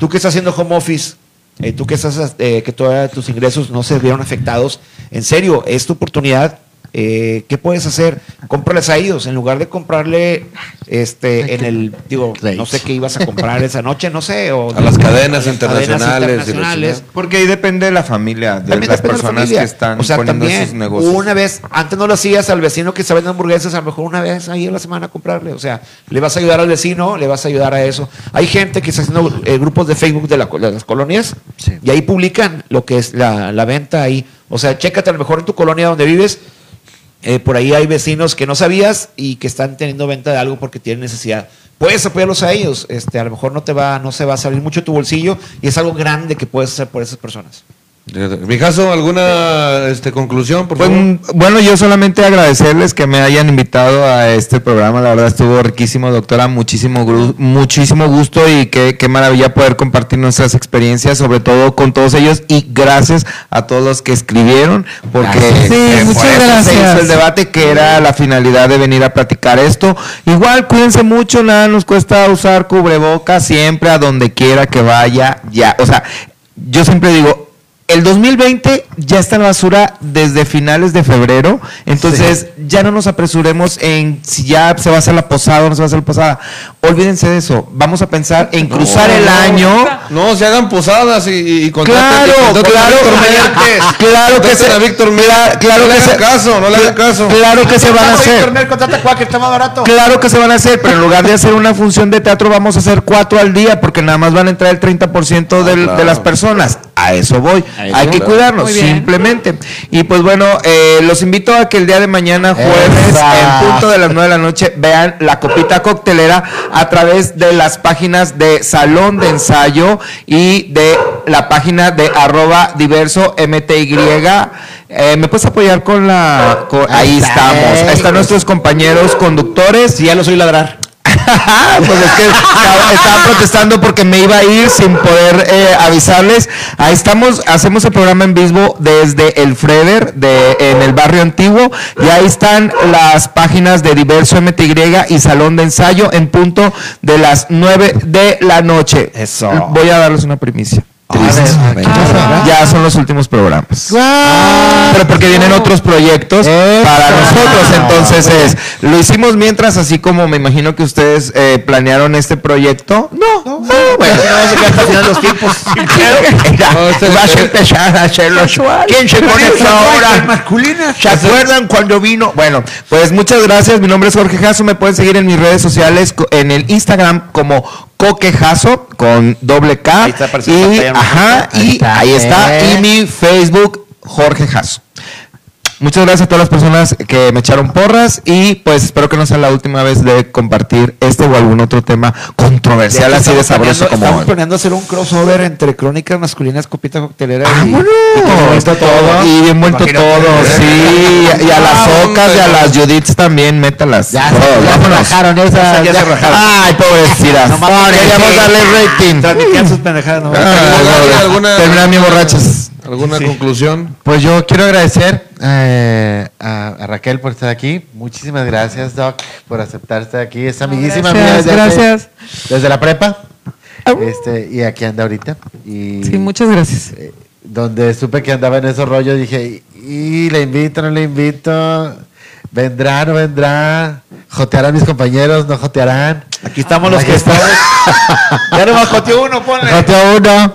Tú que estás haciendo home office, eh, tú que estás eh, que todos tus ingresos no se vieron afectados, en serio, es tu oportunidad. Eh, ¿Qué puedes hacer? Cómprales a ellos en lugar de comprarle este en el digo no sé qué ibas a comprar esa noche no sé o A las cadenas a las internacionales internacionales. Porque ahí depende de la familia, de También las depende de la personas familia. que están o sea, poniendo también, sus negocios. Una vez, antes no lo hacías al vecino que estaba vendiendo hamburguesas, a lo mejor una vez ahí en la semana a comprarle. O sea, le vas a ayudar al vecino, le vas a ayudar a eso. Hay gente que está haciendo eh, grupos de Facebook de, la- de las colonias Sí. y ahí publican lo que es la, la venta ahí. O sea, chécate a lo mejor en tu colonia donde vives. Eh, por ahí hay vecinos que no sabías y que están teniendo venta de algo porque tienen necesidad. Puedes apoyarlos a ellos. Este, a lo mejor no te va, no se va a salir mucho tu bolsillo y es algo grande que puedes hacer por esas personas. Mi caso, ¿alguna este, conclusión, por Pues, favor? bueno, yo solamente agradecerles que me hayan invitado a este programa. La verdad estuvo riquísimo, doctora. Muchísimo, muchísimo gusto y qué, qué maravilla poder compartir nuestras experiencias, sobre todo con todos ellos. Y gracias a todos los que escribieron, porque Gracias. Sí, eh, por muchas se gracias. hizo el debate que era la finalidad de venir a platicar esto. Igual, cuídense mucho, nada nos cuesta usar cubrebocas siempre a donde quiera que vaya. Ya, o sea, yo siempre digo, el 2020 ya está en la basura desde finales de febrero, entonces ya no nos apresuremos en si ya se va a hacer la posada o no se va a hacer la posada. Olvídense de eso. Vamos a pensar en cruzar el año. No, se hagan posadas y, y, Claro, y a claro, Víctor claro, que se- a Víctor Merientes. claro no que le hagan se- caso, no le hagan caso. Claro que se van a hacer. que está más barato. Claro que se van a hacer, pero en lugar de hacer una función de teatro, vamos a hacer cuatro al día, porque nada más van a entrar el 30% del- claro. de las personas. A eso voy. A eso, Hay que claro. cuidarnos, simplemente. Y pues bueno, eh, los invito a que el día de mañana, jueves, Esa. en punto de las 9 de la noche, vean la copita coctelera a través de las páginas de Salón de Ensayo y de la página de arroba diverso MTY. Eh, ¿Me puedes apoyar con la... con- ahí estamos. Ahí están nuestros compañeros conductores. Si ya los oí ladrar. [LAUGHS] pues es que estaba, estaba protestando porque me iba a ir sin poder eh, avisarles. Ahí estamos, hacemos el programa en vivo desde el Freder de, en el barrio antiguo y ahí están las páginas de Diverso MTY y Salón de Ensayo en punto de las 9 de la noche. Eso. Voy a darles una primicia. Ah. Ya son los últimos programas. Pero porque vienen otros proyectos para nosotros. Entonces es, lo hicimos mientras, así como me imagino que ustedes eh, planearon este proyecto. No, Ah, bueno. Hasta el final de los tiempos. No, este- vas a empezar a hacerlo. ¿Quién se conectó ahora? ¿Se acuerdan cuando vino? Bueno, pues muchas gracias. Mi nombre es Jorge Jasso. Me pueden seguir en mis redes sociales, en el Instagram como Coquejazo con doble K. Ahí está y, ajá, y ahí está. Y mi Facebook, Jorge Jasso. Muchas gracias a todas las personas que me echaron porras y pues espero que no sea la última vez de compartir este o algún otro tema controversial así de sabroso como Estamos hoy. planeando hacer un crossover entre crónicas masculinas, copita coctelera y, todo. Y bien vuelto todo, sí. Y a las Ah, ocas y a las Judiths también, métalas. Ya, se- Todos, ya se rajaron esas. Ya se rajaron. Ay, pobrecitas. Porque- Queríamos darle rating. Transmitían sus pendejadas. ¿no? Ah, ¿Alguna- Terminan bien borrachas. ¿Alguna conclusión? Pues yo quiero agradecer eh, a, a Raquel por estar aquí. Muchísimas gracias, Doc, por aceptar estar aquí. Es amiguísima mía Gracias, desde, hace- gracias. desde la prepa. Este, y aquí anda ahorita. Y Sí, muchas gracias. eh, donde supe que andaba en esos rollos, dije, y, y le invito, no le invito. Vendrá, no vendrá. Jotearán mis compañeros, no jotearán. Aquí estamos los Aquí que estamos. ya nomás joteó uno, ponle. Joteo uno.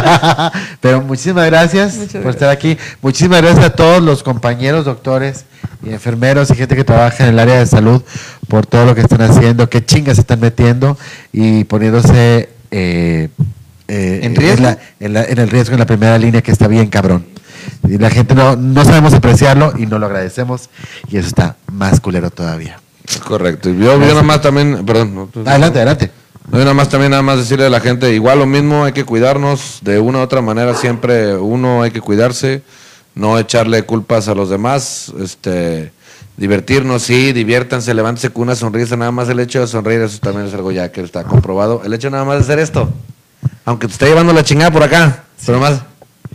[LAUGHS] Pero muchísimas gracias Muchas por gracias. estar aquí. Muchísimas gracias a todos los compañeros, doctores y enfermeros y gente que trabaja en el área de salud por todo lo que están haciendo, qué chingas se están metiendo y poniéndose eh, eh, ¿En riesgo? la- en la- en el riesgo en la primera línea que está bien cabrón. Y la gente no, no sabemos apreciarlo y no lo agradecemos y eso está más culero todavía. Correcto. Yo, yo nada más también, perdón. Adelante, adelante. No, nada más también nada más decirle a la gente, igual lo mismo, hay que cuidarnos de una u otra manera, siempre uno hay que cuidarse, no echarle culpas a los demás, este divertirnos, sí, diviértanse, levántense con una sonrisa, nada más el hecho de sonreír, eso también es algo ya que está comprobado. El hecho nada más de hacer esto, aunque te esté llevando la chingada por acá, pero más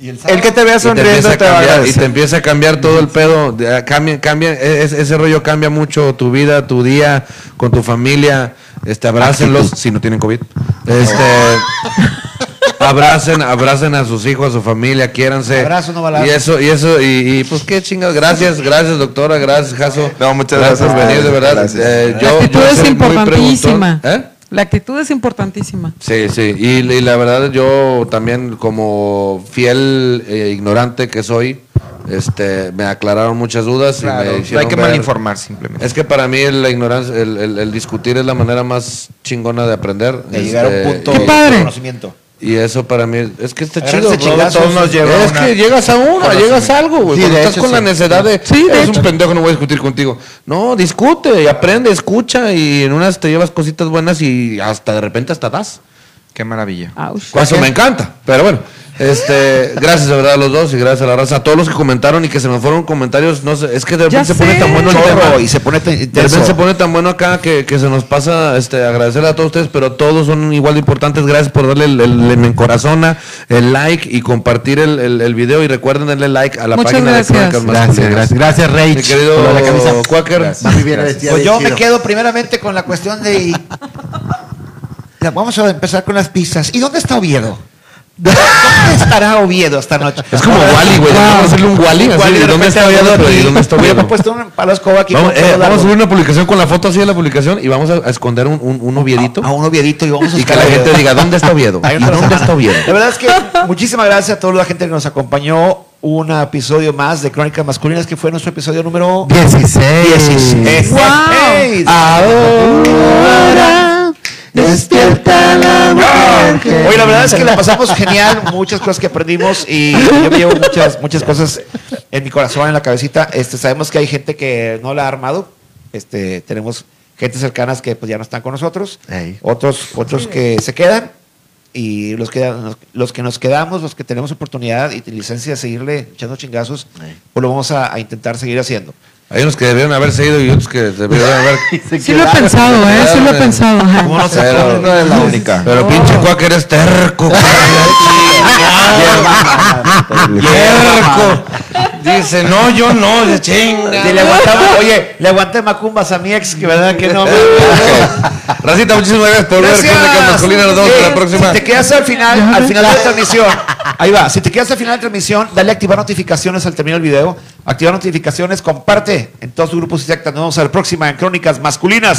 El que te vea y te, sonriendo te va a y te empieza a cambiar todo el pedo. de- a- Cambia, cambia, e- es- ese rollo cambia mucho tu vida, tu día, con tu familia. Este, abrácenlos si no tienen COVID. Este, abracen, abracen a sus hijos, a su familia, quiéranse. Abrazo, no balazo. Y eso, y eso, y, y, pues qué chingados. Gracias, gracias doctora, gracias Jaso. No, muchas por gracias. venir, de verdad. Gracias. Eh, La yo, actitud yo es soy muy preguntón. ¿Eh? La actitud es importantísima. Sí, sí, y, y la verdad yo también como fiel e ignorante que soy, este, me aclararon muchas dudas y me no hicieron hay que ver- malinformar simplemente. Es que para mí la ignorancia, el, el- el discutir es la manera más chingona de aprender. De llegar a un Este, punto y- ¡Qué padre! de conocimiento. Y eso para mí es que está chido. bro. Todos nos lleva es una- que llegas a una, llegas a algo, güey. Sí, estás hecho, con la necesidad de, Sí, de eres hecho. un pendejo, no voy a discutir contigo. No, discute y aprende, escucha y en unas te llevas cositas buenas y hasta de repente hasta das. Qué maravilla. Ouch. Eso me encanta. Pero bueno, este, gracias de verdad a los dos y gracias a la raza, a todos los que comentaron y que se me fueron comentarios. No sé, es que de repente se pone tan bueno el Chorro, tema. y se pone tan De repente se pone tan bueno acá que, que se nos pasa este, agradecerle a todos ustedes, pero todos son igual de importantes. Gracias por darle el, el, el encorazona, el like y compartir el, el, el video. Y recuerden darle like a la Muchas página gracias. de Crónicas Gracias, Masculinas. gracias. Gracias, Rach. Mi querido la camisa. Quaker. Bien vestida Pues yo me quedo primeramente con la cuestión de... [LAUGHS] Vamos a empezar con las pistas. ¿Y dónde está Oviedo? ¿Dónde estará Oviedo esta noche? Es como Wally, güey. Vamos a hacerle un Wally. ¿Dónde está Oviedo? Oviedo Pero, ¿y aquí. ¿Dónde está [LAUGHS] Oviedo? puesto un palo escoba aquí. Vamos, eh, vamos a subir una publicación con la foto así de la publicación y vamos a, a esconder un, un, un Oviedito. A, a un Oviedito y vamos a y que la gente diga, ¿dónde está Oviedo? [LAUGHS] ¿Y dónde está Oviedo? La verdad es que [LAUGHS] muchísimas gracias a toda la gente que nos acompañó. Un episodio más de Crónicas Masculinas que fue nuestro episodio número 16. 16. Wow. Ahora despierta la. Oye, la verdad es que la pasamos genial, muchas cosas que aprendimos y yo me llevo muchas, muchas cosas en mi corazón, en la cabecita. Este, sabemos que hay gente que no la ha armado. Este, tenemos gente cercanas que pues ya no están con nosotros, Ey. otros, otros que se quedan y los que, los que nos quedamos, los que tenemos oportunidad y licencia de seguirle echando chingazos, Ey. pues lo vamos a, a intentar seguir haciendo. Hay unos que debieron haberse ido y otros que debieron haber... [LAUGHS] Sí lo he pensado, ¿eh? Sí lo he pensado. ¿Cómo no se Pero- No es la única. Pero pinche Quaker es terco. Terco. [LAUGHS] Dice, no, yo no, de chinga. Y le aguantaba, [LAUGHS] oye, le aguanté macumbas a mi ex, que verdad que no. Racita, muchísimas gracias por ver Crónicas Masculinas. Nos vemos la próxima. Si te quedas al final, al final de la transmisión, ahí va. Si te quedas al final de la transmisión, dale a activar notificaciones al terminar el video. Activar notificaciones, comparte en todos tus grupos y sectas. Nos vemos a la próxima en Crónicas Masculinas.